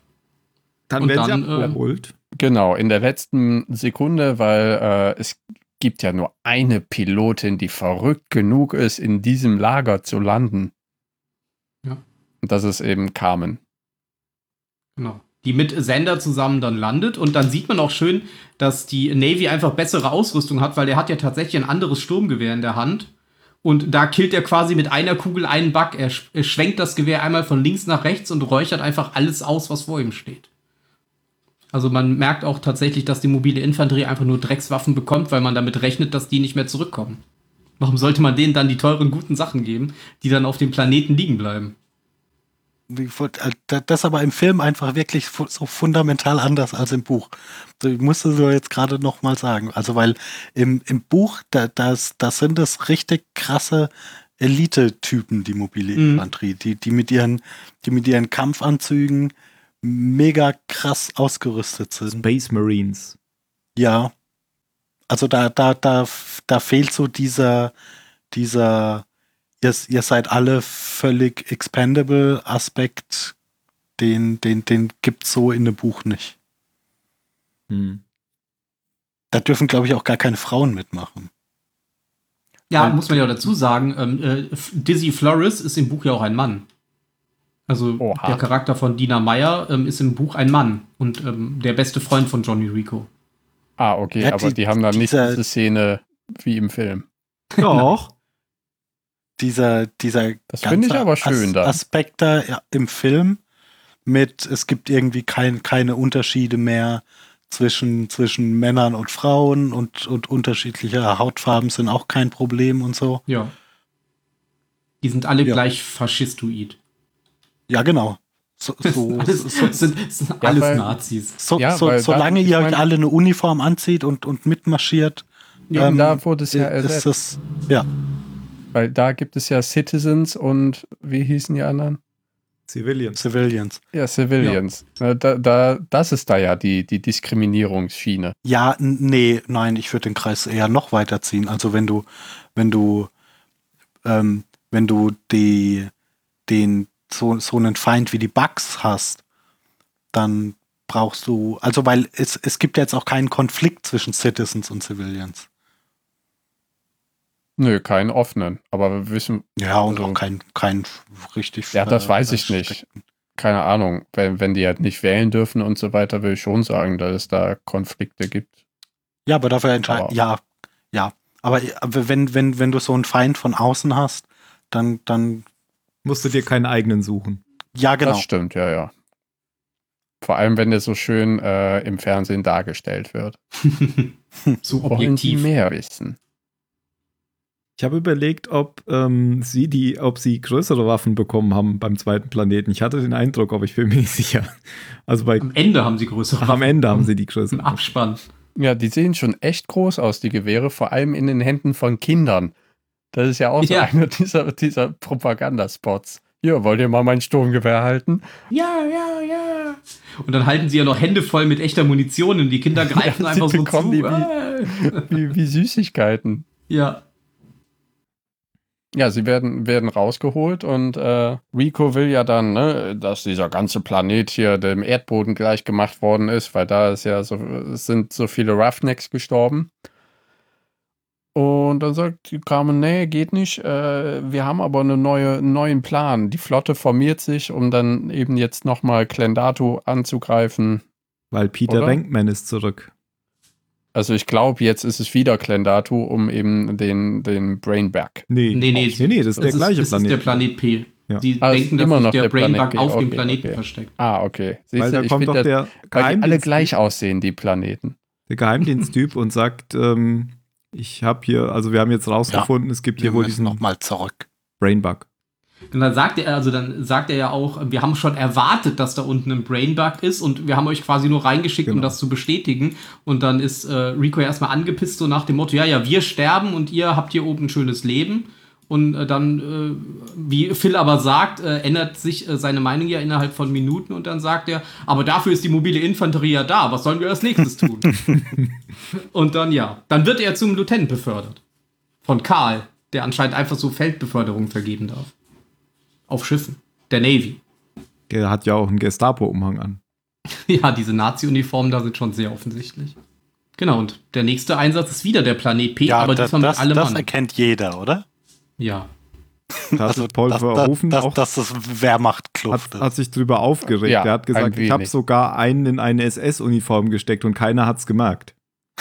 Dann Und werden dann, sie ähm, abgeholt. Genau, in der letzten Sekunde, weil äh, es gibt ja nur eine Pilotin, die verrückt genug ist, in diesem Lager zu landen. Ja. Und das ist eben Carmen. Genau. Die mit Sender zusammen dann landet und dann sieht man auch schön, dass die Navy einfach bessere Ausrüstung hat, weil der hat ja tatsächlich ein anderes Sturmgewehr in der Hand. Und da killt er quasi mit einer Kugel einen Bug. Er, sch er schwenkt das Gewehr einmal von links nach rechts und räuchert einfach alles aus, was vor ihm steht. Also man merkt auch tatsächlich, dass die mobile Infanterie einfach nur Dreckswaffen bekommt, weil man damit rechnet, dass die nicht mehr zurückkommen. Warum sollte man denen dann die teuren, guten Sachen geben, die dann auf dem Planeten liegen bleiben? Wie fu- äh, da- Das ist aber im Film einfach wirklich so fundamental anders als im Buch. Ich musste so jetzt gerade noch mal sagen. Also, weil im, im Buch, da, das, das sind das richtig krasse Elite-Typen, die mobile Mhm. Infanterie, die, die mit ihren, die mit ihren Kampfanzügen mega krass ausgerüstet sind. Space Marines. Ja. Also da, da, da, da fehlt so dieser, dieser, ihr, ihr seid alle völlig expendable Aspekt, den, den, den gibt's so in dem Buch nicht. Hm. Da dürfen, glaube ich, auch gar keine Frauen mitmachen. Ja, Und- muss man ja dazu sagen, ähm, äh, Dizzy Flores ist im Buch ja auch ein Mann. Also Oha. der Charakter von Dina Meyer ähm, ist im Buch ein Mann und ähm, der beste Freund von Johnny Rico. Ah, okay, Ja, aber die- die, haben dann nicht diese Szene wie im Film. Doch. <laughs> Dieser, dieser Das finde ich ganze aber schön da. Aspekt da im Film mit, es gibt irgendwie kein, keine Unterschiede mehr zwischen, zwischen Männern und Frauen und, und unterschiedliche Hautfarben sind auch kein Problem und so. Ja. Die sind alle Ja. gleich faschistoid. Ja, genau. So, so, <laughs> alles, so, sind, sind Ja, alles weil- Nazis. so, Ja, so, weil solange dann- ihr euch alle eine Uniform anzieht und, und mitmarschiert, Ja, ähm, da wurde es ja ist das, ja, Weil da gibt es ja Citizens und wie hießen die anderen? Civilians. Civilians. Ja, Civilians. Na, Da, da, das ist da ja die, die Diskriminierungsschiene. Ja, nee, nein, ich würde den Kreis eher noch weiterziehen. Also wenn du, wenn du, ähm, wenn du die, den, so, so einen Feind wie die Bugs hast, dann brauchst du, also weil es, es gibt ja jetzt auch keinen Konflikt zwischen Citizens und Civilians. Nö, keinen offenen. Aber wir wissen, Ja, und Also- auch kein, kein richtig. Ja, das weiß ich nicht. keine Ahnung, wenn, wenn die halt nicht wählen dürfen und so weiter, will ich schon sagen, dass es da Konflikte gibt. Ja, aber dafür entscheiden, ja, ja. Aber, aber wenn, wenn, wenn du so einen Feind von außen hast, dann, dann, Musst du dir keinen eigenen suchen. ja, genau. Das stimmt, ja, ja. Vor allem, wenn der so schön äh, im Fernsehen dargestellt wird. so <laughs> Wollen Sie objektiv. mehr wissen? Ich habe überlegt, ob ähm, sie die, ob sie größere Waffen bekommen haben beim zweiten Planeten. Ich hatte den Eindruck, aber ich bin mir nicht sicher. Also bei Am Ende haben sie größere ach, am Ende haben sie die Im größeren. Abspann. Ja, die sehen schon echt groß aus, die Gewehre, vor allem in den Händen von Kindern. Das ist ja auch so Ja. einer dieser, dieser Propagandaspots. Hier, wollt ihr mal mein Sturmgewehr halten? Ja, ja, ja. Und dann halten sie ja noch Hände voll mit echter Munition und die Kinder <laughs> greifen Ja, einfach sie so zu. die wie- Äh. Wie, wie Süßigkeiten. Ja. Ja, sie werden, werden rausgeholt und äh, Rico will ja dann, ne, dass dieser ganze Planet hier dem Erdboden gleich gemacht worden ist, weil da ist ja so, sind so viele Roughnecks gestorben. Und dann sagt die Carmen, nee, geht nicht. Äh, wir haben aber eine neue, einen neuen Plan. Die Flotte formiert sich, um dann eben jetzt nochmal Klendatu anzugreifen. Weil Peter Oder? Venkman ist zurück. Also ich glaube, jetzt ist es wieder Klendatu, um eben den, den Brainback. Nee, Nee, nee, nee, nee das ist der Es gleiche Planet. ist der Planet P. Ja. Sie Ah, denken, ist dass immer sich noch der der Brainbug auf dem Okay, Planeten okay. versteckt. Ah, okay. Siehst Weil du, da kommt doch das- der Weil die alle gleich aussehen, die Planeten. der Geheimdiensttyp und sagt, ähm, ich habe hier, also wir haben jetzt rausgefunden, es gibt hier wohl diesen nochmal zurück. Brainbug. Und dann sagt er, also dann sagt er ja auch, wir haben schon erwartet, dass da unten ein Brainbug ist und wir haben euch quasi nur reingeschickt, um Genau. das zu bestätigen. Und dann ist äh, Rico erstmal angepisst, so nach dem Motto, ja, ja, wir sterben und ihr habt hier oben ein schönes Leben. Und äh, dann, äh, wie Phil aber sagt, äh, ändert sich äh, seine Meinung ja innerhalb von Minuten und dann sagt er, aber dafür ist die mobile Infanterie ja da, was sollen wir als nächstes tun? <laughs> und dann ja, dann wird er zum Lieutenant befördert. Von Karl, der anscheinend einfach so Feldbeförderung vergeben darf. Auf Schiffen. Der Navy. Der hat ja auch einen Gestapo-Umhang an. <laughs> Ja, diese Nazi-Uniformen da sind schon sehr offensichtlich. Genau, und der nächste Einsatz ist wieder der Planet P, Ja, aber das, diesmal mit das, allem das Mann. erkennt jeder, oder? Ja. Da hat sich Paul Also das, Verhoeven das, auch das, das ist hat, Wehrmachtkluft. hat sich drüber aufgeregt. Ja, er hat gesagt, ich habe sogar einen in eine SS-Uniform gesteckt und keiner hat's gemerkt.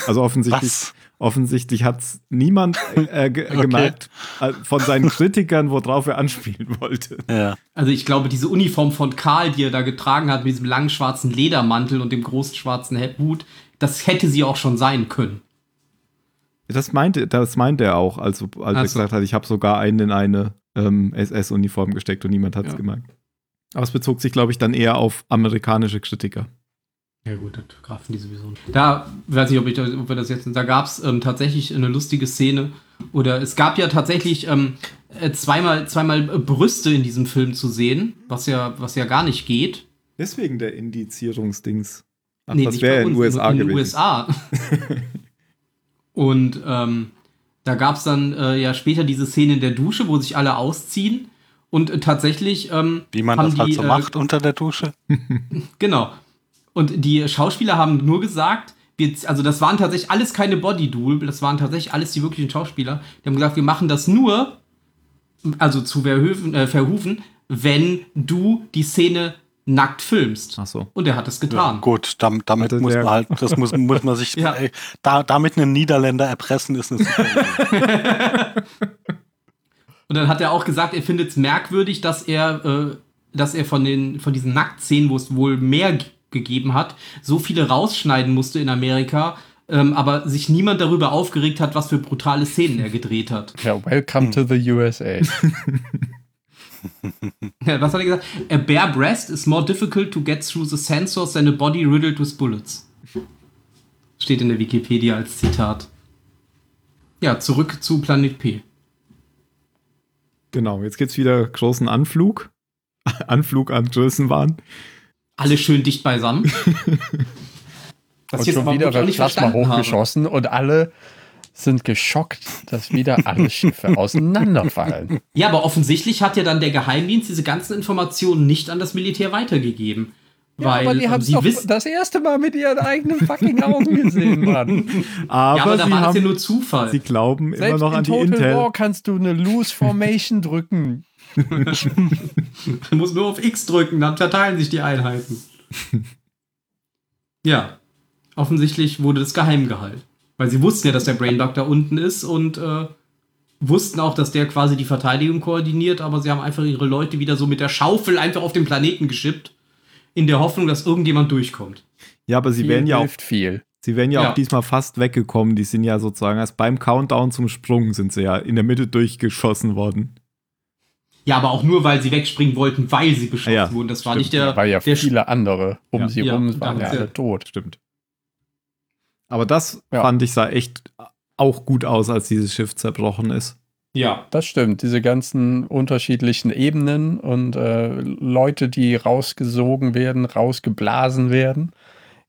Also <laughs> offensichtlich, Was? Offensichtlich hat's niemand äh, ge <laughs> Okay. gemerkt äh, von seinen Kritikern, worauf er anspielen wollte. Ja. Also ich glaube, diese Uniform von Karl, die er da getragen hat, mit diesem langen schwarzen Ledermantel und dem großen schwarzen Hut, das hätte sie auch schon sein können. Das meinte, das meinte er auch, also, als Ach er so. gesagt hat, ich habe sogar einen in eine ähm, SS-Uniform gesteckt und niemand hat's Ja. gemerkt. Aber es bezog sich, glaube ich, dann eher auf amerikanische Kritiker. Ja gut, das greifen die sowieso nicht. Da, weiß nicht, ob, ich, das- ob wir das jetzt, da gab es ähm, tatsächlich eine lustige Szene. Oder es gab ja tatsächlich ähm, äh, zweimal, zweimal äh, Brüste in diesem Film zu sehen, was ja, was ja gar nicht geht. Deswegen der Indizierungsdings. Ach, Nee, das nicht wäre bei in den uns, USA in den gewesen. USA. <laughs> Und ähm, da gab es dann äh, ja später diese Szene in der Dusche, wo sich alle ausziehen. Und äh, tatsächlich ähm, Wie man haben das halt die, so äh, macht unter der Dusche. <laughs> Genau. Und die Schauspieler haben nur gesagt, wir, also das waren tatsächlich alles keine Body-Double, das waren tatsächlich alles die wirklichen Schauspieler. Die haben gesagt, wir machen das nur, also zu Verhoeven, äh, Verhoeven wenn du die Szene nackt filmst. Ach so. Und er hat es Ja, getan. gut, damit, damit muss man halt, das muss, muss man sich, <laughs> Ja. äh, da, damit einen Niederländer erpressen ist eine super. <laughs> Und dann hat er auch gesagt, er findet es merkwürdig, dass er, äh, dass er von, den, von diesen Nacktszenen, wo es wohl mehr g- gegeben hat, so viele rausschneiden musste in Amerika, ähm, aber sich niemand darüber aufgeregt hat, was für brutale Szenen er gedreht hat. Ja, welcome to the USA. <laughs> Ja, was hat er gesagt? A bare breast is more difficult to get through the sensors than a body riddled with bullets. Steht in der Wikipedia als Zitat. Ja, zurück zu Planet P. Genau, jetzt gibt's wieder großen Anflug. <laughs> Anflug an Größenwahn. Alle schön dicht beisammen. <laughs> und schon wieder wird Plasma hochgeschossen habe. und alle sind geschockt, dass wieder alle Schiffe <laughs> auseinanderfallen. Ja, aber offensichtlich hat ja dann der Geheimdienst diese ganzen Informationen nicht an das Militär weitergegeben. Ja, weil, aber die haben sie doch das erste Mal mit ihren eigenen fucking Augen gesehen, <laughs> Mann. aber, ja, aber da war das ja nur Zufall. Sie glauben Selbst immer noch an die Total Intel. War kannst du eine Loose Formation drücken. Man <laughs> muss nur auf X drücken, dann verteilen sich die Einheiten. ja, offensichtlich wurde das geheim gehalten. Weil sie wussten ja, dass der Brain Doctor unten ist und äh, wussten auch, dass der quasi die Verteidigung koordiniert, aber sie haben einfach ihre Leute wieder so mit der Schaufel einfach auf den Planeten geschippt, in der Hoffnung, dass irgendjemand durchkommt. Ja, aber sie Viel wären ja auch, viel. sie wären ja, Ja. auch diesmal fast weggekommen. Die sind ja sozusagen erst beim Countdown zum Sprung sind sie ja in der Mitte durchgeschossen worden. Ja, aber auch nur, weil sie wegspringen wollten, weil sie beschossen Ja, wurden. Das war stimmt. nicht der. Weil ja der viele andere um Ja. sie Ja, rum waren ja alle tot. Stimmt. Aber das Ja. fand ich sah echt auch gut aus, als dieses Schiff zerbrochen ist. ja. Das stimmt, diese ganzen unterschiedlichen Ebenen und äh, Leute, die rausgesogen werden, rausgeblasen werden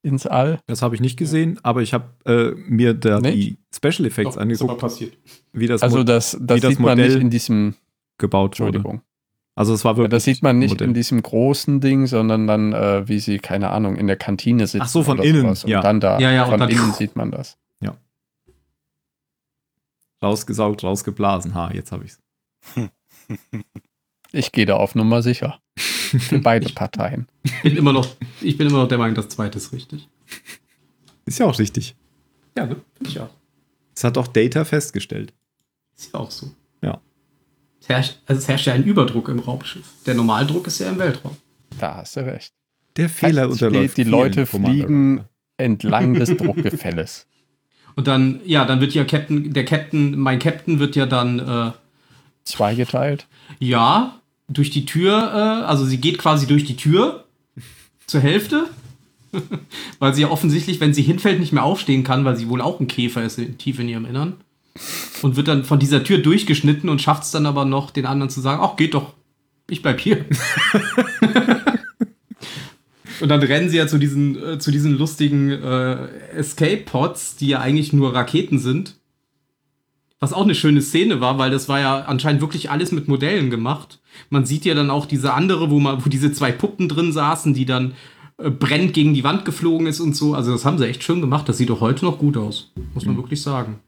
ins All. Das habe ich nicht gesehen, aber ich habe äh, mir da Nicht? die Special Effects Doch, ist aber angeguckt, passiert. wie das Also das, das, wie das sieht man Modell nicht in diesem, gebaut wurde. Entschuldigung, Also es war ja, wirklich das sieht man nicht Modell. in diesem großen Ding, sondern dann, äh, wie sie, keine Ahnung, in der Kantine sitzen. Ach so, von innen, sowas. Und ja. dann da, Ja, ja, und von dann- innen <laughs> sieht man das. rausgesaugt, rausgeblasen. Ha, jetzt habe ich's. <laughs> Ich gehe da auf Nummer sicher. Für <laughs> beide Parteien. Ich bin immer noch, ich bin immer noch der Meinung, das zweite ist richtig. Ist ja auch richtig. Ja, ne? Finde ich auch. Das hat auch Data festgestellt. Ist ja auch so. Es herrscht, also es herrscht ja ein Überdruck im Raumschiff. Der Normaldruck ist ja im Weltraum. Da hast du recht. Der Fehler Heißt, unterläuft. die vielen Leute fliegen entlang des Druckgefälles. <laughs> Und dann, ja, dann wird ja Captain, der Captain, mein Captain wird ja dann, äh, Zweigeteilt. ja, durch die Tür, äh, also sie geht quasi durch die Tür zur Hälfte, <laughs> weil sie ja offensichtlich, wenn sie hinfällt, nicht mehr aufstehen kann, weil sie wohl auch ein Käfer ist, tief in ihrem Innern. Und wird dann von dieser Tür durchgeschnitten und schafft es dann aber noch, den anderen zu sagen, ach, geht doch, ich bleib hier. <laughs> und dann rennen sie ja zu diesen, äh, zu diesen lustigen äh, Escape-Pods, die ja eigentlich nur Raketen sind. Was auch eine schöne Szene war, weil das war ja anscheinend wirklich alles mit Modellen gemacht. Man sieht ja dann auch diese andere, wo, man, wo diese zwei Puppen drin saßen, die dann äh, brennend gegen die Wand geflogen ist und so. Also das haben sie echt schön gemacht. Das sieht doch heute noch gut aus. Muss man wirklich sagen.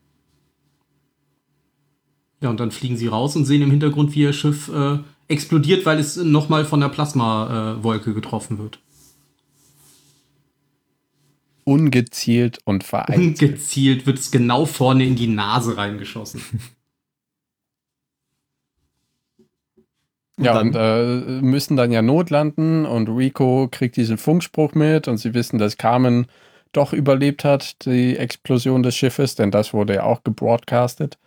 Ja, und dann fliegen sie raus und sehen im Hintergrund, wie ihr Schiff äh, explodiert, weil es nochmal von der Plasmawolke getroffen wird. Ungezielt und vereinzelt. Ungezielt wird es genau vorne in die Nase reingeschossen. <laughs> Ja, dann- und äh, müssen dann ja notlanden und Rico kriegt diesen Funkspruch mit und sie wissen, dass Carmen doch überlebt hat, die Explosion des Schiffes, denn das wurde ja auch gebroadcastet.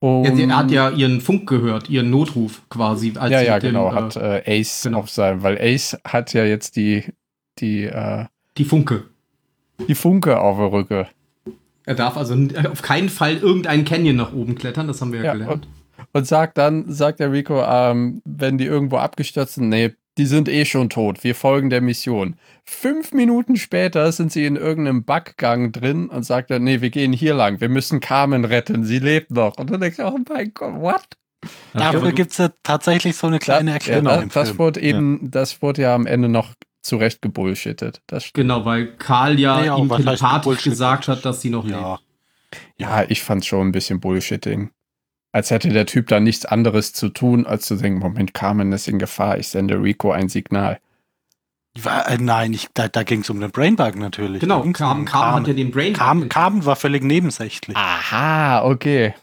Und, Ja, sie hat ja ihren Funk gehört, ihren Notruf quasi. Als ja, ja, dem, genau, äh, hat äh, Ace genau. auf sein, weil Ace hat ja jetzt die, die, äh, die Funke. die Funke auf der Rücke. Er darf also n- auf keinen Fall irgendeinen Canyon nach oben klettern, das haben wir ja, Ja, gelernt. Und sagt dann, sagt der Rico, ähm, wenn die irgendwo abgestürzt sind, nee, die sind eh schon tot. Wir folgen der Mission. Fünf Minuten später sind sie in irgendeinem Backgang drin und sagt dann, nee, wir gehen hier lang. Wir müssen Carmen retten. Sie lebt noch. Und dann denkst du, oh mein Gott, what? Dafür gibt es ja tatsächlich so eine kleine ja, Erklärung das, im das Film. wurde eben, das wurde ja am Ende noch zurecht gebullshittet. Das stimmt. Genau, weil Karl ja Ja, ihm telepathisch gesagt hat, dass sie noch lebt. Ja. Ja, ich fand's schon ein bisschen Bullshitting. Als hätte der Typ da nichts anderes zu tun, als zu denken, Moment, Carmen ist in Gefahr. Ich sende Rico ein Signal. War, äh, nein, ich, da, da ging es um den Brainbug natürlich. Genau, Carmen, um Carmen hat ja den Brain. Carmen, Carmen war völlig nebensächlich. Aha, okay.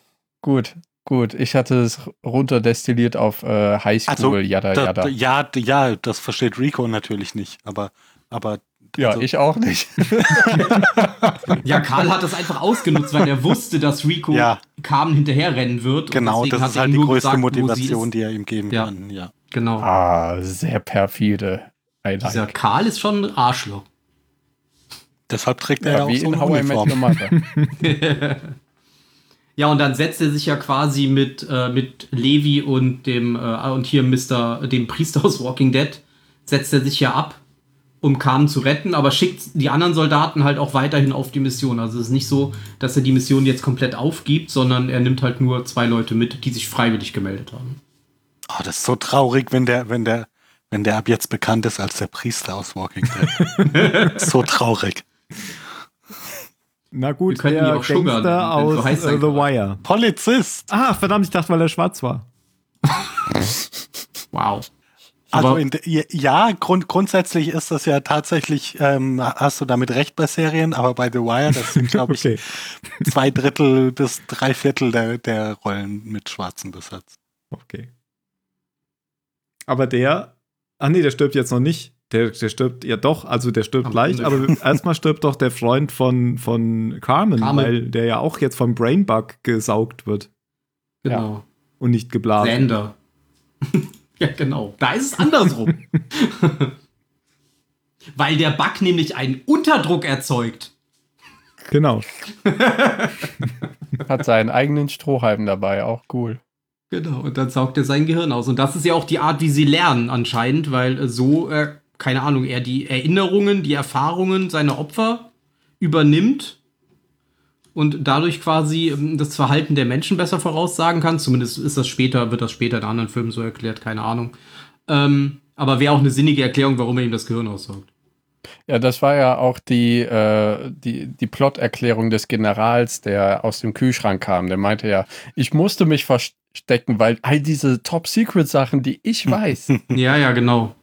Gut, gut. Ich hatte es runterdestilliert auf äh, Highschool, Also, yada, Da, yada. da, ja, ja, das versteht Rico natürlich nicht, aber, aber ja, also- ich auch nicht. <laughs> Ja, Karl hat das einfach ausgenutzt, weil er wusste, dass Rico Ja. Carmen hinterherrennen wird. genau, das ist halt die größte gesagt, Motivation, die er ihm geben Ja. kann. Ja. Genau. ah, sehr perfide. I Dieser like. Karl ist schon ein Arschloch. Deshalb trägt er ja, auch wie so in eine How I Met Uniform. <laughs> Ja, und dann setzt er sich ja quasi mit, äh, mit Levi und dem äh, und hier Mr., dem Priester aus Walking Dead, setzt er sich ja ab, um Carmen zu retten, aber schickt die anderen Soldaten halt auch weiterhin auf die Mission. Also es ist nicht so, dass er die Mission jetzt komplett aufgibt, sondern er nimmt halt nur zwei Leute mit, die sich freiwillig gemeldet haben. Oh, das ist so traurig, wenn der, wenn der, wenn der ab jetzt bekannt ist als der Priester aus Walking Dead. <laughs> so traurig. Na gut, Wir könnten der auch Gangster wenn so aus heiß sein äh, The. Wire. Polizist. Ah, verdammt, ich dachte, weil er schwarz war. Wow. Also Aber- in, de- ja, grund, grundsätzlich ist das ja tatsächlich, ähm, hast du damit recht bei Serien, aber bei The Wire, das sind, glaube ich, <laughs> Okay. zwei Drittel bis drei Viertel der, der Rollen mit schwarzen besetzt. Okay. Aber der, ach nee, der stirbt jetzt noch nicht. Der, der stirbt ja doch, also der stirbt gleich, Ende. aber <laughs> erstmal stirbt doch der Freund von, von Carmen, Carmen. weil der ja auch jetzt vom Brainbug gesaugt wird Genau. und nicht geblasen. Sander. <laughs> ja, genau. Da ist es andersrum. <laughs> Weil der Bug nämlich einen Unterdruck erzeugt. Genau. Hat seinen eigenen Strohhalm dabei, auch cool. Genau, und dann saugt er sein Gehirn aus. Und das ist ja auch die Art, wie sie lernen anscheinend, weil äh, so, äh, keine Ahnung, er die Erinnerungen, die Erfahrungen seiner Opfer übernimmt und dadurch quasi ähm, das Verhalten der Menschen besser voraussagen kann. Zumindest ist das später, wird das später in anderen Filmen so erklärt, keine Ahnung. Ähm, aber wäre auch eine sinnige Erklärung, warum er ihm das Gehirn aussaugt. Ja, das war ja auch die, äh, die, die Plot-Erklärung des Generals, der aus dem Kühlschrank kam. Der meinte ja, ich musste mich verstecken, weil all diese Top-Secret-Sachen, die ich <laughs> weiß, ja, ja, genau.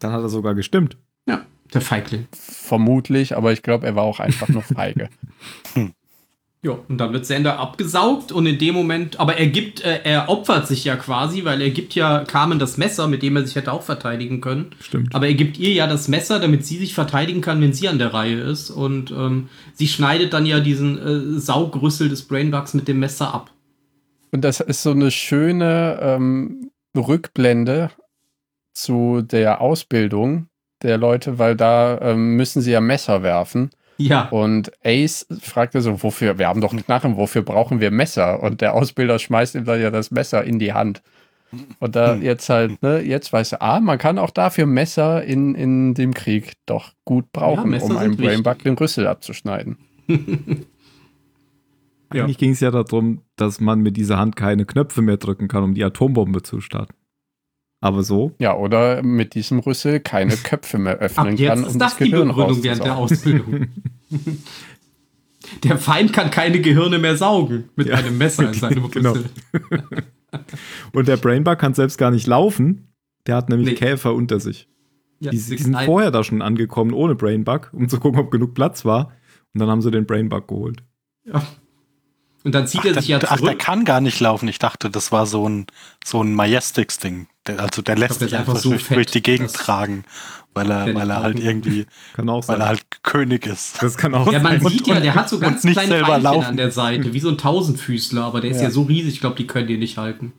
Dann hat er sogar gestimmt. Ja, der Feigling. vermutlich, aber ich glaube, er war auch einfach nur feige. <laughs> Ja, und dann wird Sander abgesaugt und in dem Moment, aber er gibt, äh, er opfert sich ja quasi, weil er gibt ja Carmen das Messer, mit dem er sich hätte auch verteidigen können. Stimmt. Aber er gibt ihr ja das Messer, damit sie sich verteidigen kann, wenn sie an der Reihe ist. Und ähm, sie schneidet dann ja diesen äh, Saugrüssel des Brainbugs mit dem Messer ab. Und das ist so eine schöne ähm, Rückblende zu der Ausbildung der Leute, weil da ähm, müssen sie ja Messer werfen. Ja. Und Ace fragte so, wofür, wir haben doch Knarren, wofür brauchen wir Messer? Und der Ausbilder schmeißt ihm dann ja das Messer in die Hand. Und da jetzt halt, ne, jetzt weißt du, ah, man kann auch dafür Messer in, in dem Krieg doch gut brauchen, Messer um einem. Brainbug den Rüssel abzuschneiden. <laughs> Ja. Eigentlich ging es ja darum, dass man mit dieser Hand keine Knöpfe mehr drücken kann, um die Atombombe zu starten. Aber so, Ja, oder mit diesem Rüssel keine <laughs> Köpfe mehr Ab öffnen jetzt kann, ist um das das die Gehirn Begründung während der. Ausbildung. <laughs> <laughs> der Feind kann keine Gehirne mehr saugen mit Ja. einem Messer in seinem <laughs> Genau. <laughs> Und der Brainbug kann selbst gar nicht laufen. Der hat nämlich Nee. Käfer unter sich. Ja, Die, die sind knallen- vorher da schon angekommen ohne Brainbug, um zu gucken, ob genug Platz war. Und dann haben sie den Brainbug geholt. Ja. Und dann zieht Ach, er sich ja der, ach, der zurück. kann gar nicht laufen. Ich dachte, das war so ein, so ein Majestics-Ding. Der- Also der lässt der sich einfach einfach, so durch, fett, durch die Gegend tragen, weil er, der weil er halt irgendwie, Kann auch weil sein. er halt König ist. das kann auch Ja, man sein. sieht ja, der hat so ganz nicht kleine selber Beinchen laufen. an der Seite, wie so ein Tausendfüßler, aber der ist ja, Ja. so riesig, ich glaube, die können die nicht halten.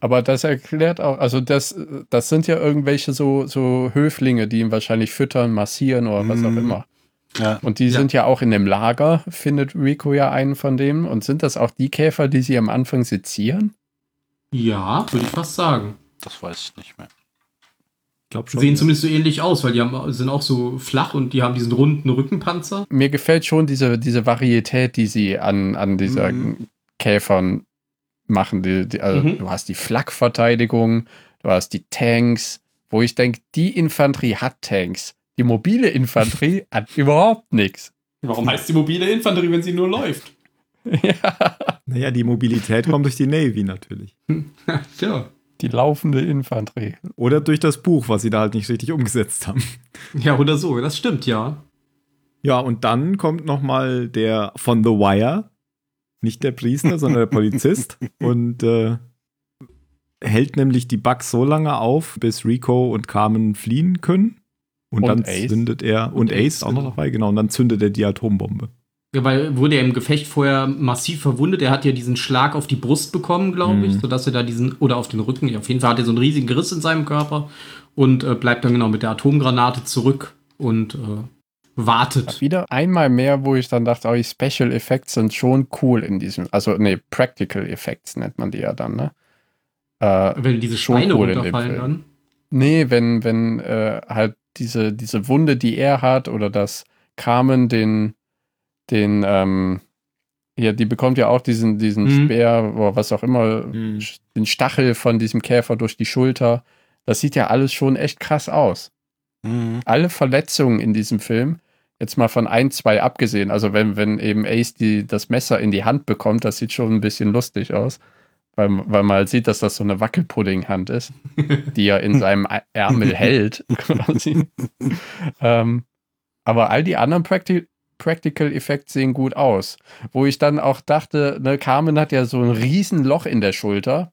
Aber das erklärt auch, also das, das sind ja irgendwelche so, so Höflinge, die ihn wahrscheinlich füttern, massieren oder was auch Mhm. immer. Ja. Und die Ja. sind ja auch in dem Lager, findet Rico ja einen von denen. Und sind das auch die Käfer, die sie am Anfang sezieren? Ja, würde ich fast sagen. Das weiß ich nicht mehr. Glaube schon. Sehen ja. zumindest so ähnlich aus, weil die haben, sind auch so flach und die haben diesen runden Rückenpanzer. Mir gefällt schon diese, diese Varietät, die sie an, an dieser Mhm. Käfern machen. Die, die, also Mhm. Du hast die Flakverteidigung, du hast die Tanks, wo ich denke, die Infanterie hat Tanks. Die mobile Infanterie <laughs> hat überhaupt nichts. Warum heißt die mobile Infanterie, wenn sie nur läuft? <laughs> Ja, Naja, die Mobilität kommt durch die Navy natürlich. <laughs> ja. Die laufende Infanterie. Oder durch das Buch, was sie da halt nicht richtig umgesetzt haben. Ja, oder so, das stimmt, ja. Ja, und dann kommt noch mal der von The Wire, nicht der Priester, sondern der Polizist <laughs> und äh, hält nämlich die Bugs so lange auf, bis Rico und Carmen fliehen können. Und, Und dann Ace. zündet er, und, Und Ace Ace, auch noch dabei, genau, und dann zündet er die Atombombe. Ja, weil wurde er im Gefecht vorher massiv verwundet. Er hat ja diesen Schlag auf die Brust bekommen, glaube ich, Mhm. sodass er da diesen, oder auf den Rücken, ja, auf jeden Fall hat er so einen riesigen Riss in seinem Körper und äh, bleibt dann genau mit der Atomgranate zurück und äh, wartet. Wieder einmal mehr, wo ich dann dachte, oh, die Special Effects sind schon cool in diesem, also nee, Practical Effects nennt man die ja dann, ne? Äh, Wenn diese schon Steine cool runterfallen dann. nee, wenn, wenn äh, halt diese, diese Wunde, die er hat, oder dass Carmen den, den, ähm, ja, die bekommt ja auch diesen, diesen Mhm. Speer oder was auch immer, Mhm. den Stachel von diesem Käfer durch die Schulter. Das sieht ja alles schon echt krass aus. Mhm. alle Verletzungen in diesem Film, jetzt mal von ein, zwei abgesehen, also wenn, wenn eben Ace die, das Messer in die Hand bekommt, das sieht schon ein bisschen lustig aus, weil, weil man halt sieht, dass das so eine Wackelpuddinghand ist, <laughs> die er in seinem Ärmel hält, <laughs> quasi. ähm, aber all die anderen Practi Practical Effects sehen gut aus. Wo ich dann auch dachte, ne, Carmen hat ja so ein riesen Loch in der Schulter.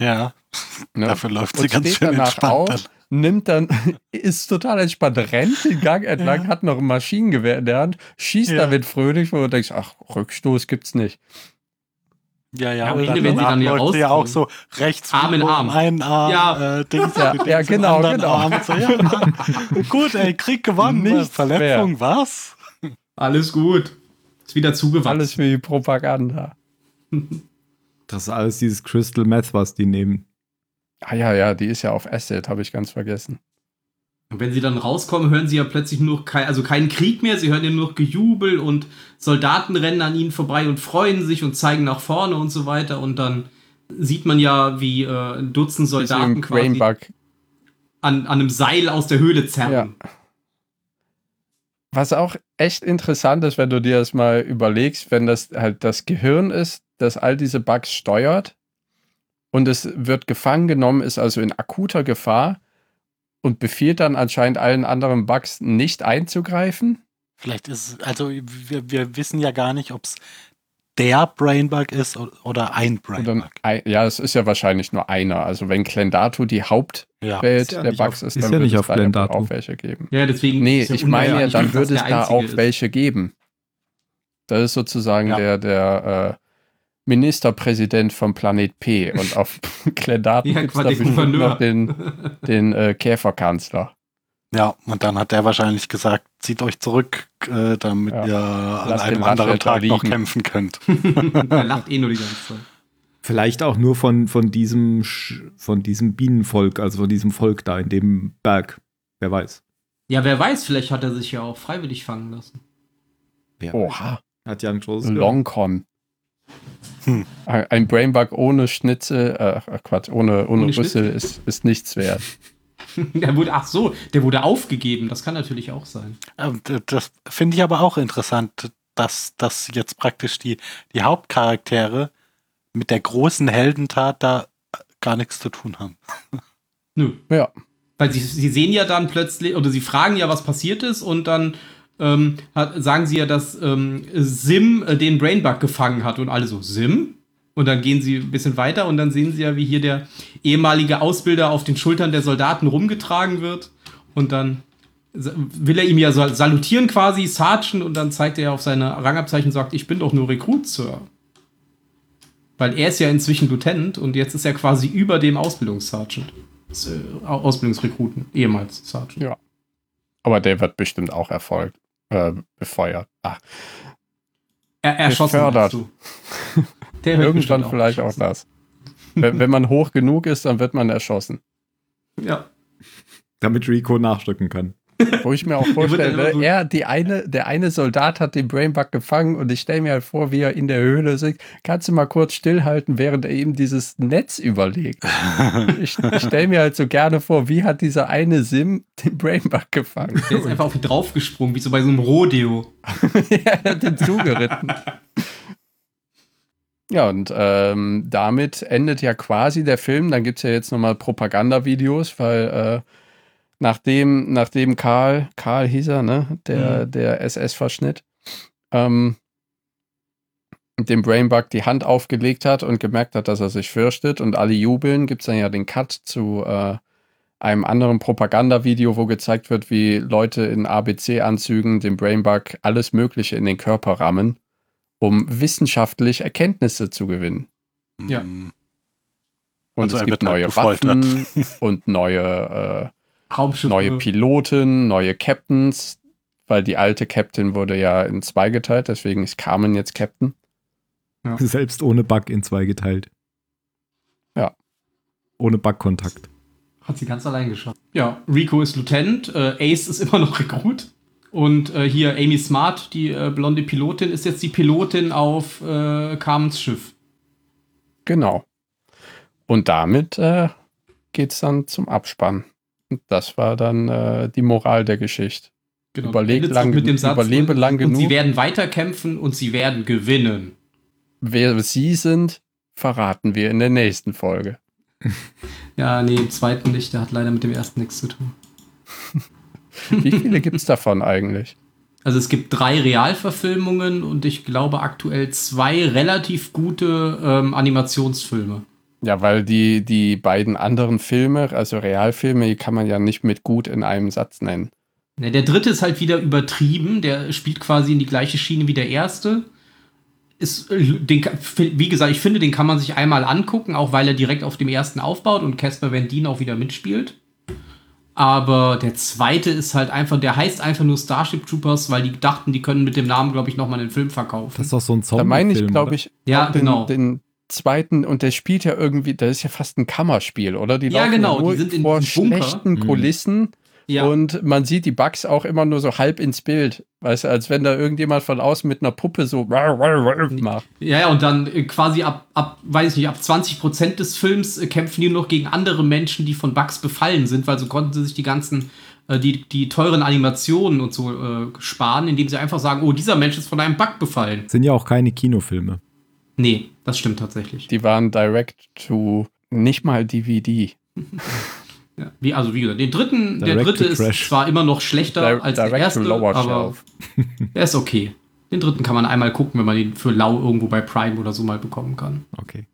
Ja, <laughs> Ne? dafür läuft und sie ganz schön entspannt. auf, dann. nimmt dann, <laughs> ist total entspannt, rennt den Gang <laughs> entlang, Ja. hat noch ein Maschinengewehr in der Hand, schießt Ja. damit fröhlich, du denkst, ach, Rückstoß gibt's nicht. Ja, ja, Ja, und Ende, wenn sie dann hier läuft sie ja auch so rechts Arm in Arm. einen Arm, Ja. äh, Dings, Ja, ja, genau, genau. Arm. So, ja, gut, ey, Krieg gewonnen, Nichts Verletzung, was? Alles gut. Ist wieder zugewachsen. Alles wie Propaganda. Das ist alles dieses Crystal Meth, was die nehmen. Ah ja, ja, die ist ja auf Acid, habe ich ganz vergessen. Und wenn sie dann rauskommen, hören sie ja plötzlich nur noch kein, also keinen Krieg mehr, sie hören ja nur noch Gejubel und Soldaten rennen an ihnen vorbei und freuen sich und zeigen nach vorne und so weiter. Und dann sieht man ja, wie äh, ein Dutzend Soldaten quasi an, an einem Seil aus der Höhle zerren. Ja. Was auch echt interessant ist, wenn du dir das mal überlegst, wenn das halt das Gehirn ist, das all diese Bugs steuert und es wird gefangen genommen, ist also in akuter Gefahr und befiehlt dann anscheinend allen anderen Bugs nicht einzugreifen. Vielleicht ist es, also wir, wir wissen ja gar nicht, ob es der Brainbug ist oder ein Oder, Brainbug. ein, ja, es ist ja wahrscheinlich nur einer. Also wenn Klendatu die Hauptwelt Ja. Ja der Bugs auf- ist, ist dann ja wird nicht es auf da ja Klendatu. auch welche geben. Ja, deswegen. Nee, ist ja ich meine ja, dann würde es da auch ist. welche geben. Das ist sozusagen Ja. der, der äh, Ministerpräsident vom Planet P. Und auf <laughs> Klendatu Ja, gibt es da bestimmt noch den, den äh, Käferkanzler. Ja, und dann hat der wahrscheinlich gesagt, zieht euch zurück, äh, damit Ja. ihr an Lasst einem anderen Tag noch kämpfen könnt. <laughs> er lacht eh nur die ganze Zeit. Vielleicht auch nur von, von, diesem, von diesem Bienenvolk, also von diesem Volk da in dem Berg. Wer weiß. Ja, wer weiß, vielleicht hat er sich ja auch freiwillig fangen lassen. Wer Oha, Hat ja ein großes. Longcon. Hm. Ein Brainbug ohne Schnitzel, äh, ach Quatsch, ohne, ohne, Ohne Rüssel ist, ist nichts wert. <laughs> <laughs> Der wurde, ach so, der wurde aufgegeben. Das kann natürlich auch sein. Ähm, Das finde ich aber auch interessant, dass, dass jetzt praktisch die, die Hauptcharaktere mit der großen Heldentat da gar nichts zu tun haben. <laughs> Nö. Ja. Weil sie, sie sehen ja dann plötzlich, oder sie fragen ja, was passiert ist, und dann ähm, hat, sagen sie ja, dass ähm, Sim äh, den Brainbug gefangen hat und alle so, Sim? Und dann gehen sie ein bisschen weiter und dann sehen sie ja, wie hier der ehemalige Ausbilder auf den Schultern der Soldaten rumgetragen wird. Und dann will er ihm ja sal- salutieren quasi, Sergeant, und dann zeigt er auf seine Rangabzeichen und sagt, ich bin doch nur Rekrut, Sir. Weil er ist ja inzwischen Lieutenant und jetzt ist er quasi über dem Ausbildungssergeant. Äh, Ausbildungsrekruten, ehemals Sergeant. Ja. Aber der wird bestimmt auch erfolgt, äh, befeuert. Ach, Er, erschossen. Gefördert. <laughs> Der irgendwann vielleicht auch das. Wenn, wenn man hoch genug ist, dann wird man erschossen. Ja. Damit Rico nachrücken kann. Wo ich mir auch <laughs> vorstelle, ne, er, die eine, der eine Soldat hat den Brainbug gefangen und ich stelle mir halt vor, wie er in der Höhle sitzt. Kannst du mal kurz stillhalten, während er eben dieses Netz überlegt? <laughs> Ich, ich stelle mir halt so gerne vor, wie hat dieser eine Sim den Brainbug gefangen? Der ist einfach auf ihn draufgesprungen, wie so bei so einem Rodeo. <laughs> er hat den zugeritten. Ja, und ähm, damit endet ja quasi der Film. Dann gibt es ja jetzt nochmal Propagandavideos, weil äh, nachdem, nachdem Karl, Karl hieß er, ne, der, der SS-Verschnitt, ähm, dem Brainbug die Hand aufgelegt hat und gemerkt hat, dass er sich fürchtet und alle jubeln, gibt es dann ja den Cut zu äh, einem anderen Propagandavideo, wo gezeigt wird, wie Leute in ABC-Anzügen dem Brainbug alles Mögliche in den Körper rammen, um wissenschaftlich Erkenntnisse zu gewinnen. Ja. Und Also es gibt neue. Waffen <laughs> und neue, äh, neue Piloten, neue Captains, weil die alte Captain wurde ja in zwei geteilt, deswegen ist Carmen jetzt Captain. Ja. <laughs> Selbst ohne Bug in zwei geteilt. Ja. Ohne Bugkontakt. Hat sie ganz allein geschafft. Ja, Rico ist Lieutenant, äh, Ace ist immer noch Rekrut. Und äh, hier Amy Smart, die äh, blonde Pilotin, ist jetzt die Pilotin auf äh, Carmens Schiff. Genau. Und damit äh, geht es dann zum Abspann. Und das war dann äh, die Moral der Geschichte. Genau. Überleg lang, mit dem Satz, überlebe und, lang genug. Und sie werden weiterkämpfen und sie werden gewinnen. Wer sie sind, verraten wir in der nächsten Folge. <laughs> Ja, nee, im zweiten nicht. Der hat leider mit dem ersten nichts zu tun. <laughs> Wie viele gibt es davon eigentlich? Also es gibt drei Realverfilmungen und ich glaube aktuell zwei relativ gute ähm, Animationsfilme. Ja, weil die, die beiden anderen Filme, also Realfilme, die kann man ja nicht mit gut in einem Satz nennen. Ne, der dritte ist halt wieder übertrieben. Der spielt quasi in die gleiche Schiene wie der erste. Ist, den, wie gesagt, ich finde, den kann man sich einmal angucken, auch weil er direkt auf dem ersten aufbaut und Casper Van Dien auch wieder mitspielt. Aber der zweite ist halt einfach, der heißt einfach nur Starship Troopers, weil die dachten, die können mit dem Namen, glaube ich, nochmal einen Film verkaufen. Das ist doch so ein Zombie. Da meine ich, glaube ich, ja, den, genau. den zweiten und der spielt ja irgendwie, das ist ja fast ein Kammerspiel, oder? Die ja, genau, nur die sind in vor diesem Bunker. schlechten Kulissen Ja. und man sieht die Bugs auch immer nur so halb ins Bild. Weißt du, als wenn da irgendjemand von außen mit einer Puppe so macht. Ja, ja, und dann äh, quasi ab, ab, weiß ich nicht, ab 20 Prozent des Films äh, kämpfen die nur noch gegen andere Menschen, die von Bugs befallen sind, weil so konnten sie sich die ganzen, äh, die, die teuren Animationen und so äh, sparen, indem sie einfach sagen, oh, dieser Mensch ist von einem Bug befallen. Sind ja auch keine Kinofilme. Nee, das stimmt tatsächlich. Die waren direct to nicht mal DVD. <laughs> Ja, wie, also wie gesagt, den dritten, der Direct dritte to ist zwar immer noch schlechter Di- als der direct to erste, lower aber shelf. <laughs> er ist okay. Den dritten kann man einmal gucken, wenn man ihn für lau irgendwo bei Prime oder so mal bekommen kann. Okay.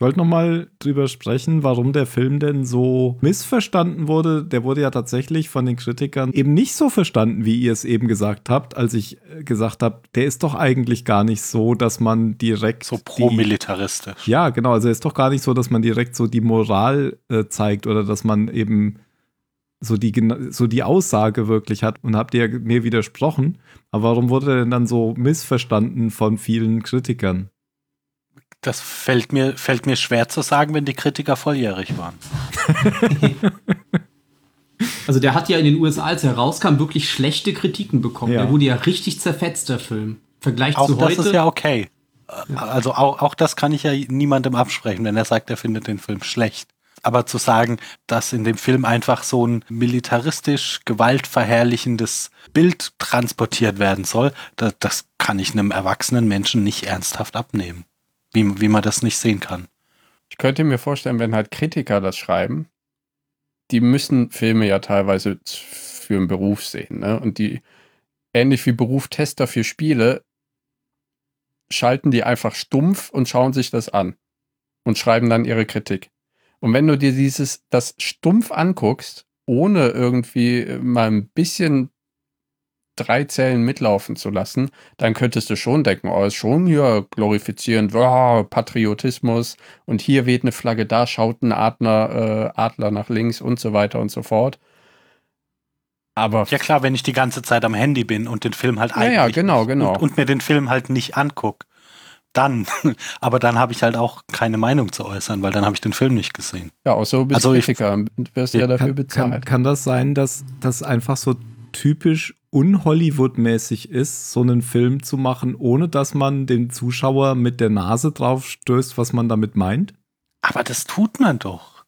Ich wollte noch mal drüber sprechen, warum der Film denn so missverstanden wurde. Der wurde ja tatsächlich von den Kritikern eben nicht so verstanden, wie ihr es eben gesagt habt, als ich äh, gesagt habe, der ist doch eigentlich gar nicht so, dass man direkt So pro-militaristisch. Ja, genau. Also es ist doch gar nicht so, dass man direkt so die Moral äh, zeigt oder dass man eben so die, so die Aussage wirklich hat. Und habt ihr mir widersprochen. Aber warum wurde er denn dann so missverstanden von vielen Kritikern? Das fällt mir, fällt mir schwer zu sagen, wenn die Kritiker volljährig waren. <laughs> Also der hat ja in den USA, als er rauskam, wirklich schlechte Kritiken bekommen. Ja. Der wurde ja richtig zerfetzt, der Film. Vergleich Auch zu das heute. ist ja okay. Also auch, auch das kann ich ja niemandem absprechen, wenn er sagt, er findet den Film schlecht. Aber zu sagen, dass in dem Film einfach so ein militaristisch gewaltverherrlichendes Bild transportiert werden soll, das, das kann ich einem erwachsenen Menschen nicht ernsthaft abnehmen. Wie, wie man das nicht sehen kann. Ich könnte mir vorstellen, wenn halt Kritiker das schreiben, die müssen Filme ja teilweise für einen Beruf sehen. Ne? Und die, ähnlich wie Beruf-Tester für Spiele, schalten die einfach stumpf und schauen sich das an und schreiben dann ihre Kritik. Und wenn du dir dieses, das stumpf anguckst, ohne irgendwie äh, mal ein bisschen drei Zellen mitlaufen zu lassen, dann könntest du schon denken, oh, ist schon hier glorifizierend, oh, Patriotismus und hier weht eine Flagge, da schaut ein Adler, äh, Adler nach links und so weiter und so fort. Aber Ja klar, wenn ich die ganze Zeit am Handy bin und den Film halt Ja, ja, eigentlich genau, genau. Und, und mir den Film halt nicht anguck, dann. <laughs> Aber dann habe ich halt auch keine Meinung zu äußern, weil dann habe ich den Film nicht gesehen. ja, auch so bist Also ich- Kritiker wirst ja, dafür kann, bezahlt. Kann, kann das sein, dass das einfach so typisch un-Hollywood-mäßig ist, so einen Film zu machen, ohne dass man den Zuschauer mit der Nase drauf stößt, was man damit meint? Aber das tut man doch.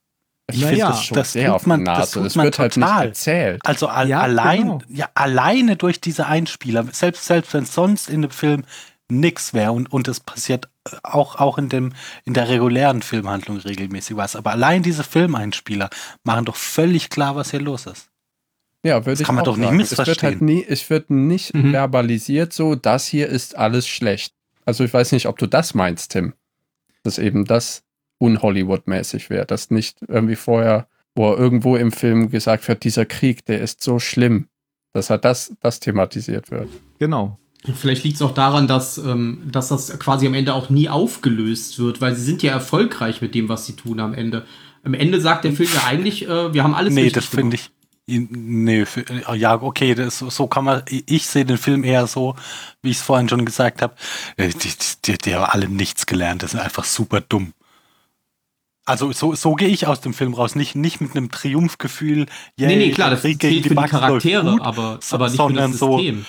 ich na finde ja, das schon das sehr tut auf man- das Nase. tut Das, man wird halt nicht total. erzählt. Also al Ja, allein, genau. ja, alleine durch diese Einspieler, selbst, selbst wenn sonst in dem Film nix wäre und, und es passiert äh, auch, auch in, dem, in der regulären Filmhandlung regelmäßig was. Aber allein diese Filmeinspieler machen doch völlig klar, was hier los ist. Ja, würde Das ich kann man auch doch nicht sagen. Es wird missverstehen. halt nie, es wird nicht Mhm. verbalisiert so, das hier ist alles schlecht. Also ich weiß nicht, ob du das meinst, Tim. Dass eben das un-Hollywood-mäßig wäre. Dass nicht irgendwie vorher, wo irgendwo im Film gesagt wird, dieser Krieg, der ist so schlimm. Dass halt das, das thematisiert wird. Genau. Vielleicht liegt es auch daran, dass, ähm, dass das quasi am Ende auch nie aufgelöst wird, weil sie sind ja erfolgreich mit dem, was sie tun am Ende. Am Ende sagt der Film ja eigentlich, äh, wir haben alles nee, das finde ich, Nee, für, ja, okay, das, so kann man, ich sehe den Film eher so, wie ich es vorhin schon gesagt habe, die, die, die haben alle nichts gelernt, das sind einfach super dumm. Also so, so gehe ich aus dem Film raus, nicht, nicht mit einem Triumphgefühl. Yeah, nee, nee, klar, das Krieg zählt für die Charaktere, gut, aber, aber nicht sondern für das System. So,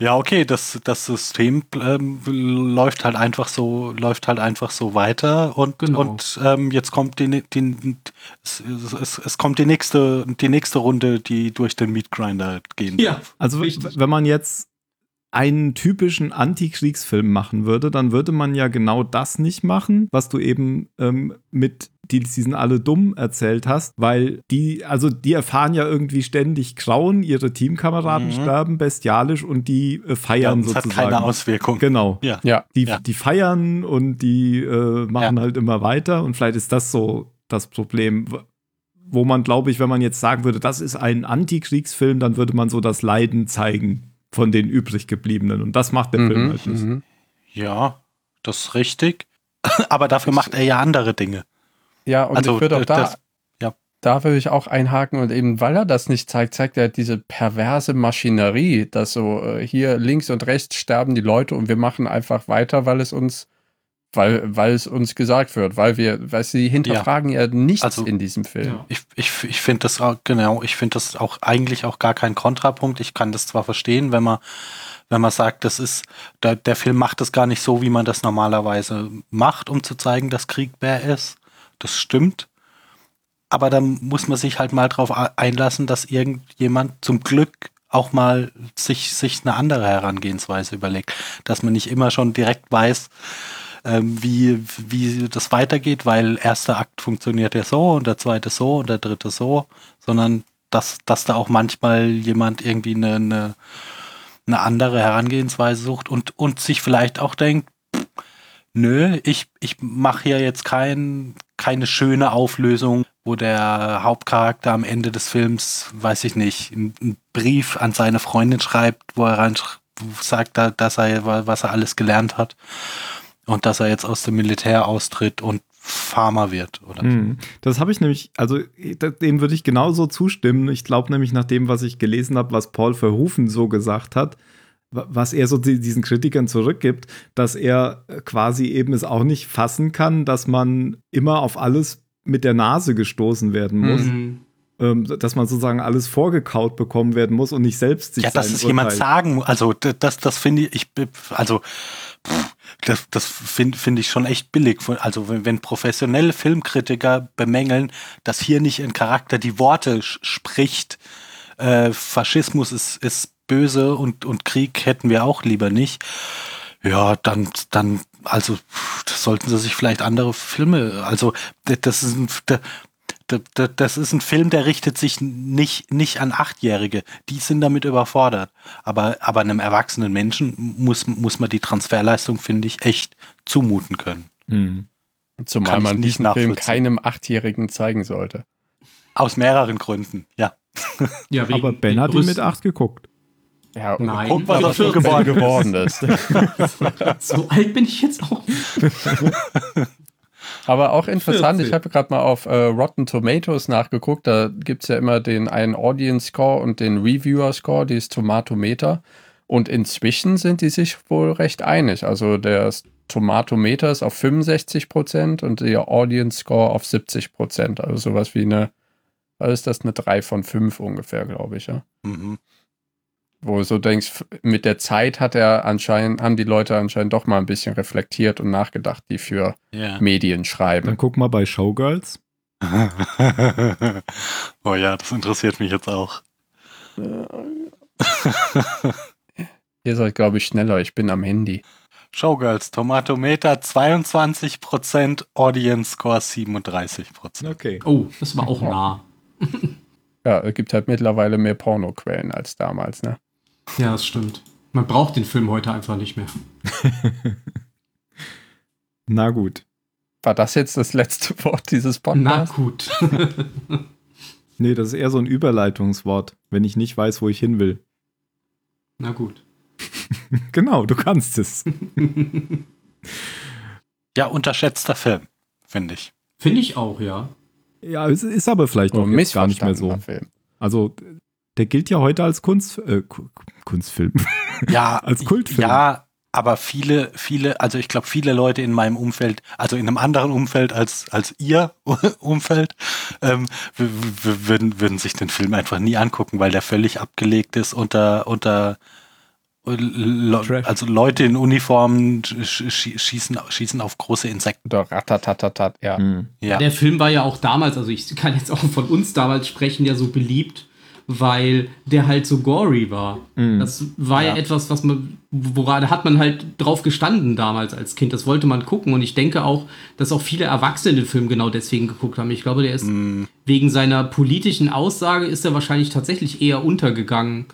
ja, okay, das, das System ähm, läuft halt einfach so, läuft halt einfach so weiter und, genau. und ähm, jetzt kommt die, die, es, es, es, kommt die nächste, die nächste Runde, die durch den Meat Grinder gehen ja, darf. Also Richtig. wenn man jetzt einen typischen Antikriegsfilm machen würde, dann würde man ja genau das nicht machen, was du eben ähm, mit die sie sind alle dumm erzählt hast, weil die, also die erfahren ja irgendwie ständig Grauen, ihre Teamkameraden mhm. sterben bestialisch und die äh, feiern ja, das sozusagen. hat keine Auswirkung. Genau. Ja. ja. Die, ja. die feiern und die äh, machen ja. halt immer weiter und vielleicht ist das so das Problem, wo man, glaube ich, wenn man jetzt sagen würde, das ist ein Antikriegsfilm, dann würde man so das Leiden zeigen von den übrig gebliebenen. Und das macht der mhm, Film halt nicht. Mhm. Ja, das ist richtig. <laughs> Aber dafür ich, macht er ja andere Dinge. Ja, und also, ich würde auch da, das, ja. da würde ich auch einhaken und eben, weil er das nicht zeigt, zeigt er diese perverse Maschinerie, dass so äh, hier links und rechts sterben die Leute und wir machen einfach weiter, weil es uns weil, weil es uns gesagt wird, weil wir, weil sie hinterfragen ja, ja nichts also, in diesem Film. Ja. Ich, ich, ich finde das auch, genau, ich finde das auch eigentlich auch gar kein Kontrapunkt. Ich kann das zwar verstehen, wenn man, wenn man sagt, das ist, der, der Film macht das gar nicht so, wie man das normalerweise macht, um zu zeigen, dass Krieg bär ist. Das stimmt. Aber dann muss man sich halt mal drauf einlassen, dass irgendjemand zum Glück auch mal sich, sich eine andere Herangehensweise überlegt. Dass man nicht immer schon direkt weiß, ähm, wie, wie das weitergeht, weil erster Akt funktioniert ja so und der zweite so und der dritte so, sondern dass, dass da auch manchmal jemand irgendwie eine, eine, eine andere Herangehensweise sucht und, und sich vielleicht auch denkt, nö, ich, ich mache hier jetzt kein, keine schöne Auflösung, wo der Hauptcharakter am Ende des Films, weiß ich nicht, einen Brief an seine Freundin schreibt, wo er rein sagt, dass er, was er alles gelernt hat und dass er jetzt aus dem Militär austritt und Farmer wird, oder? Hm. Das habe ich nämlich, also dem würde ich genauso zustimmen. Ich glaube nämlich nach dem, was ich gelesen habe, was Paul Verhoeven so gesagt hat, was er so diesen Kritikern zurückgibt, dass er quasi eben es auch nicht fassen kann, dass man immer auf alles mit der Nase gestoßen werden muss. Mhm. Dass man sozusagen alles vorgekaut bekommen werden muss und nicht selbst sich Ja, dass es jemand sagen, also das, das finde ich, also das, das finde find ich schon echt billig. Also wenn, wenn, professionelle Filmkritiker bemängeln, dass hier nicht ein Charakter die Worte spricht, äh, Faschismus ist, ist böse und, und Krieg hätten wir auch lieber nicht. Ja, dann, dann, also sollten sie sich vielleicht andere Filme, also das ist ein, das ist ein Film, der richtet sich nicht, nicht an Achtjährige. Die sind damit überfordert. Aber, aber einem erwachsenen Menschen muss, muss man die Transferleistung, finde ich, echt zumuten können. Mhm. Zumal man diesen Film keinem Achtjährigen zeigen sollte. Aus mehreren Gründen, ja. ja aber Ben hat ihn mit acht geguckt. Ja, Nein, guck, was er schon geworden, geworden ist. <laughs> so alt bin ich jetzt auch. <laughs> Aber auch interessant, 40. ich habe gerade mal auf äh, Rotten Tomatoes nachgeguckt. Da gibt es ja immer den einen Audience Score und den Reviewer Score, dieses Tomatometer. Und inzwischen sind die sich wohl recht einig. Also der Tomatometer ist auf 65 Prozent und der Audience Score auf 70 Prozent. Also sowas wie eine, was ist das, eine 3 von 5 ungefähr, glaube ich, ja. Mhm wo du so denkst, mit der Zeit hat er anscheinend, haben die Leute anscheinend doch mal ein bisschen reflektiert und nachgedacht, die für yeah. Medien schreiben. Dann guck mal bei Showgirls. <laughs> oh ja, das interessiert mich jetzt auch. <laughs> Ihr seid, glaube ich, schneller. Ich bin am Handy. Showgirls, Tomatometer 22%, Audience Score 37%. Okay. Oh, das war auch nah. <laughs> ja, es gibt halt mittlerweile mehr Pornoquellen als damals, ne? Ja, das stimmt. Man braucht den Film heute einfach nicht mehr. <laughs> Na gut. War das jetzt das letzte <laughs> Wort dieses Podcasts? Na gut. <laughs> nee, das ist eher so ein Überleitungswort, wenn ich nicht weiß, wo ich hin will. Na gut. genau, du kannst es. ja, unterschätzter Film, finde ich. Finde ich auch, ja. Ja, es ist aber vielleicht oh, noch gar nicht mehr so. Film. Also der gilt ja heute als Kunst, äh, Kunstfilm. Ja, <laughs> als Kultfilm. Ja, aber viele, viele, also ich glaube, viele Leute in meinem Umfeld, also in einem anderen Umfeld als, als ihr <laughs> Umfeld, ähm, würden, würden sich den Film einfach nie angucken, weil der völlig abgelegt ist unter, unter also Leute in Uniformen schießen, schießen auf große Insekten. Oder ratatatatat, ja. Mhm. ja. Der Film war ja auch damals, also ich kann jetzt auch von uns damals sprechen, ja so beliebt, weil der halt so gory war. Mhm. Das war ja. ja. etwas, was man, woran hat man halt drauf gestanden damals als Kind. Das wollte man gucken und ich denke auch, dass auch viele Erwachsene den Film genau deswegen geguckt haben. Ich glaube, der ist mhm. wegen seiner politischen Aussage ist er wahrscheinlich tatsächlich eher untergegangen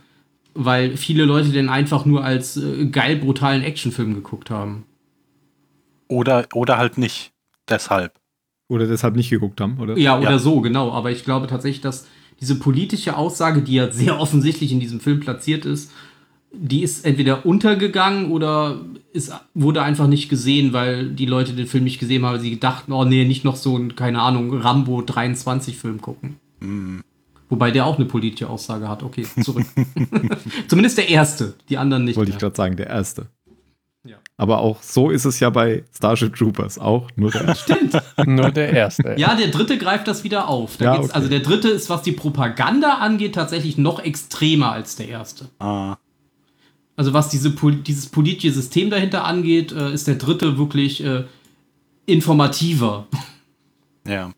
weil viele Leute den einfach nur als äh, geil brutalen Actionfilm geguckt haben. Oder, oder halt nicht. Deshalb. Oder deshalb nicht geguckt haben, oder? Ja, oder ja. so, genau. Aber ich glaube tatsächlich, dass diese politische Aussage, die ja sehr offensichtlich in diesem Film platziert ist, die ist entweder untergegangen oder ist, wurde einfach nicht gesehen, weil die Leute den Film nicht gesehen haben, sie dachten, oh nee, nicht noch so ein, keine Ahnung, Rambo 23 Film gucken. Mhm. Wobei der auch eine politische Aussage hat. Okay, zurück. <laughs> Zumindest der erste, die anderen nicht. Wollte ich gerade sagen, der erste. Aber auch so ist es ja bei Starship Troopers auch nur der erste. Stimmt. <laughs> nur der erste. Ja, der dritte greift das wieder auf. Da ja, okay. Also der dritte ist, was die Propaganda angeht, tatsächlich noch extremer als der erste. Ah. Also was diese, dieses politische System dahinter angeht, äh, ist der dritte wirklich äh, informativer. Ja.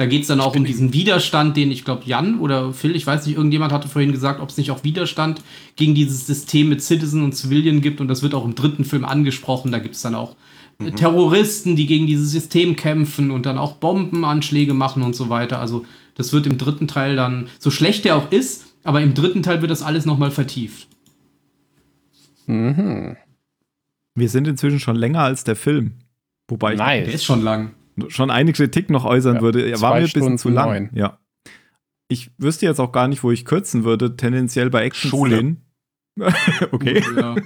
Da geht es dann auch um diesen Widerstand, den ich glaube, Jan oder Phil, ich weiß nicht, irgendjemand hatte vorhin gesagt, ob es nicht auch Widerstand gegen dieses System mit Citizen und Civilian gibt. Und das wird auch im dritten Film angesprochen. Da gibt es dann auch äh, mhm. Terroristen, die gegen dieses System kämpfen und dann auch Bombenanschläge machen und so weiter. Also das wird im dritten Teil dann, so schlecht der auch ist, aber im dritten Teil wird das alles nochmal vertieft. Mhm. Wir sind inzwischen schon länger als der Film. Wobei nice. der ist schon lang schon eine Kritik noch äußern ja, würde. Er war mir ein bisschen zu lang. Neun. Ja. Ich wüsste jetzt auch gar nicht, wo ich kürzen würde, tendenziell bei Action Schule. <laughs> okay. Ja.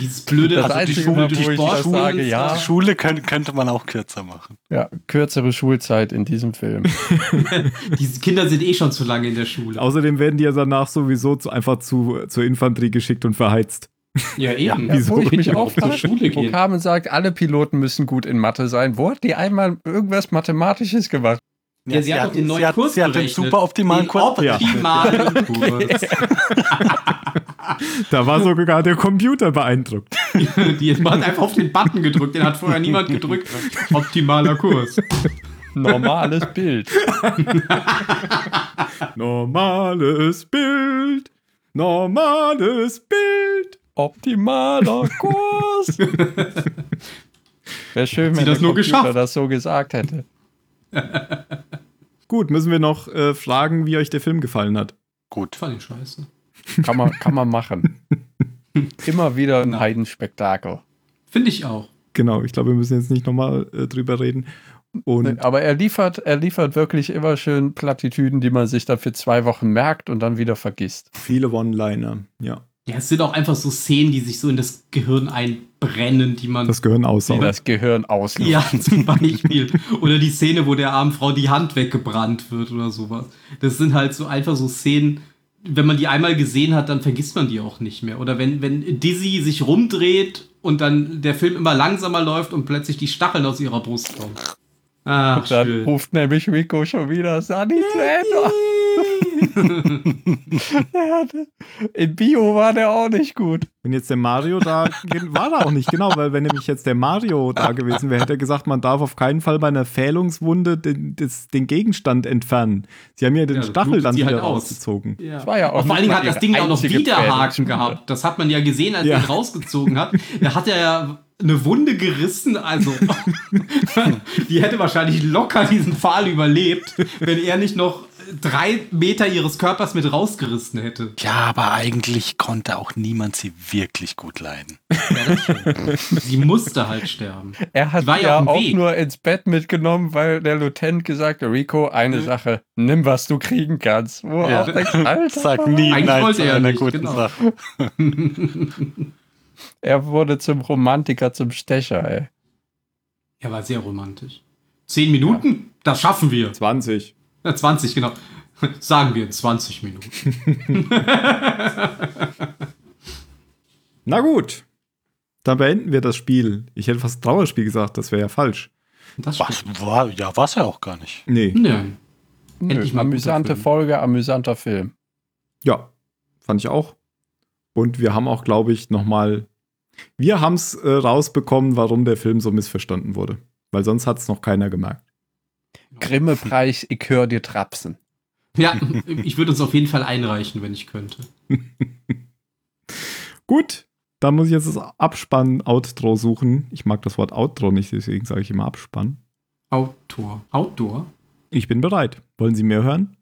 Dieses blöde, das also die Schule, die Sportschule, sage, ja. Die Schule könnte, könnte man auch kürzer machen. Ja, kürzere Schulzeit in diesem Film. <laughs> Diese Kinder sind eh schon zu lange in der Schule. Außerdem werden die ja danach sowieso zu, einfach zu, zur Infanterie geschickt und verheizt. Ja, eben. Ja, Wieso wo ich mich auch zur Schule gehen. Wo Carmen sagt, alle Piloten müssen gut in Mathe sein. Wo hat die einmal irgendwas Mathematisches gemacht? Ja, ja sie, hat doch den neuen Kurs Sie hat den super optimalen den Kurs. Optimalen ja. Kurs. da war sogar der Computer beeindruckt. <laughs> die hat einfach auf den Button gedrückt, den hat vorher niemand gedrückt. Optimaler Kurs. Normales Bild. <laughs> Normales Bild. Normales Bild optimaler Kurs. Wäre schön, wenn das der nur Computer das so gesagt hätte. <laughs> Gut, müssen wir noch äh, fragen, wie euch der Film gefallen hat. Gut. Fand ich scheiße. Kann man, kann man machen. <laughs> Immer wieder ein Heidenspektakel. Finde ich auch. Genau, ich glaube, wir müssen jetzt nicht nochmal äh, drüber reden. Und Aber er liefert, er liefert wirklich immer schön Plattitüden, die man sich dann für zwei Wochen merkt und dann wieder vergisst. Viele One-Liner, ja. Ja, es sind auch einfach so Szenen, die sich so in das Gehirn einbrennen, die man. Das Gehirn aussaugt. Das Gehirn auslöst. Ja, zum Beispiel. oder die Szene, wo der armen Frau die Hand weggebrannt wird oder sowas. Das sind halt so einfach so Szenen, wenn man die einmal gesehen hat, dann vergisst man die auch nicht mehr. Oder wenn, wenn Dizzy sich rumdreht und dann der Film immer langsamer läuft und plötzlich die Stacheln aus ihrer Brust kommen. Ach, und dann schön. ruft nämlich Rico schon wieder Sanitäter. <laughs> in Bio war der auch nicht gut. Wenn jetzt der Mario da, war er auch nicht, genau, weil wenn nämlich jetzt der Mario da gewesen wäre, hätte er gesagt, man darf auf keinen Fall bei einer Fählungswunde den, des, den Gegenstand entfernen. Sie haben ja den ja, Stachel dann wieder halt rausgezogen. Ja. Das war ja auch vor allen Dingen hat das Ding auch noch Widerhaken gehabt. Das hat man ja gesehen, als ja. er ihn rausgezogen hat. Da hat er ja eine Wunde gerissen, also <laughs> die hätte wahrscheinlich locker diesen Pfahl überlebt, wenn er nicht noch drei Meter ihres Körpers mit rausgerissen hätte. Ja, aber eigentlich konnte auch niemand sie wirklich gut leiden. Ja, sie musste halt sterben. Er hat ja, ja auch Weg. nur ins Bett mitgenommen, weil der Lieutenant gesagt hat, Rico, eine mhm. Sache, nimm, was du kriegen kannst. Wo ja. auch denkst, Alter, <laughs> Sag nie Eigentlich nein zu einer nicht, guten genau. Sache. <laughs> er wurde zum Romantiker, zum Stecher, ey. Er war sehr romantisch. Zehn Minuten? Das schaffen wir. 20. 20, genau. Sagen wir in 20 Minuten. <laughs> Na gut. Dann beenden wir das Spiel. Ich hätte fast Trauerspiel gesagt, das wäre ja falsch. Das Was stimmt. war, ja, war es ja auch gar nicht. Nee. Nö. Nö, Endlich mal amüsante Film. Folge, amüsanter Film. Ja, fand ich auch. Und wir haben auch, glaube ich, nochmal. Wir haben es äh, rausbekommen, warum der Film so missverstanden wurde. Weil sonst hat es noch keiner gemerkt. Grimme-Preis, ich höre dir trapsen. Ja, ich würde uns auf jeden Fall einreichen, wenn ich könnte. <laughs> Gut, dann muss ich jetzt das Abspann-Outro suchen. Ich mag das Wort Outro nicht, deswegen sage ich immer Abspann. Outdoor. Outdoor? Ich bin bereit. Wollen Sie mehr hören?